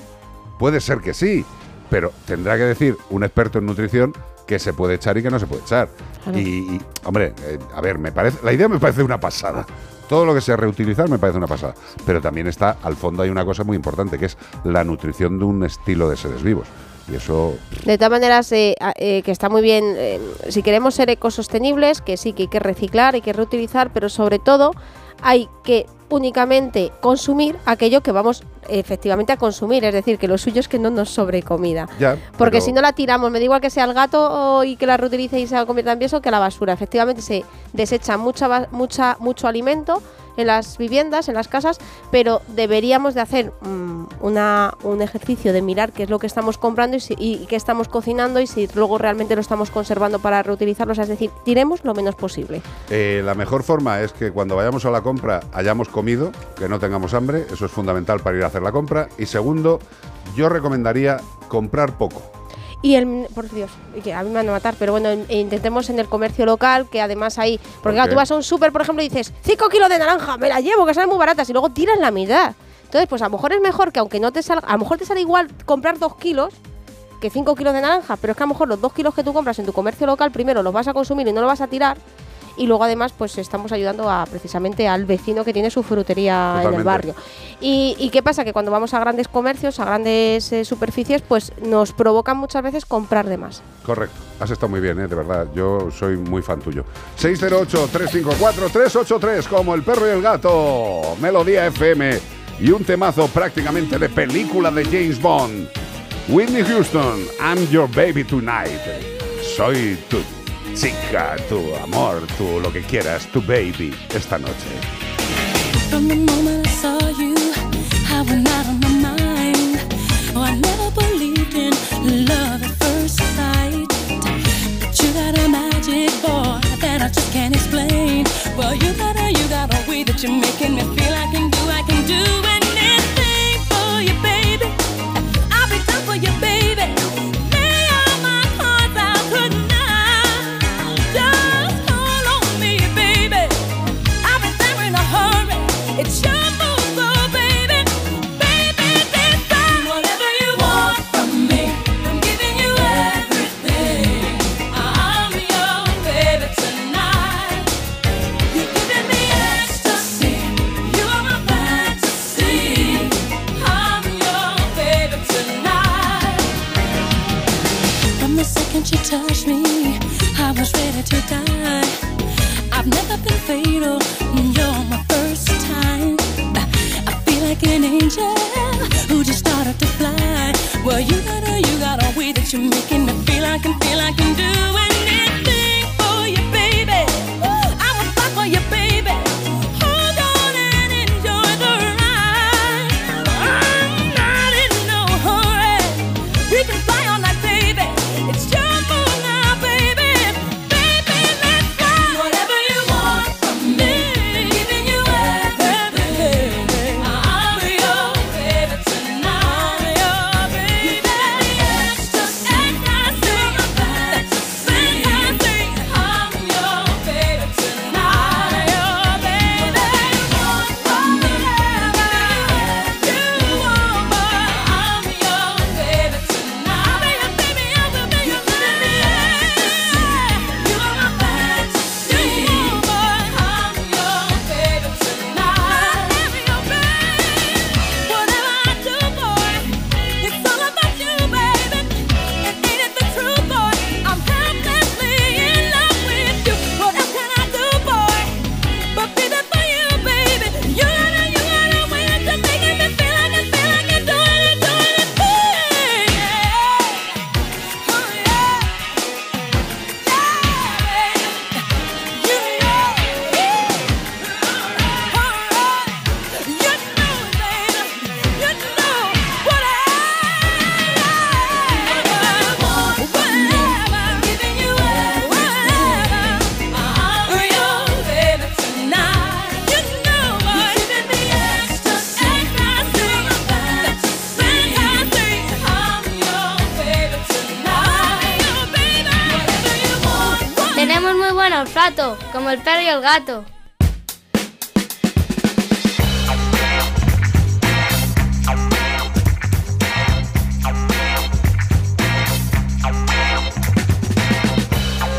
puede ser que sí, pero tendrá que decir un experto en nutrición que se puede echar y que no se puede echar. Claro. Y, y, hombre, eh, a ver, me parece, la idea me parece una pasada. Todo lo que sea reutilizar me parece una pasada. Pero también está, al fondo hay una cosa muy importante, que es la nutrición de un estilo de seres vivos. Y eso, De todas maneras, eh, eh, que está muy bien, si queremos ser ecosostenibles, que sí, que hay que reciclar, hay que reutilizar, pero sobre todo hay que únicamente consumir aquello que vamos efectivamente a consumir, es decir, que lo suyo es que no nos sobre comida. ya. Porque pero- si no la tiramos, me da igual que sea el gato y que la reutilice y se la convierta en pienso que la basura. Efectivamente se desecha mucha, mucha, mucho alimento en las viviendas, en las casas, pero deberíamos de hacer mm, una, un ejercicio de mirar qué es lo que estamos comprando y, si- y qué estamos cocinando y si luego realmente lo estamos conservando para reutilizarlo. O sea, es decir, tiremos lo menos posible. Eh, la mejor forma es que cuando vayamos a la compra hayamos comido, que no tengamos hambre, eso es fundamental para ir a hacer la compra. Y segundo, yo recomendaría comprar poco. Y el, por Dios, que a mí me van a matar, pero bueno, in- intentemos en el comercio local, que además hay. Porque claro, tú vas a un súper, por ejemplo, y dices, 5 kilos de naranja, me la llevo, que salen muy baratas, y luego tiras la mitad. Entonces, pues a lo mejor es mejor que aunque no te salga, a lo mejor te sale igual comprar 2 kilos que 5 kilos de naranja, pero es que a lo mejor los 2 kilos que tú compras en tu comercio local, primero los vas a consumir y no los vas a tirar. Y luego además pues estamos ayudando a precisamente al vecino que tiene su frutería en el barrio. ¿Y, y qué pasa? Que cuando vamos a grandes comercios, a grandes eh, superficies, pues nos provocan muchas veces comprar de más. Correcto. Has estado muy bien, ¿eh? de verdad. Yo soy muy fan tuyo. 608-354-383, como el perro y el gato. Melodía FM. Y un temazo prácticamente de película de James Bond. Whitney Houston, I'm your baby tonight. Soy tu chica, tu amor, tu lo que quieras, tu baby esta noche. From the moment I saw you, I went out of my mind. Oh, I never believed in love at first sight. But you got a magic boy that I just can't explain. Well, you got a, you got a way that you're making me feel I can do, I can do anything The you touched me, I was ready to die. I've never been fatal. You're my first time. I feel like an angel who just started to fly. Well, you got a, you got a way that you're making me feel I can feel I can do anything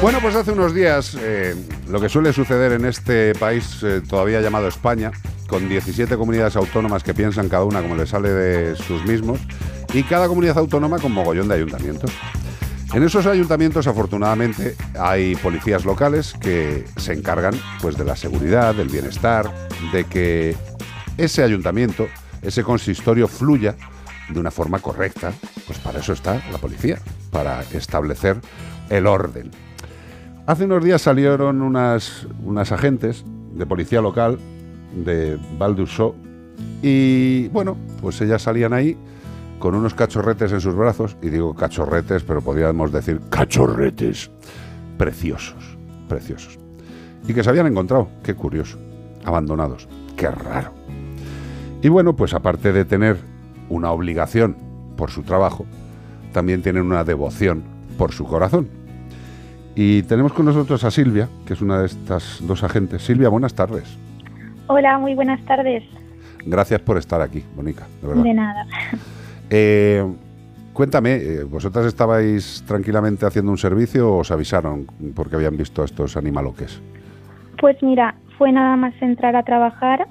Bueno, pues hace unos días eh, lo que suele suceder en este país eh, todavía llamado España, con 17 comunidades autónomas que piensan cada una como le sale de sus mismos, y cada comunidad autónoma con mogollón de ayuntamientos. En esos ayuntamientos, afortunadamente, hay policías locales que se encargan pues, de la seguridad, del bienestar, de que ese ayuntamiento, ese consistorio fluya de una forma correcta. Pues para eso está la policía, para establecer el orden. Hace unos días salieron unas, unas agentes de policía local de Val y bueno, pues ellas salían ahí con unos cachorretes en sus brazos, y digo cachorretes, pero podríamos decir cachorretes, preciosos, preciosos. Y que se habían encontrado, qué curioso, abandonados, qué raro. Y bueno, pues aparte de tener una obligación por su trabajo, también tienen una devoción por su corazón. Y tenemos con nosotros a Silvia, que es una de estas dos agentes. Silvia, buenas tardes. Hola, muy buenas tardes. Gracias por estar aquí, Bonica, de verdad. De nada. Eh, cuéntame, eh, ¿vosotras estabais tranquilamente haciendo un servicio o os avisaron porque habían visto a estos animaloques? Pues mira, fue nada más entrar a trabajar.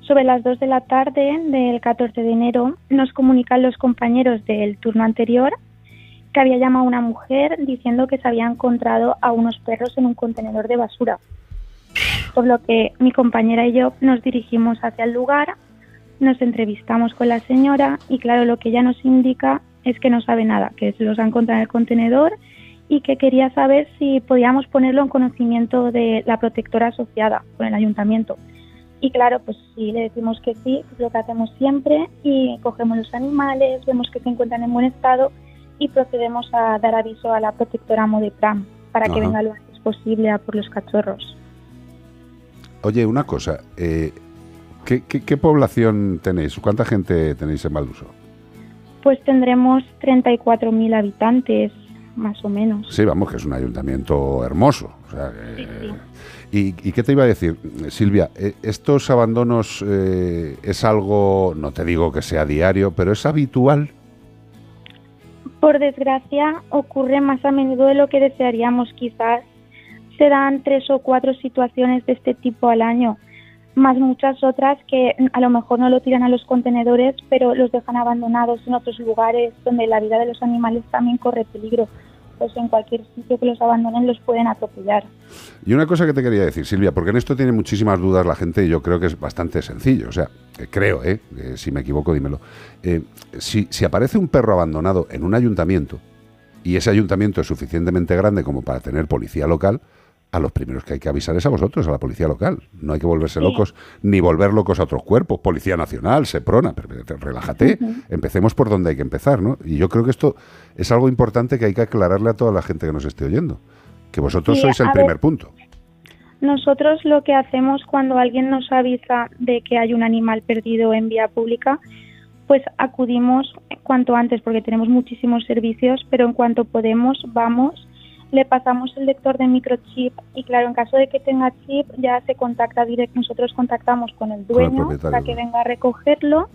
Sobre las 2 de la tarde del 14 de enero nos comunican los compañeros del turno anterior que había llamado a una mujer diciendo que se había encontrado a unos perros en un contenedor de basura. Por lo que mi compañera y yo nos dirigimos hacia el lugar, nos entrevistamos con la señora y claro, lo que ella nos indica es que no sabe nada, que se los ha encontrado en el contenedor y que quería saber si podíamos ponerlo en conocimiento de la protectora asociada con el ayuntamiento. Y claro, pues sí, le decimos que sí, es lo que hacemos siempre, y cogemos los animales, vemos que se encuentran en buen estado y procedemos a dar aviso a la protectora Modepram para que venga lo antes posible a por los cachorros. Oye, una cosa, eh, ¿qué, qué, qué población tenéis? ¿Cuánta gente tenéis en Valduso? Pues tendremos 34.000 habitantes, más o menos. Sí, vamos, que es un ayuntamiento hermoso. o sea, que- ¿Y, y qué te iba a decir, Silvia? eh, ¿Estos abandonos eh, es algo, no te digo que sea diario, pero es habitual? Por desgracia, ocurre más a menudo de lo que desearíamos. Quizás se dan tres o cuatro situaciones de este tipo al año, más muchas otras que a lo mejor no lo tiran a los contenedores, pero los dejan abandonados en otros lugares donde la vida de los animales también corre peligro. Pues en cualquier sitio que los abandonen los pueden atropellar. Y una cosa que te quería decir, Silvia, porque en esto tiene muchísimas dudas la gente y yo creo que es bastante sencillo. O sea, creo, ¿eh? Eh, si me equivoco, dímelo. Eh, si, si aparece un perro abandonado en un ayuntamiento y ese ayuntamiento es suficientemente grande como para tener policía local, a los primeros que hay que avisar es a vosotros, a la policía local. No hay que volverse Sí. locos ni volver locos a otros cuerpos. Policía Nacional, Seprona, pero, pero relájate. Empecemos por donde hay que empezar, ¿no? Y yo creo que esto es algo importante que hay que aclararle a toda la gente que nos esté oyendo. Que vosotros Sí, sois el primer ver. punto. Nosotros lo que hacemos cuando alguien nos avisa de que hay un animal perdido en vía pública, pues acudimos cuanto antes porque tenemos muchísimos servicios, pero en cuanto podemos vamos, le pasamos el lector de microchip y claro, en caso de que tenga chip ya se contacta directo, nosotros contactamos con el Con el dueño para que venga a recogerlo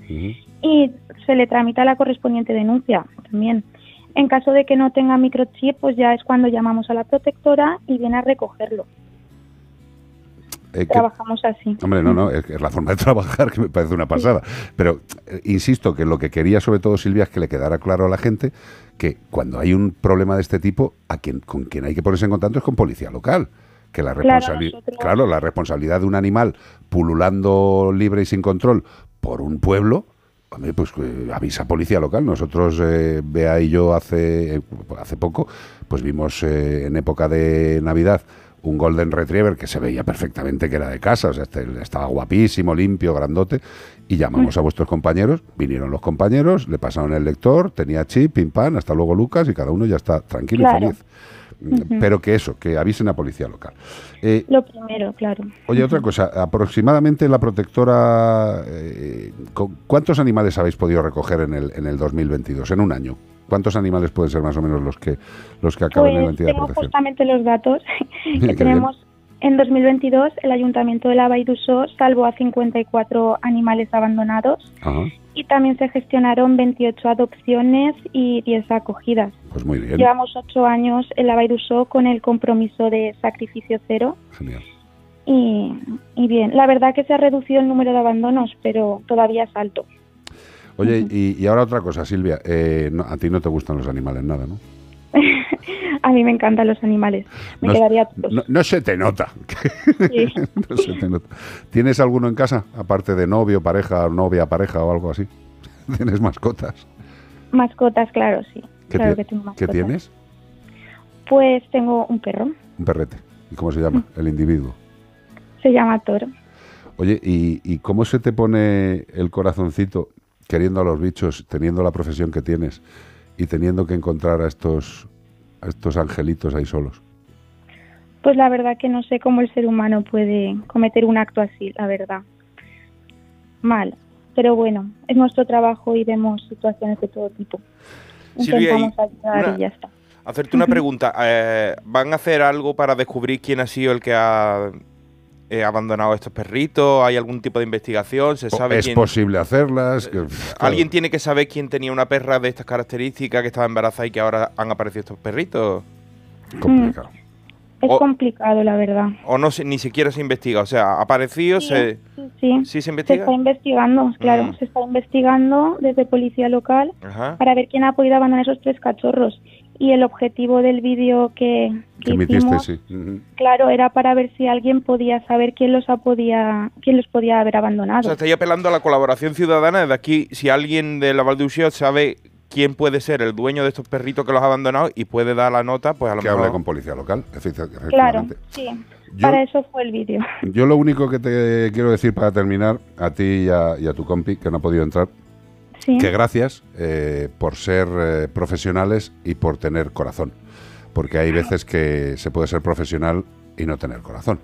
y se le tramita la correspondiente denuncia también. En caso de que no tenga microchip, pues ya es cuando llamamos a la protectora y viene a recogerlo. Eh, que- Trabajamos así. Hombre, no, no, es, la forma de trabajar que me parece una pasada. Pero eh, insisto que lo que quería sobre todo Silvia es que le quedara claro a la gente que cuando hay un problema de este tipo, a quien, con quien hay que ponerse en contacto es con policía local. Que la responsabilidad, claro, la responsabilidad de un animal pululando libre y sin control por un pueblo, hombre, pues eh, avisa a policía local. Nosotros, eh, Bea y yo hace, eh, hace poco, pues vimos en época de Navidad un Golden Retriever que se veía perfectamente que era de casa, o sea, este- estaba guapísimo, limpio, grandote, y llamamos a vuestros compañeros, vinieron los compañeros, le pasaron el lector, tenía chip, pim pam, hasta luego Lucas, y cada uno ya está tranquilo Claro. y feliz. Pero que eso, que avisen a policía local. Eh, Lo primero, claro. Oye, otra cosa, aproximadamente la protectora, eh, ¿cu- ¿cuántos animales habéis podido recoger en el, en el 2022, en un año? ¿Cuántos animales pueden ser más o menos los que los que acaban en la Pues entidad de tengo protección? justamente los datos Qué que bien. tenemos. En 2022, el Ayuntamiento de la Baidusó salvó a 54 animales abandonados Ajá, y también se gestionaron 28 adopciones y 10 acogidas. pues muy bien, Llevamos 8 años en la Baidusó con el compromiso de sacrificio cero genial. y, y bien, la verdad que se ha reducido el número de abandonos, pero todavía es alto. Oye, y, y ahora otra cosa, Silvia, eh, no- a ti no te gustan los animales nada, ¿no? a mí me encantan los animales. Me No, quedaría no, no se te nota. Sí. No se te nota. ¿Tienes alguno en casa, aparte de novio, pareja, novia, pareja o algo así? ¿Tienes mascotas? mascotas, claro, sí. ¿Qué, claro tie- que tengo ¿qué mascotas. tienes? Pues tengo un perro, Un perrete. ¿Y cómo se llama? El individuo. se llama Thor. Oye, ¿y, y cómo se te pone el corazoncito queriendo a los bichos, teniendo la profesión que tienes y teniendo que encontrar a estos, a estos angelitos ahí solos? Pues la verdad que no sé cómo el ser humano puede cometer un acto así, la verdad. Mal. Pero bueno, es nuestro trabajo y vemos situaciones de todo tipo. Silvia, Intentamos ayudar una- y ya está. Hacerte una pregunta. eh, ¿Van a hacer algo para descubrir quién ha sido el que ha eh, abandonado a estos perritos? ¿Hay algún tipo de investigación? ¿Se sabe ¿Es quién? posible hacerlas? Que, claro. ¿Alguien tiene que saber quién tenía una perra de estas características que estaba embarazada y que ahora han aparecido estos perritos? Complicado. Es O- complicado, la verdad. ¿O no se- ni siquiera se investiga? O sea, ha aparecido, se... Sí, ¿Sí se se investiga? está investigando, claro, Mm. se está investigando desde policía local Ajá. para ver quién ha podido abandonar esos tres cachorros. Y el objetivo del vídeo que, Que hicimos, sí. Claro, era para ver si alguien podía saber quién los ha podía, quién los podía haber O abandonado. sea, estoy apelando a la colaboración ciudadana. Desde aquí, si alguien de la Valduxio sabe quién puede ser el dueño de estos perritos que los ha abandonado y puede dar la nota, pues a lo Que mejor... hable con policía local, Claro, sí. Yo- Para eso fue el vídeo. Yo lo único que te quiero decir para terminar, a ti y a, y a tu compi, que no ha podido entrar, Sí. que gracias eh, por ser eh, profesionales y por tener corazón. Porque hay veces que se puede ser profesional y no tener corazón.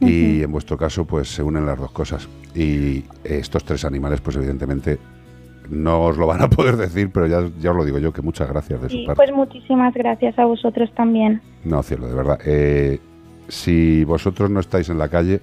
Y en vuestro caso, pues se unen las dos cosas. Y estos tres animales, pues evidentemente no os lo van a poder decir, pero ya, ya os lo digo yo, que muchas gracias de su Sí, parte. pues muchísimas gracias a vosotros también. No, cielo, de verdad. Eh, si vosotros no estáis en la calle,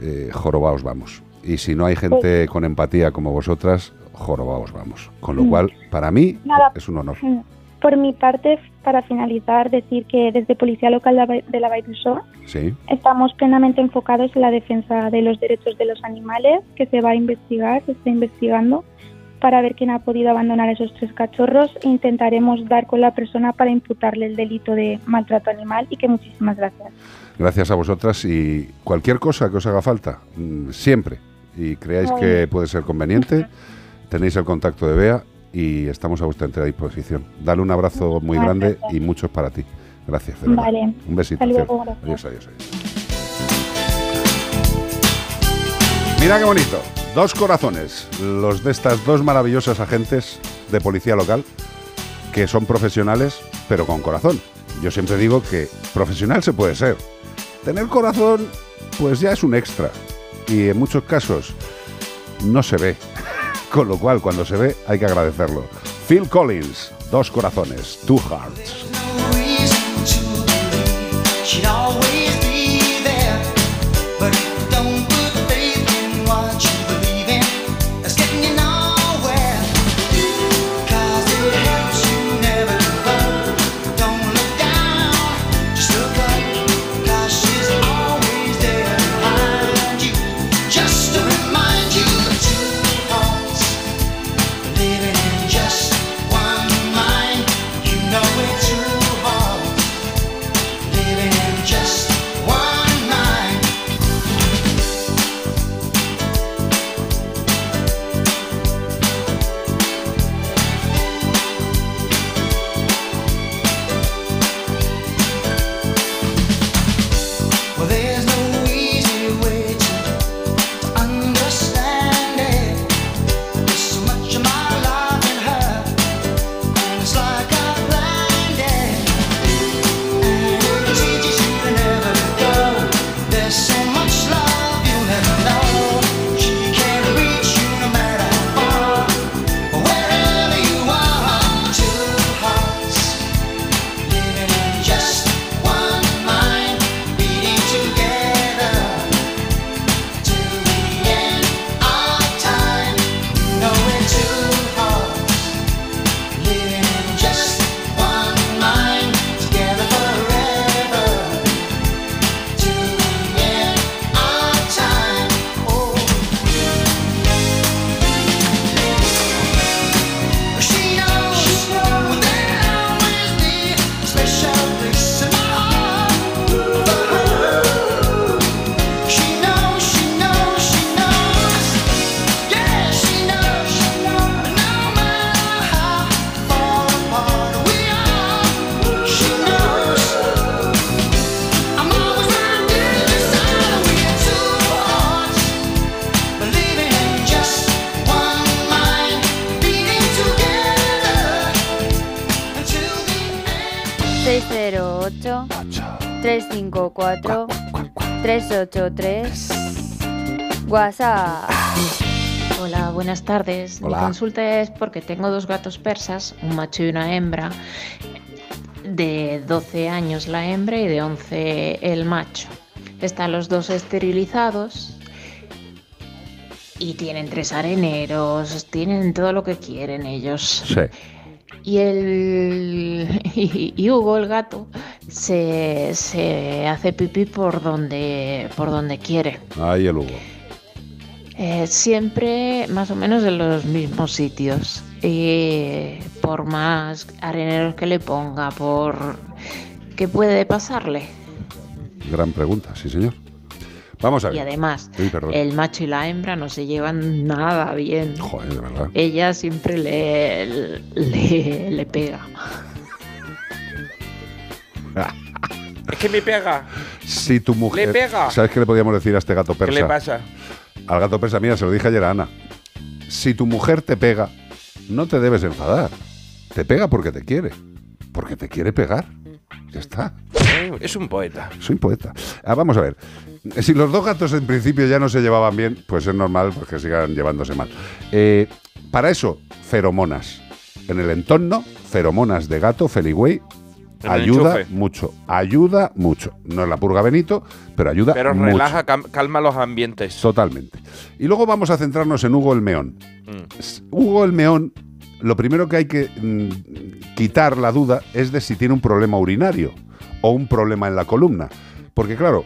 eh, jorobaos vamos. Y si no hay gente con empatía como vosotras, jorobaos vamos. Con lo cual, para mí, Nada. es un honor. Mm. Por mi parte, para finalizar, decir que desde Policía Local de la- d'Uixó Sí. estamos plenamente enfocados en la defensa de los derechos de los animales, que se va a investigar, se está investigando, para ver quién ha podido abandonar esos tres cachorros. e Intentaremos dar con la persona para imputarle el delito de maltrato animal y que muchísimas gracias. Gracias a vosotras y cualquier cosa que os haga falta, mm, siempre. Y creáis que puede ser conveniente, tenéis el contacto de Bea y estamos a vuestra entera disposición. Dale un abrazo muy grande y muchos para ti. Gracias, de. Vale. Un besito. Luego. Adiós, adiós, adiós. Mira qué bonito. Dos corazones, los de estas dos maravillosas agentes de policía local que son profesionales, pero con corazón. Yo siempre digo que profesional se puede ser. Tener corazón, pues ya es un extra. Y en muchos casos no se ve. Con lo cual, cuando se ve, hay que agradecerlo. Phil Collins, dos corazones, two hearts. Tardes. Hola. Mi consulta es porque tengo dos gatos persas, un macho y una hembra, de 12 años la hembra y de 11 el macho. Están los dos esterilizados y tienen tres areneros, tienen todo lo que quieren ellos. Sí. Y el y, y Hugo, el gato, se, se hace pipí por donde, por donde quiere. Ahí el Hugo. Eh, siempre más o menos en los mismos sitios. Y por más areneros que le ponga, por... ¿Qué puede pasarle? Gran pregunta, sí, señor. Vamos a ver. Y además, Sí, el macho y la hembra no se llevan nada bien. Joder, de verdad. Ella siempre le, le, le pega. Es que me pega. Si tu mujer. Le pega. ¿Sabes qué le podíamos decir a este gato persa? ¿Qué le pasa? Al gato persa, mira, se lo dije ayer a Ana. Si tu mujer te pega, no te debes enfadar. Te pega porque te quiere. Porque te quiere pegar. Ya está. Es un poeta. Soy poeta. Ah, vamos a ver. Si los dos gatos en principio ya no se llevaban bien, pues es normal pues, que sigan llevándose mal. Eh, para eso, feromonas. En el entorno, feromonas de gato, feligüey, ayuda enchufe. mucho. Ayuda mucho. No es la purga Benito, pero ayuda Pero mucho. relaja, calma los ambientes. Totalmente. Y luego vamos a centrarnos en Hugo el Meón. Mm. Hugo el Meón, lo primero que hay que mm, quitar la duda es de si tiene un problema urinario o un problema en la columna. Porque claro,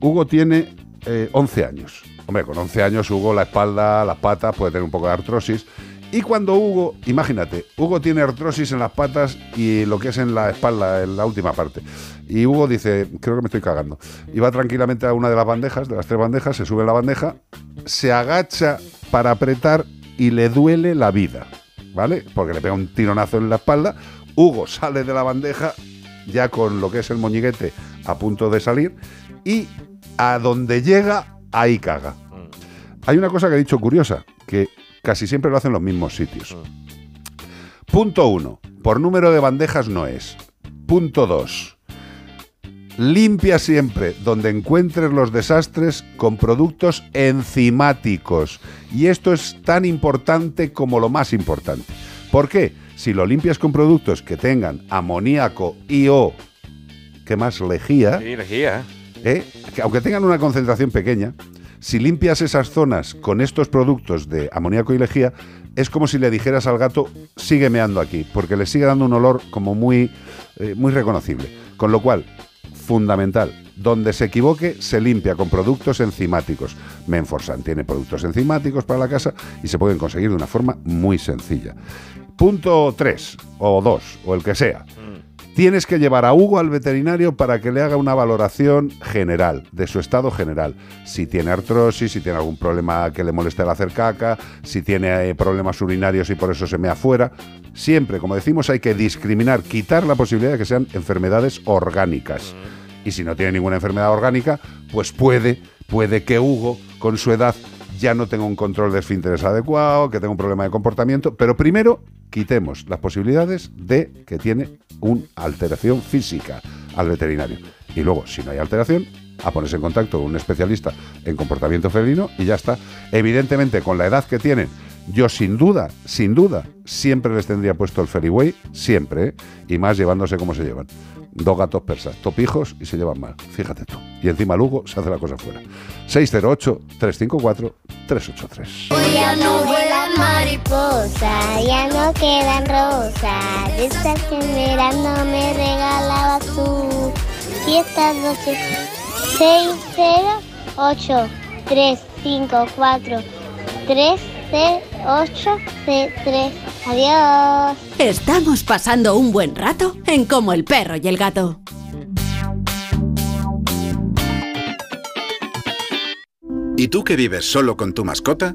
Hugo tiene eh, 11 años. Hombre, con 11 años Hugo la espalda, las patas, puede tener un poco de artrosis. Y cuando Hugo, imagínate, Hugo tiene artrosis en las patas y lo que es en la espalda, en la última parte. Y Hugo dice, creo que me estoy cagando. Y va tranquilamente a una de las bandejas, de las tres bandejas, se sube a la bandeja, se agacha para apretar y le duele la vida. ¿Vale? Porque le pega un tironazo en la espalda. Hugo sale de la bandeja ya con lo que es el moñiguete a punto de salir y a donde llega, ahí caga. Hay una cosa que he dicho curiosa, que casi siempre lo hacen los mismos sitios. Punto uno, por número de bandejas no es. Punto dos, limpia siempre donde encuentres los desastres con productos enzimáticos. Y esto es tan importante como lo más importante. ¿Por qué? Si lo limpias con productos que tengan amoníaco y o, ¿qué más? Lejía. Sí, lejía. ¿eh? que aunque tengan una concentración pequeña, si limpias esas zonas con estos productos de amoníaco y lejía, es como si le dijeras al gato, sigue meando aquí, porque le sigue dando un olor como muy, eh, muy reconocible. Con lo cual, fundamental, donde se equivoque, se limpia con productos enzimáticos. Menforsan tiene productos enzimáticos para la casa y se pueden conseguir de una forma muy sencilla. Punto 3 o 2 o el que sea. Tienes que llevar a Hugo al veterinario para que le haga una valoración general, de su estado general. Si tiene artrosis, si tiene algún problema que le moleste al hacer caca, si tiene eh, problemas urinarios y por eso se mea fuera. Siempre, como decimos, hay que discriminar, quitar la posibilidad de que sean enfermedades orgánicas. Y si no tiene ninguna enfermedad orgánica, pues puede, puede que Hugo, con su edad, ya no tenga un control de esfínteres adecuado, que tenga un problema de comportamiento. Pero primero, quitemos las posibilidades de que tiene una alteración física al veterinario. Y luego, si no hay alteración, a ponerse en contacto con un especialista en comportamiento felino y ya está. Evidentemente, con la edad que tienen, yo sin duda, sin duda, siempre les tendría puesto el Feriway, siempre, ¿eh? y más llevándose como se llevan. Dos gatos persas, topijos y se llevan mal, fíjate tú. Y encima Lugo se hace la cosa fuera. 608-354-383. Hoy ya no vuelan mariposas, ya no quedan rosas. Que en verano me regalabas tú. Y estas noches 6, 0, 8, 3, 5, 4, 3, 0, 8, 3. Adiós. Estamos pasando un buen rato en Como el perro y el gato. ¿Y tú que vives solo con tu mascota?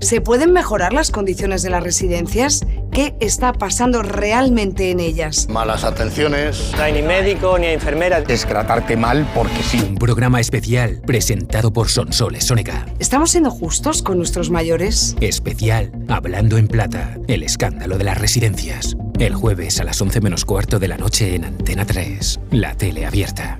¿Se pueden mejorar las condiciones de las residencias? ¿Qué está pasando realmente en ellas? Malas atenciones. No hay ni médico ni enfermera. Es tratarte mal porque sí. Un programa especial presentado por Sonsoles Sonega. ¿Estamos siendo justos con nuestros mayores? Especial Hablando en Plata, el escándalo de las residencias. El jueves a las 11 menos cuarto de la noche en Antena 3, la tele abierta.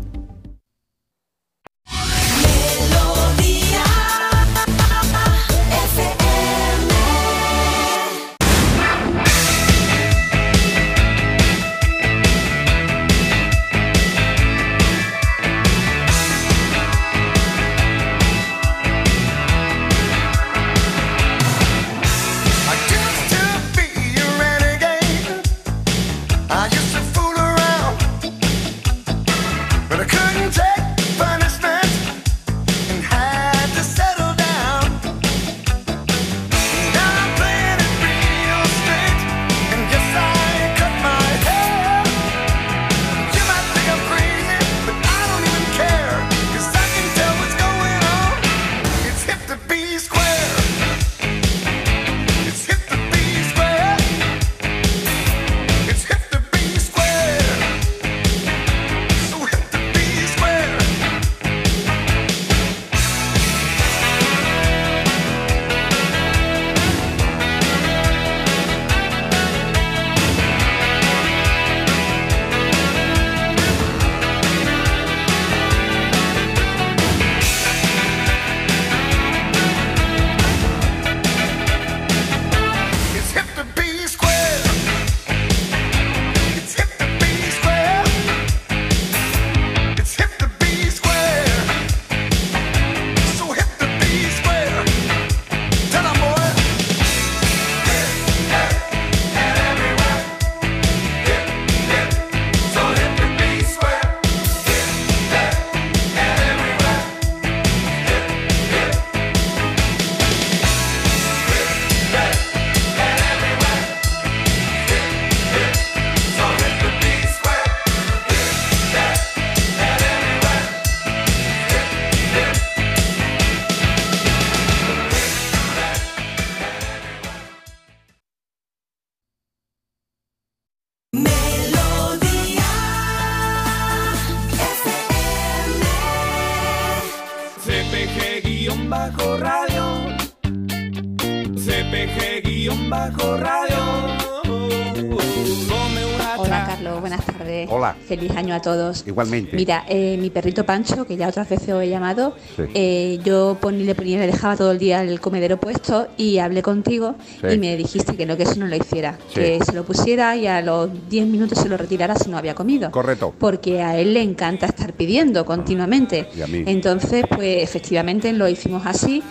A todos. Igualmente. Mira, eh, mi perrito Pancho, que ya otras veces os he llamado, Sí. eh, yo pon- le ponía, le dejaba todo el día el comedero puesto y hablé contigo Sí. y me dijiste que no, que eso no lo hiciera, Sí. que se lo pusiera y a los 10 minutos se lo retirara si no había comido. Correcto. Porque a él le encanta estar pidiendo continuamente. Y a mí. Entonces, pues efectivamente lo hicimos así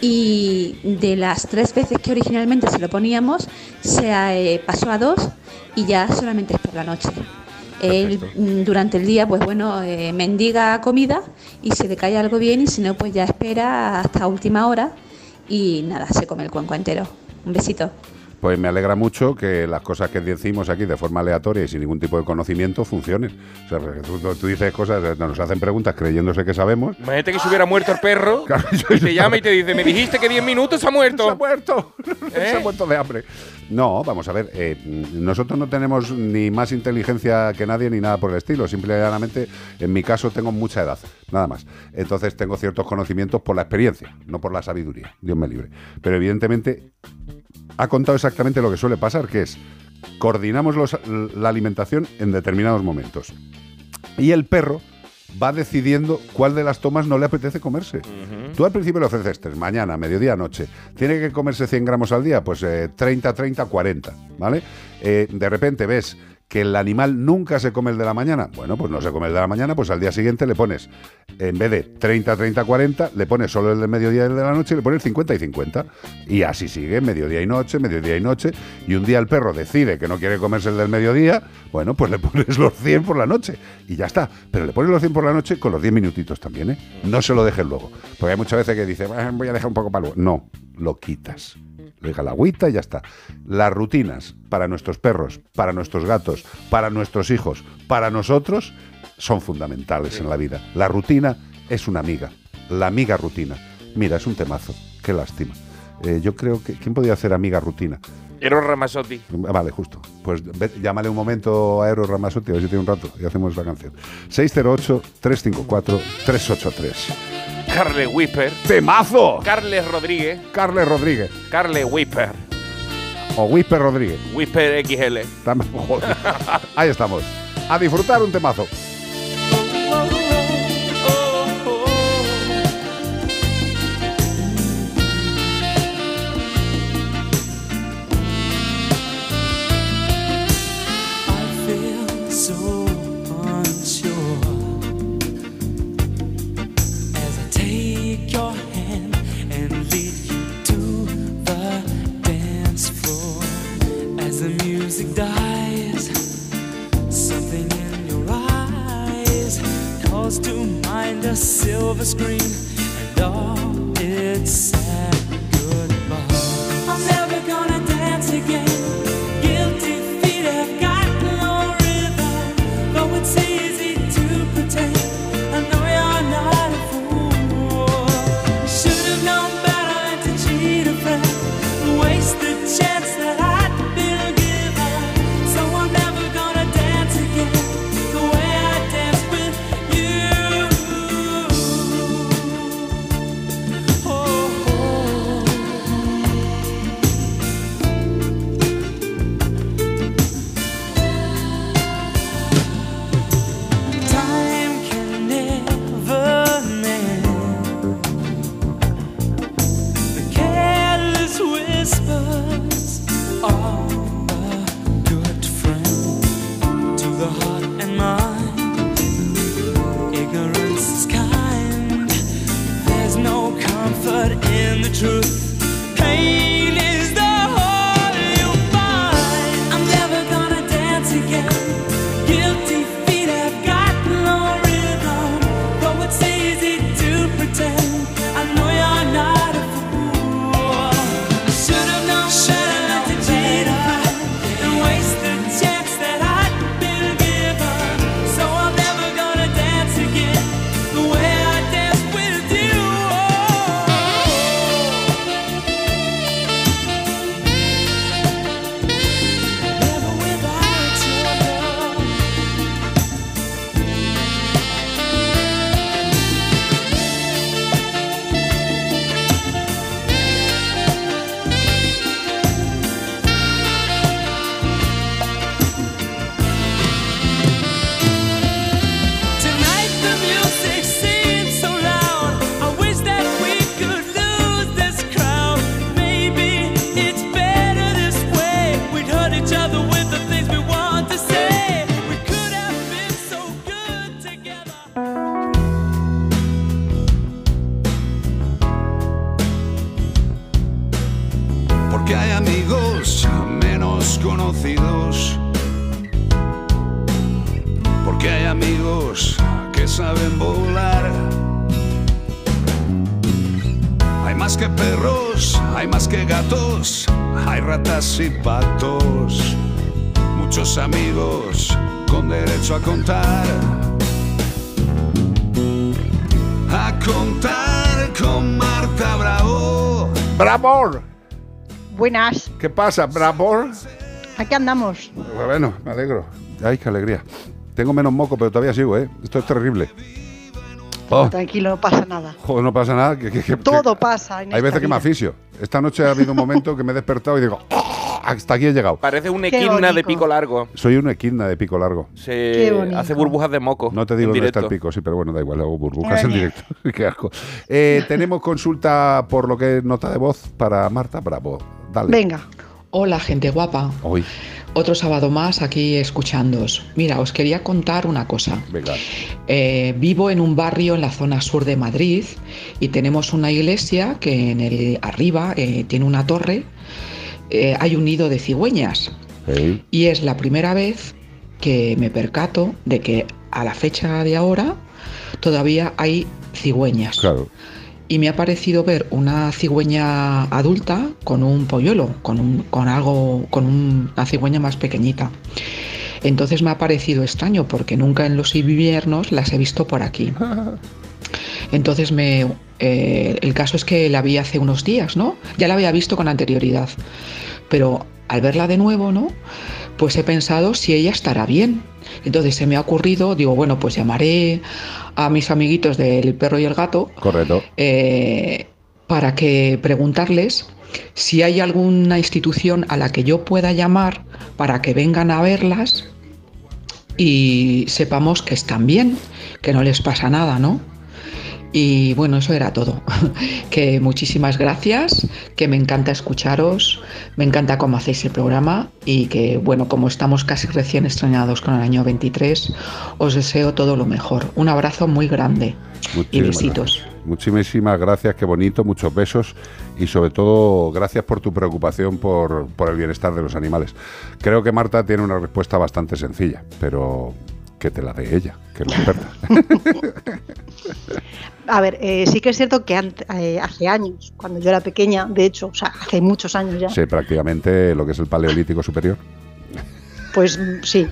y de las tres veces que originalmente se lo poníamos, se eh, pasó a dos y ya solamente es por la noche. Él mm, durante el día, pues bueno, eh, mendiga comida y se le cae algo bien y si no, pues ya espera hasta última hora y nada, se come el cuenco entero. Un besito. Pues me alegra mucho que las cosas que decimos aquí de forma aleatoria y sin ningún tipo de conocimiento funcionen. O sea, tú, tú dices cosas, eh, nos hacen preguntas creyéndose que sabemos. Imagínate que se hubiera muerto el perro y te llama y te dice, me dijiste que 10 minutos se ha muerto. Se ha muerto. ¿Eh? Se ha muerto de hambre. No, vamos a ver, eh, nosotros no tenemos ni más inteligencia que nadie ni nada por el estilo. Simple y llanamente, en mi caso, tengo mucha edad, nada más. Entonces tengo ciertos conocimientos por la experiencia, no por la sabiduría. Dios me libre. Pero evidentemente ha contado exactamente lo que suele pasar, que es coordinamos los- la alimentación en determinados momentos. Y el perro va decidiendo cuál de las tomas no le apetece comerse. Tú al principio le ofreces tres, mañana, mediodía, noche. ¿Tiene que comerse 100 gramos al día? Pues eh, 30, 30, 40, ¿vale? Eh, de repente ves que el animal nunca se come el de la mañana. Bueno, pues no se come el de la mañana, pues al día siguiente le pones, en vez de 30, 30, 40, le pones solo el del mediodía y el de la noche y le pones 50 y 50. Y así sigue, mediodía y noche, mediodía y noche. Y un día el perro decide que no quiere comerse el del mediodía, bueno, pues le pones los 100 por la noche y ya está. Pero le pones los 100 por la noche con los 10 minutitos también, ¿eh? No se lo dejes luego. Porque hay muchas veces que dice, "Ah, voy a dejar un poco para luego. No, lo quitas. Le deja la agüita y ya está. Las rutinas para nuestros perros, para nuestros gatos, para nuestros hijos, para nosotros, son fundamentales en la vida. La rutina es una amiga. La amiga rutina. Mira, es un temazo. Qué lástima. Eh, yo creo que. ¿Quién podía hacer amiga rutina? Eros Ramazzotti. Ah, Vale, justo. Pues ve- llámale un momento a Eros Ramazzotti, a ver si tiene un rato y hacemos la canción. 608-354-383. Carles Whisper. ¡Temazo! Carles Rodríguez. Carles Rodríguez. Carles Whisper. O Whisper Rodríguez. Whisper XL. Joder. Ahí estamos. A disfrutar un temazo. Calls to mind a silver screen and all its ¿Qué pasa, Bravo? aquí andamos. Bueno, me alegro. Ay, qué alegría. Tengo menos moco, pero todavía sigo, ¿eh? Esto es terrible. Oh, Tranquilo, no pasa nada. joder, no pasa nada. que- que- que- Todo pasa. En Hay esta veces que me asfixio. Esta noche ha habido un momento que me he despertado y digo, "Oh, hasta aquí he llegado. Parece un equidna de pico largo. Soy una equidna de pico largo. Se hace burbujas de moco. No te digo dónde está el directo. pico, sí, pero bueno, da igual, hago burbujas en directo. Qué asco. Eh, tenemos consulta por lo que es nota de voz para Marta Bravo. Dale. Venga, Hola, gente guapa. Hoy, Otro sábado más aquí escuchándoos. Mira, os quería contar una cosa. venga. Eh, vivo en un barrio en la zona sur de Madrid y tenemos una iglesia que en el arriba eh, tiene una torre. Eh, hay un nido de cigüeñas Hey. y es la primera vez que me percato de que a la fecha de ahora todavía hay cigüeñas. Claro. Y me ha parecido ver una cigüeña adulta con un polluelo, con, un- con algo, con un- una cigüeña más pequeñita. Entonces me ha parecido extraño porque nunca en los inviernos las he visto por aquí. Entonces me, eh, el caso es que la vi hace unos días, ¿no? Ya la había visto con anterioridad, pero al verla de nuevo, ¿no? Pues he pensado si ella estará bien. Entonces se me ha ocurrido, digo, bueno, pues llamaré a mis amiguitos del perro y el gato Correcto. eh, para que preguntarles si hay alguna institución a la que yo pueda llamar para que vengan a verlas y sepamos que están bien, que no les pasa nada, ¿no? Y bueno, eso era todo. que muchísimas gracias, que me encanta escucharos, me encanta cómo hacéis el programa y que bueno, como estamos casi recién estrenados con el año 23, os deseo todo lo mejor. Un abrazo muy grande y besitos. gracias. Muchísimas gracias, qué bonito, muchos besos y sobre todo gracias por tu preocupación por, por el bienestar de los animales. Creo que Marta tiene una respuesta bastante sencilla, pero que te la dé ella, que es la experta. A ver, eh, sí que es cierto que eh, hace años, cuando yo era pequeña, de hecho, o sea, hace muchos años ya, Sí, prácticamente lo que es el paleolítico superior. pues sí.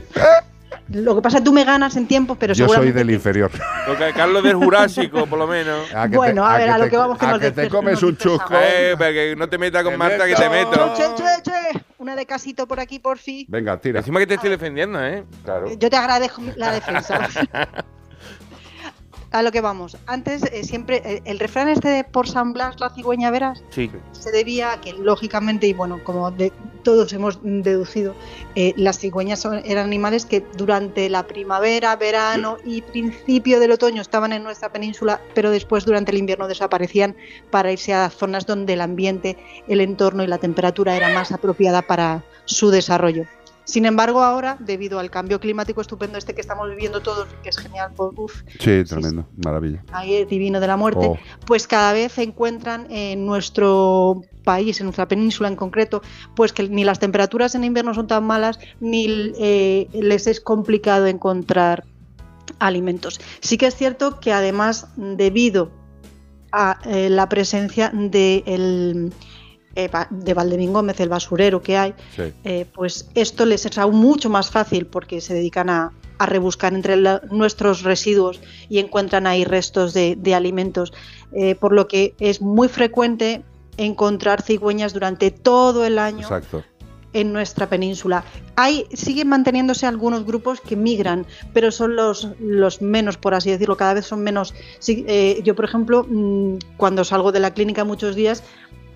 Lo que pasa es que tú me ganas en tiempo, pero Yo soy del inferior. Lo que Carlos del Jurásico, por lo menos. A que Bueno, a ver, a lo que vamos, que a nos que te comes nos un chusco. Eh, para que no te metas con Marta, que te meto. Che, che, che, una de casito por aquí, por fin. Venga, tira. Encima que te estoy defendiendo, ¿eh? Claro. Yo te agradezco la defensa. A lo que vamos. Antes, eh, siempre, eh, el refrán este de por San Blas la cigüeña verás, Sí. se debía a que, lógicamente, y bueno, como de, todos hemos deducido, eh, las cigüeñas son- eran animales que durante la primavera, verano y principio del otoño estaban en nuestra península, pero después durante el invierno desaparecían para irse a zonas donde el ambiente, el entorno y la temperatura era más apropiada para su desarrollo. Sin embargo, ahora, debido al cambio climático estupendo este que estamos viviendo todos, que es genial, pues, uf, Sí, tremendo, maravilla. ahí es divino de la muerte, Oh. pues cada vez se encuentran en nuestro país, en nuestra península en concreto, pues que ni las temperaturas en invierno son tan malas, ni eh, les es complicado encontrar alimentos. Sí que es cierto que además, debido a eh, la presencia de, el, eh, de Valdemín Gómez, el basurero que hay, Sí. eh, pues esto les es aún mucho más fácil porque se dedican a, a rebuscar entre la- nuestros residuos y encuentran ahí restos de, de alimentos, eh, por lo que es muy frecuente encontrar cigüeñas durante todo el año Exacto. en nuestra península. Hay, siguen manteniéndose algunos grupos que migran, pero son los, los menos, por así decirlo, cada vez son menos. Sí, eh, yo, por ejemplo, mm, cuando salgo de la clínica muchos días,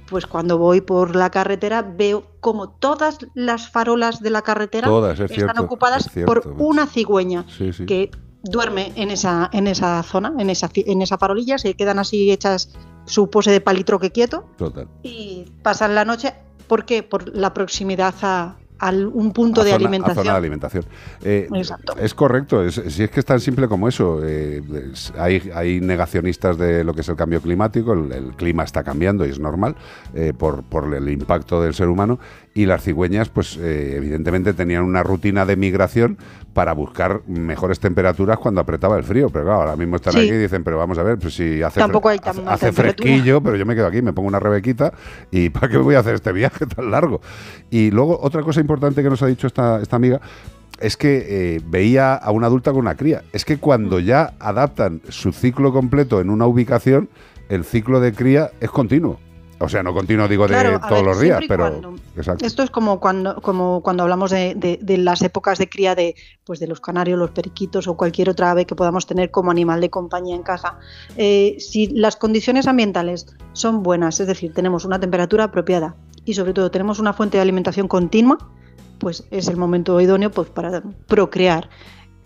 pues cuando voy por la carretera veo como todas las farolas de la carretera Todas, es están cierto, ocupadas es cierto, por una cigüeña Sí, sí. que duerme en esa, en esa zona, en esa, en esa farolilla, se quedan así hechas su pose de palitroque quieto Total. y pasan la noche. ¿Por qué? Por la proximidad a, a un punto A de zona- a alimentación. zona de alimentación. Eh, Exacto. Es correcto, es- si es que es tan simple como eso. eh, es- hay, hay negacionistas de lo que es el cambio climático, el, el clima está cambiando y es normal eh, por, por el impacto del ser humano. Y las cigüeñas, pues evidentemente tenían una rutina de migración para buscar mejores temperaturas cuando apretaba el frío. Pero claro, ahora mismo están Sí. aquí y dicen, pero vamos a ver, pues si hace, Tampoco hay tan hace, hace fresquillo, pero yo me quedo aquí, me pongo una rebequita y ¿para qué voy a hacer este viaje tan largo? Y luego otra cosa importante que nos ha dicho esta, esta amiga es que eh, veía a una adulta con una cría. Es que Mm. cuando ya adaptan su ciclo completo en una ubicación, el ciclo de cría es continuo. O sea, no continuo digo de Claro, todos ver, los días, pero... cuando-. Esto es como cuando, como cuando hablamos de, de- de las épocas de cría de, pues de los canarios, los periquitos o cualquier otra ave que podamos tener como animal de compañía en casa. Eh, si las condiciones ambientales son buenas, es decir, tenemos una temperatura apropiada y sobre todo tenemos una fuente de alimentación continua, pues es el momento idóneo pues, para procrear.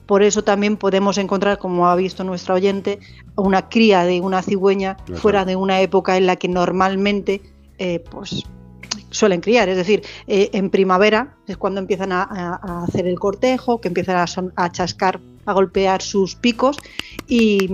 Por eso también podemos encontrar, como ha visto nuestra oyente, una cría de una cigüeña fuera de una época en la que normalmente eh, pues, suelen criar. Es decir, eh, en primavera es cuando empiezan a, a- a hacer el cortejo, que empiezan a, son- a chascar, a golpear sus picos y...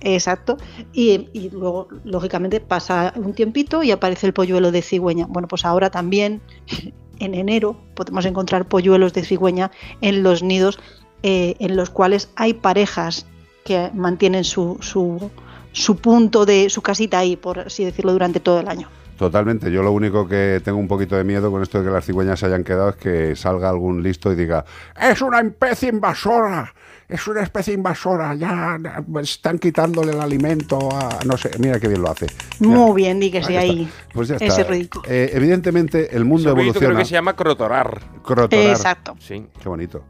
Exacto. Y, y luego, lógicamente, pasa un tiempito y aparece el polluelo de cigüeña. Bueno, pues ahora también, en enero, podemos encontrar polluelos de cigüeña en los nidos eh, en los cuales hay parejas que mantienen su, su, su punto de su casita ahí, por así decirlo, durante todo el año. Totalmente. Yo lo único que tengo un poquito de miedo con esto de que las cigüeñas se hayan quedado es que salga algún listo y diga, es una especie invasora, es una especie invasora, ya están quitándole el alimento a... No sé, mira qué bien lo hace. Ya. Muy bien, dígase Ahí ahí. está. Pues ya ese está. ridículo. Eh, evidentemente el mundo Ese evoluciona. creo que se llama crotorar. Crotorar. Exacto. Sí. Qué bonito.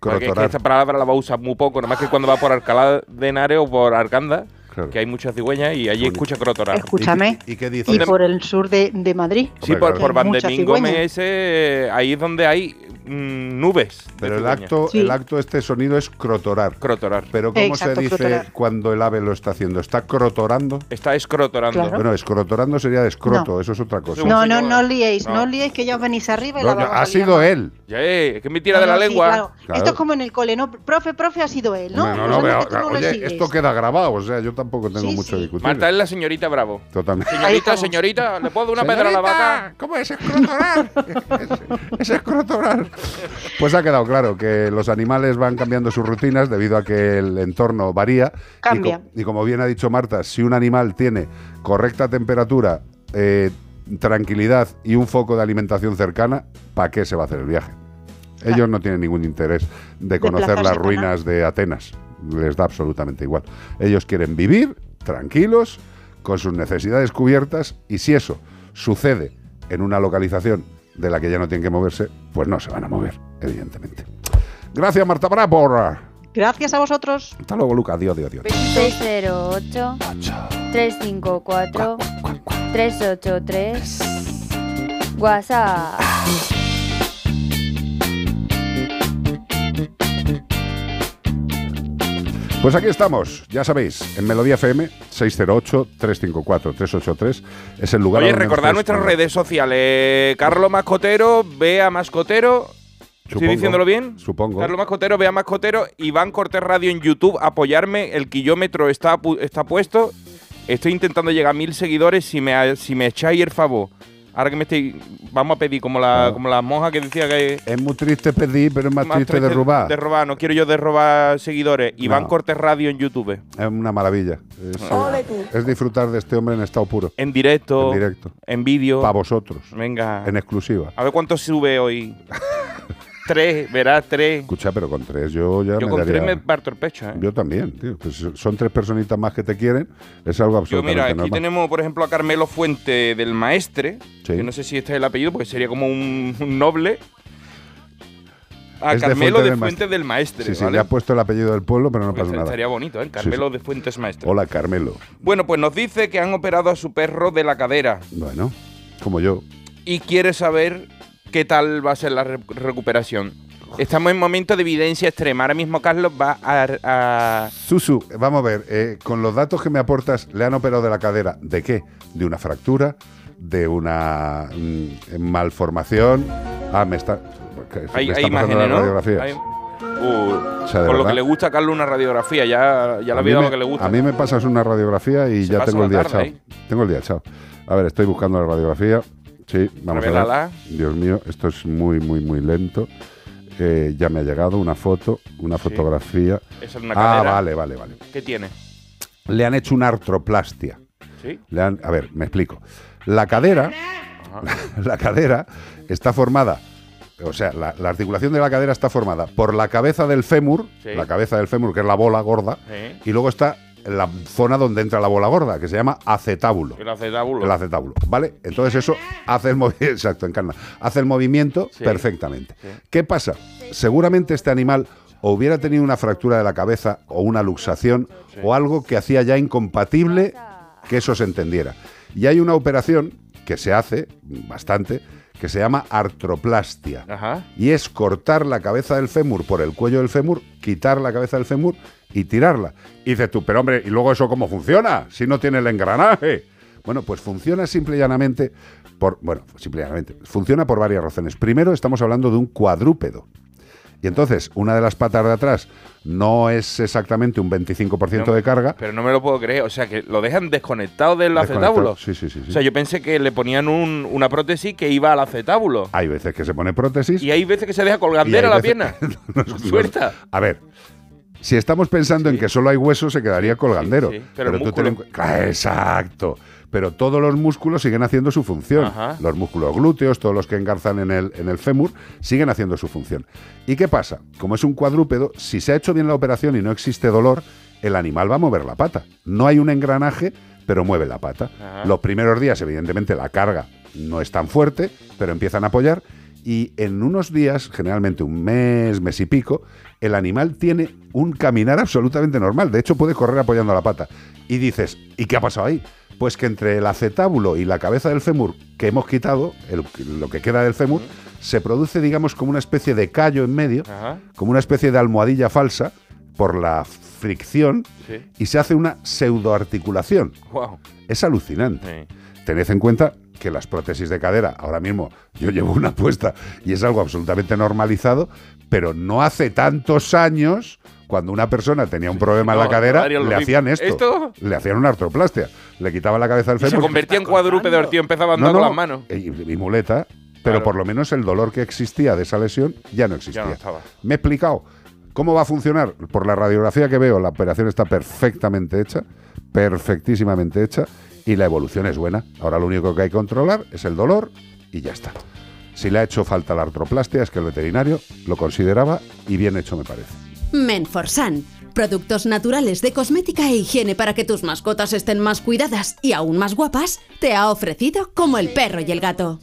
Porque es que esta palabra la va a usar muy poco, nada más que cuando va por Alcalá de Henares o por Arganda, que hay muchas cigüeñas y allí escucha crotorar. Escúchame. ¿Y qué Y por el sur de, de Madrid. Sí, por, por de cigüeñas. Gómez ese, ahí es donde hay mm, nubes. de Pero el cigüeñas. acto, el acto este sonido es crotorar. Crotorar. Pero ¿cómo Exacto, se dice crotorar. cuando el ave lo está haciendo? ¿Está crotorando? Está escrotorando. Claro. Bueno, escrotorando sería de escroto, No. eso es otra cosa. No, no, no liéis, No. no, liéis que ya os venís arriba y No, la ha sido él. Ya, eh, es que me tira de la sí, lengua. claro. Esto es como en el cole, ¿no? Profe, profe, ha sido él, ¿no? No, no, oye, esto queda grabado, o sea, yo tampoco tengo Sí, mucho sí. discutir. Marta es la señorita Bravo. Totalmente. Señorita, señorita, ¿le puedo dar una pedra a la vaca? ¿Cómo es escrotoral? es escrotoral. Pues ha quedado claro que los animales van cambiando sus rutinas debido a que el entorno varía. Y Cambia. co- Y, como bien ha dicho Marta, si un animal tiene correcta temperatura, eh, tranquilidad y un foco de alimentación cercana, ¿para qué se va a hacer el viaje? Ellos no tienen ningún interés de conocer las ruinas de Atenas. Les da absolutamente igual. Ellos quieren vivir tranquilos, con sus necesidades cubiertas, y si eso sucede en una localización de la que ya no tienen que moverse, pues no se van a mover, evidentemente. Gracias, Marta Bravo. Gracias a vosotros. Hasta luego, Lucas. Adiós, adiós, adiós. 608 354 383 WhatsApp. Pues aquí estamos, ya sabéis, en Melodía FM 608-354-383 es el lugar Oye, donde recordad nuestras redes sociales. Carlos Mascotero, Bea Mascotero. ¿Estoy Supongo, diciéndolo bien? Supongo. Carlos Mascotero, Bea Mascotero, Iván Cortés Radio en YouTube, apoyarme, el kilómetro está, está puesto. Estoy intentando llegar a mil seguidores si me, si me echáis el favor. Ahora que me estoy... Vamos a pedir como la, como la monja que decía que... Es muy triste pedir, pero es más, más triste triste robar. De robar, no quiero yo de robar seguidores. Iván No. Cortés Radio en YouTube. Es una maravilla. Es, eh, es disfrutar de este hombre en estado puro. En directo. En directo. En vídeo. Para vosotros. Venga. En exclusiva. A ver cuánto sube hoy. tres, verás, tres. Escucha, pero con tres yo ya Yo me con daría... tres me parto el pecho, ¿eh? Yo también, tío. Pues son tres personitas más que te quieren. Es algo Yo, absolutamente mira, aquí normal. tenemos, por ejemplo, a Carmelo Fuente del Maestre, Sí. que no sé si este es el apellido, porque sería como un, un noble. A Es de Carmelo Fuente de del Fuente del Maestre, Sí, sí, ¿vale? le ha puesto el apellido del pueblo, pero no Porque pasa nada. Estaría bonito, ¿eh? Sí, Carmelo sí. de Fuentes Maestre. Hola, Carmelo. Bueno, pues nos dice que han operado a su perro de la cadera Bueno, como yo. y quiere saber qué tal va a ser la re- recuperación. Estamos en momento de evidencia extrema. Ahora mismo Carlos va a... a- Susu, vamos a ver, eh, con los datos que me aportas, ¿le han operado de la cadera? ¿De qué? ¿De una fractura? ¿De una mm, malformación? Ah, me está. Hay, me está imágenes, ¿no? radiografías. Hay- Uh, O sea, de por lo que le gusta a Carlos una radiografía, ya, ya le A ha mí dado me- lo que le gusta. A mí me pasas una radiografía y Se ya tengo el la día tarde echado. Tengo el día echado. A ver, estoy buscando la radiografía. Sí, vamos a ver. Dios mío, esto es muy, muy, muy lento. Eh, ya me ha llegado una foto, una fotografía. Esa es una ah, vale, vale, vale. ¿Qué tiene? Le han hecho una artroplastia. ¿Sí? Le han- a ver, me explico. La cadera, la cadera está formada, o sea, la, la articulación de la cadera está formada por la cabeza del fémur, Sí. la cabeza del fémur, que es la bola gorda, Sí. y luego está la zona donde entra la bola gorda, que se llama acetábulo. El acetábulo. El acetábulo, ¿vale? Entonces eso hace el movimiento, exacto, encarna, hace el movimiento Sí. perfectamente. Sí. ¿Qué pasa? Seguramente este animal o hubiera tenido una fractura de la cabeza o una luxación o algo que hacía ya incompatible que eso se entendiera. Y hay una operación que se hace bastante que se llama artroplastia. Ajá. Y es cortar la cabeza del fémur por el cuello del fémur, quitar la cabeza del fémur y tirarla. Y dices tú, pero hombre, ¿y luego eso cómo funciona? Si no tiene el engranaje. Bueno, pues funciona simple y llanamente por. Bueno, simple y llanamente. Funciona por varias razones. Primero, estamos hablando de un cuadrúpedo. Y entonces, una de las patas de atrás no es exactamente un 25% No, de carga. Pero no me lo puedo creer. O sea, que lo dejan desconectado del Desconectado. acetábulo. Sí, sí, sí, sí. O sea, yo pensé que le ponían un- una prótesis que iba al acetábulo. Hay veces que se pone prótesis. Y hay veces que se deja colgandera la pierna. No, no, Suelta. A ver, si estamos pensando en que solo hay hueso, se quedaría colgandero. sí, pero el tú ten Exacto. Pero todos los músculos siguen haciendo su función. Ajá. Los músculos glúteos, todos los que engarzan en el, en el fémur, siguen haciendo su función. ¿Y qué pasa? Como es un cuadrúpedo, si se ha hecho bien la operación y no existe dolor, el animal va a mover la pata. No hay un engranaje, pero mueve la pata. Ajá. Los primeros días, evidentemente, la carga no es tan fuerte, pero empiezan a apoyar. Y en unos días, generalmente un mes, mes y pico, el animal tiene un caminar absolutamente normal. De hecho, puede correr apoyando la pata. Y dices, ¿y qué ha pasado ahí? Pues que entre el acetábulo y la cabeza del fémur que hemos quitado, el- lo que queda del fémur, se produce, digamos, como una especie de callo en medio, Ajá. como una especie de almohadilla falsa por la fricción Sí. y se hace una pseudoarticulación. Wow. Es alucinante. Tened en cuenta que las prótesis de cadera, ahora mismo yo llevo una puesta y es algo absolutamente normalizado, pero no hace tantos años cuando una persona tenía un problema en la No, cadera, le hacían esto. ¿Esto? Le hacían una artroplastia. Le quitaban la cabeza del Y se fémur. convertía en cuadrúpedo, el tío empezaba a andar No, con las manos. Y, y muleta, pero Claro. por lo menos el dolor que existía de esa lesión ya no existía. Ya estaba. Me he explicado. ¿Cómo va a funcionar? Por la radiografía que veo, la operación está perfectamente hecha, perfectísimamente hecha, y la evolución es buena. Ahora lo único que hay que controlar es el dolor y ya está. Si le ha hecho falta la artroplastia, es que el veterinario lo consideraba y bien hecho me parece. Menforsan. Productos naturales de cosmética e higiene para que tus mascotas estén más cuidadas y aún más guapas, te ha ofrecido como el perro y el gato.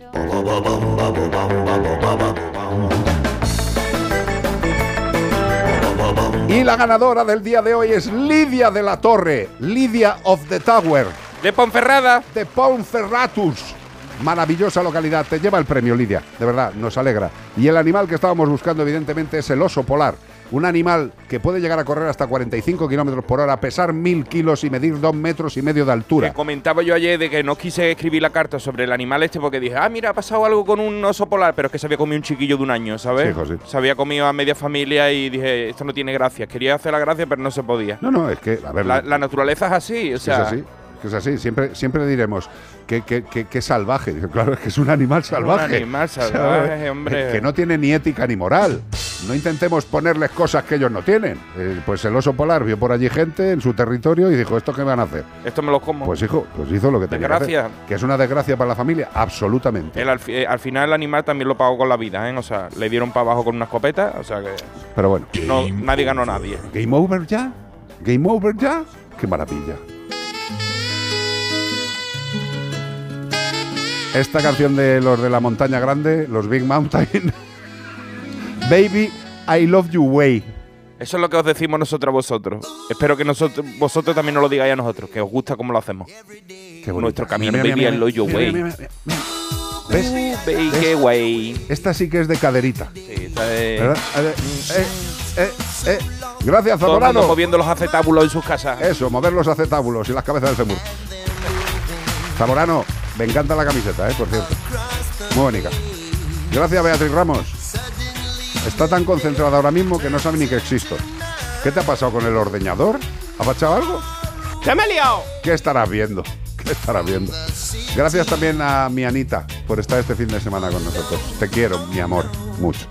Y la ganadora del día de hoy es Lidia de la Torre, Lidia of the Tower. De Ponferrada. De Ponferratus. Maravillosa localidad. Te lleva el premio, Lidia. De verdad, nos alegra. Y el animal que estábamos buscando, evidentemente, es el oso polar. Un animal que puede llegar a correr hasta 45 kilómetros por hora, pesar mil kilos y medir dos metros y medio de altura. Que comentaba yo ayer de que no quise escribir la carta sobre el animal este porque dije, ah, mira, ha pasado algo con un oso polar, pero es que se había comido un chiquillo de un año, ¿sabes? Sí, José. Se había comido a media familia y dije, esto no tiene gracia. Quería hacer la gracia, pero no se podía. No, no, es que, a ver, La, la naturaleza es así, o sea. es así. que es así. Siempre, siempre diremos que, que, que- que salvaje. Claro, es que es un animal salvaje. animal ¿sabes? salvaje, hombre. Que no tiene ni ética ni moral. No intentemos ponerles cosas que ellos no tienen. Eh, pues el oso polar vio por allí gente en su territorio y dijo, ¿esto qué van a hacer? Esto me lo como. Pues hijo, pues hizo lo que tenía que hacer. Que es una desgracia para la familia, absolutamente. Al, fi- eh, al final el animal también lo pagó con la vida, ¿eh? O sea, le dieron para abajo con una escopeta, o sea que Pero bueno. no, nadie ganó a nadie. ¿Game over ya? ¿Game over ya? ¡Qué maravilla! Esta canción de los de la montaña grande, los Big Mountain. Baby, I love you way. Eso es lo que os decimos nosotros a vosotros. Espero que nosotros, vosotros también nos lo digáis a nosotros, que os gusta cómo lo hacemos. Qué. Nuestro camino, Mira, mira, baby, mira, I love you way. ¿Ves? Baby, ¿Ves? qué way. Esta sí que es de caderita. Sí, esta es- ¿Verdad? Eh, eh, eh. Gracias, Zamorano. moviendo los acetábulos en sus casas. Eso, mover los acetábulos y las cabezas del femur. Zamorano, me encanta la camiseta, ¿eh? por cierto. Muy bonita. Gracias, Beatriz Ramos. Está tan concentrada ahora mismo que no sabe ni que existo. ¿Qué te ha pasado con el ordeñador? ¿Ha fachado algo? ¡Se me ha liado! ¿Qué estarás viendo? ¿Qué estarás viendo? Gracias también a mi Anita por estar este fin de semana con nosotros. Te quiero, mi amor, mucho.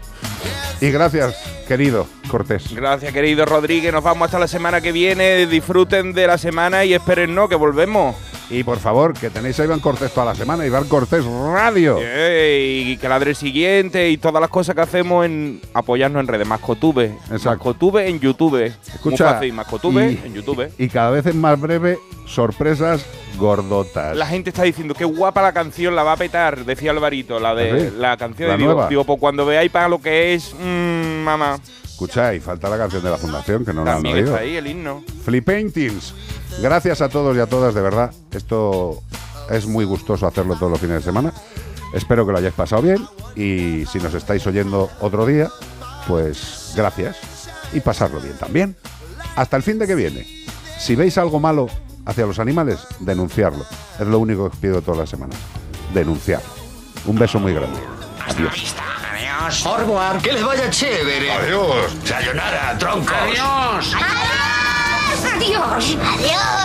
Y gracias, querido Cortés. Gracias, querido Rodríguez. Nos vamos hasta la semana que viene. Disfruten de la semana y esperen no, que volvemos. Y por favor, que tenéis a Iván Cortés toda la semana, Iván Cortés Radio. Y que ladre el siguiente y todas las cosas que hacemos en apoyarnos en redes. Mascotube. Mascotube en YouTube. Escucha, Muy fácil, Mascotube y- en YouTube. Y cada vez es más breve, sorpresas gordotas. La gente está diciendo qué guapa la canción, la va a petar, decía Alvarito, la de ¿Ah, sí? la canción. La y digo, nueva. digo, pues cuando veáis para lo que es, mm, mamá. Escucha, y falta la canción de la Fundación, que no la han oído. está ahí el himno. Flip Paintings. Gracias a todos y a todas, de verdad. Esto es muy gustoso hacerlo todos los fines de semana. Espero que lo hayáis pasado bien y si nos estáis oyendo otro día, pues gracias y pasarlo bien también. Hasta el fin de que viene. Si veis algo malo hacia los animales, denunciarlo. Es lo único que os pido toda la semana. Denunciarlo. Un beso muy grande. Adiós. Adiós. Que les vaya chévere. Adiós. Sayonara, troncos. Adiós. Adiós.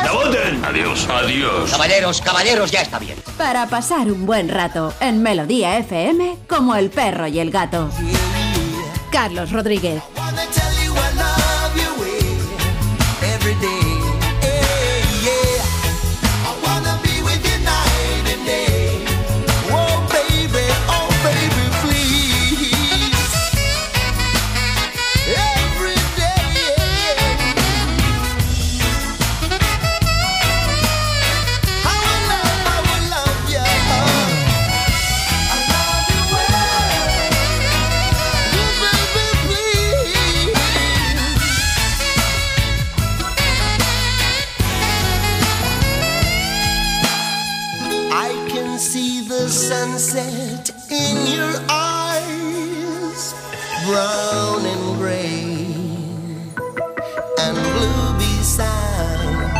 Adiós. Adiós. Adiós. Caballeros, caballeros, ya está bien. Para pasar un buen rato en Melodía FM como el perro y el gato. Carlos Rodríguez.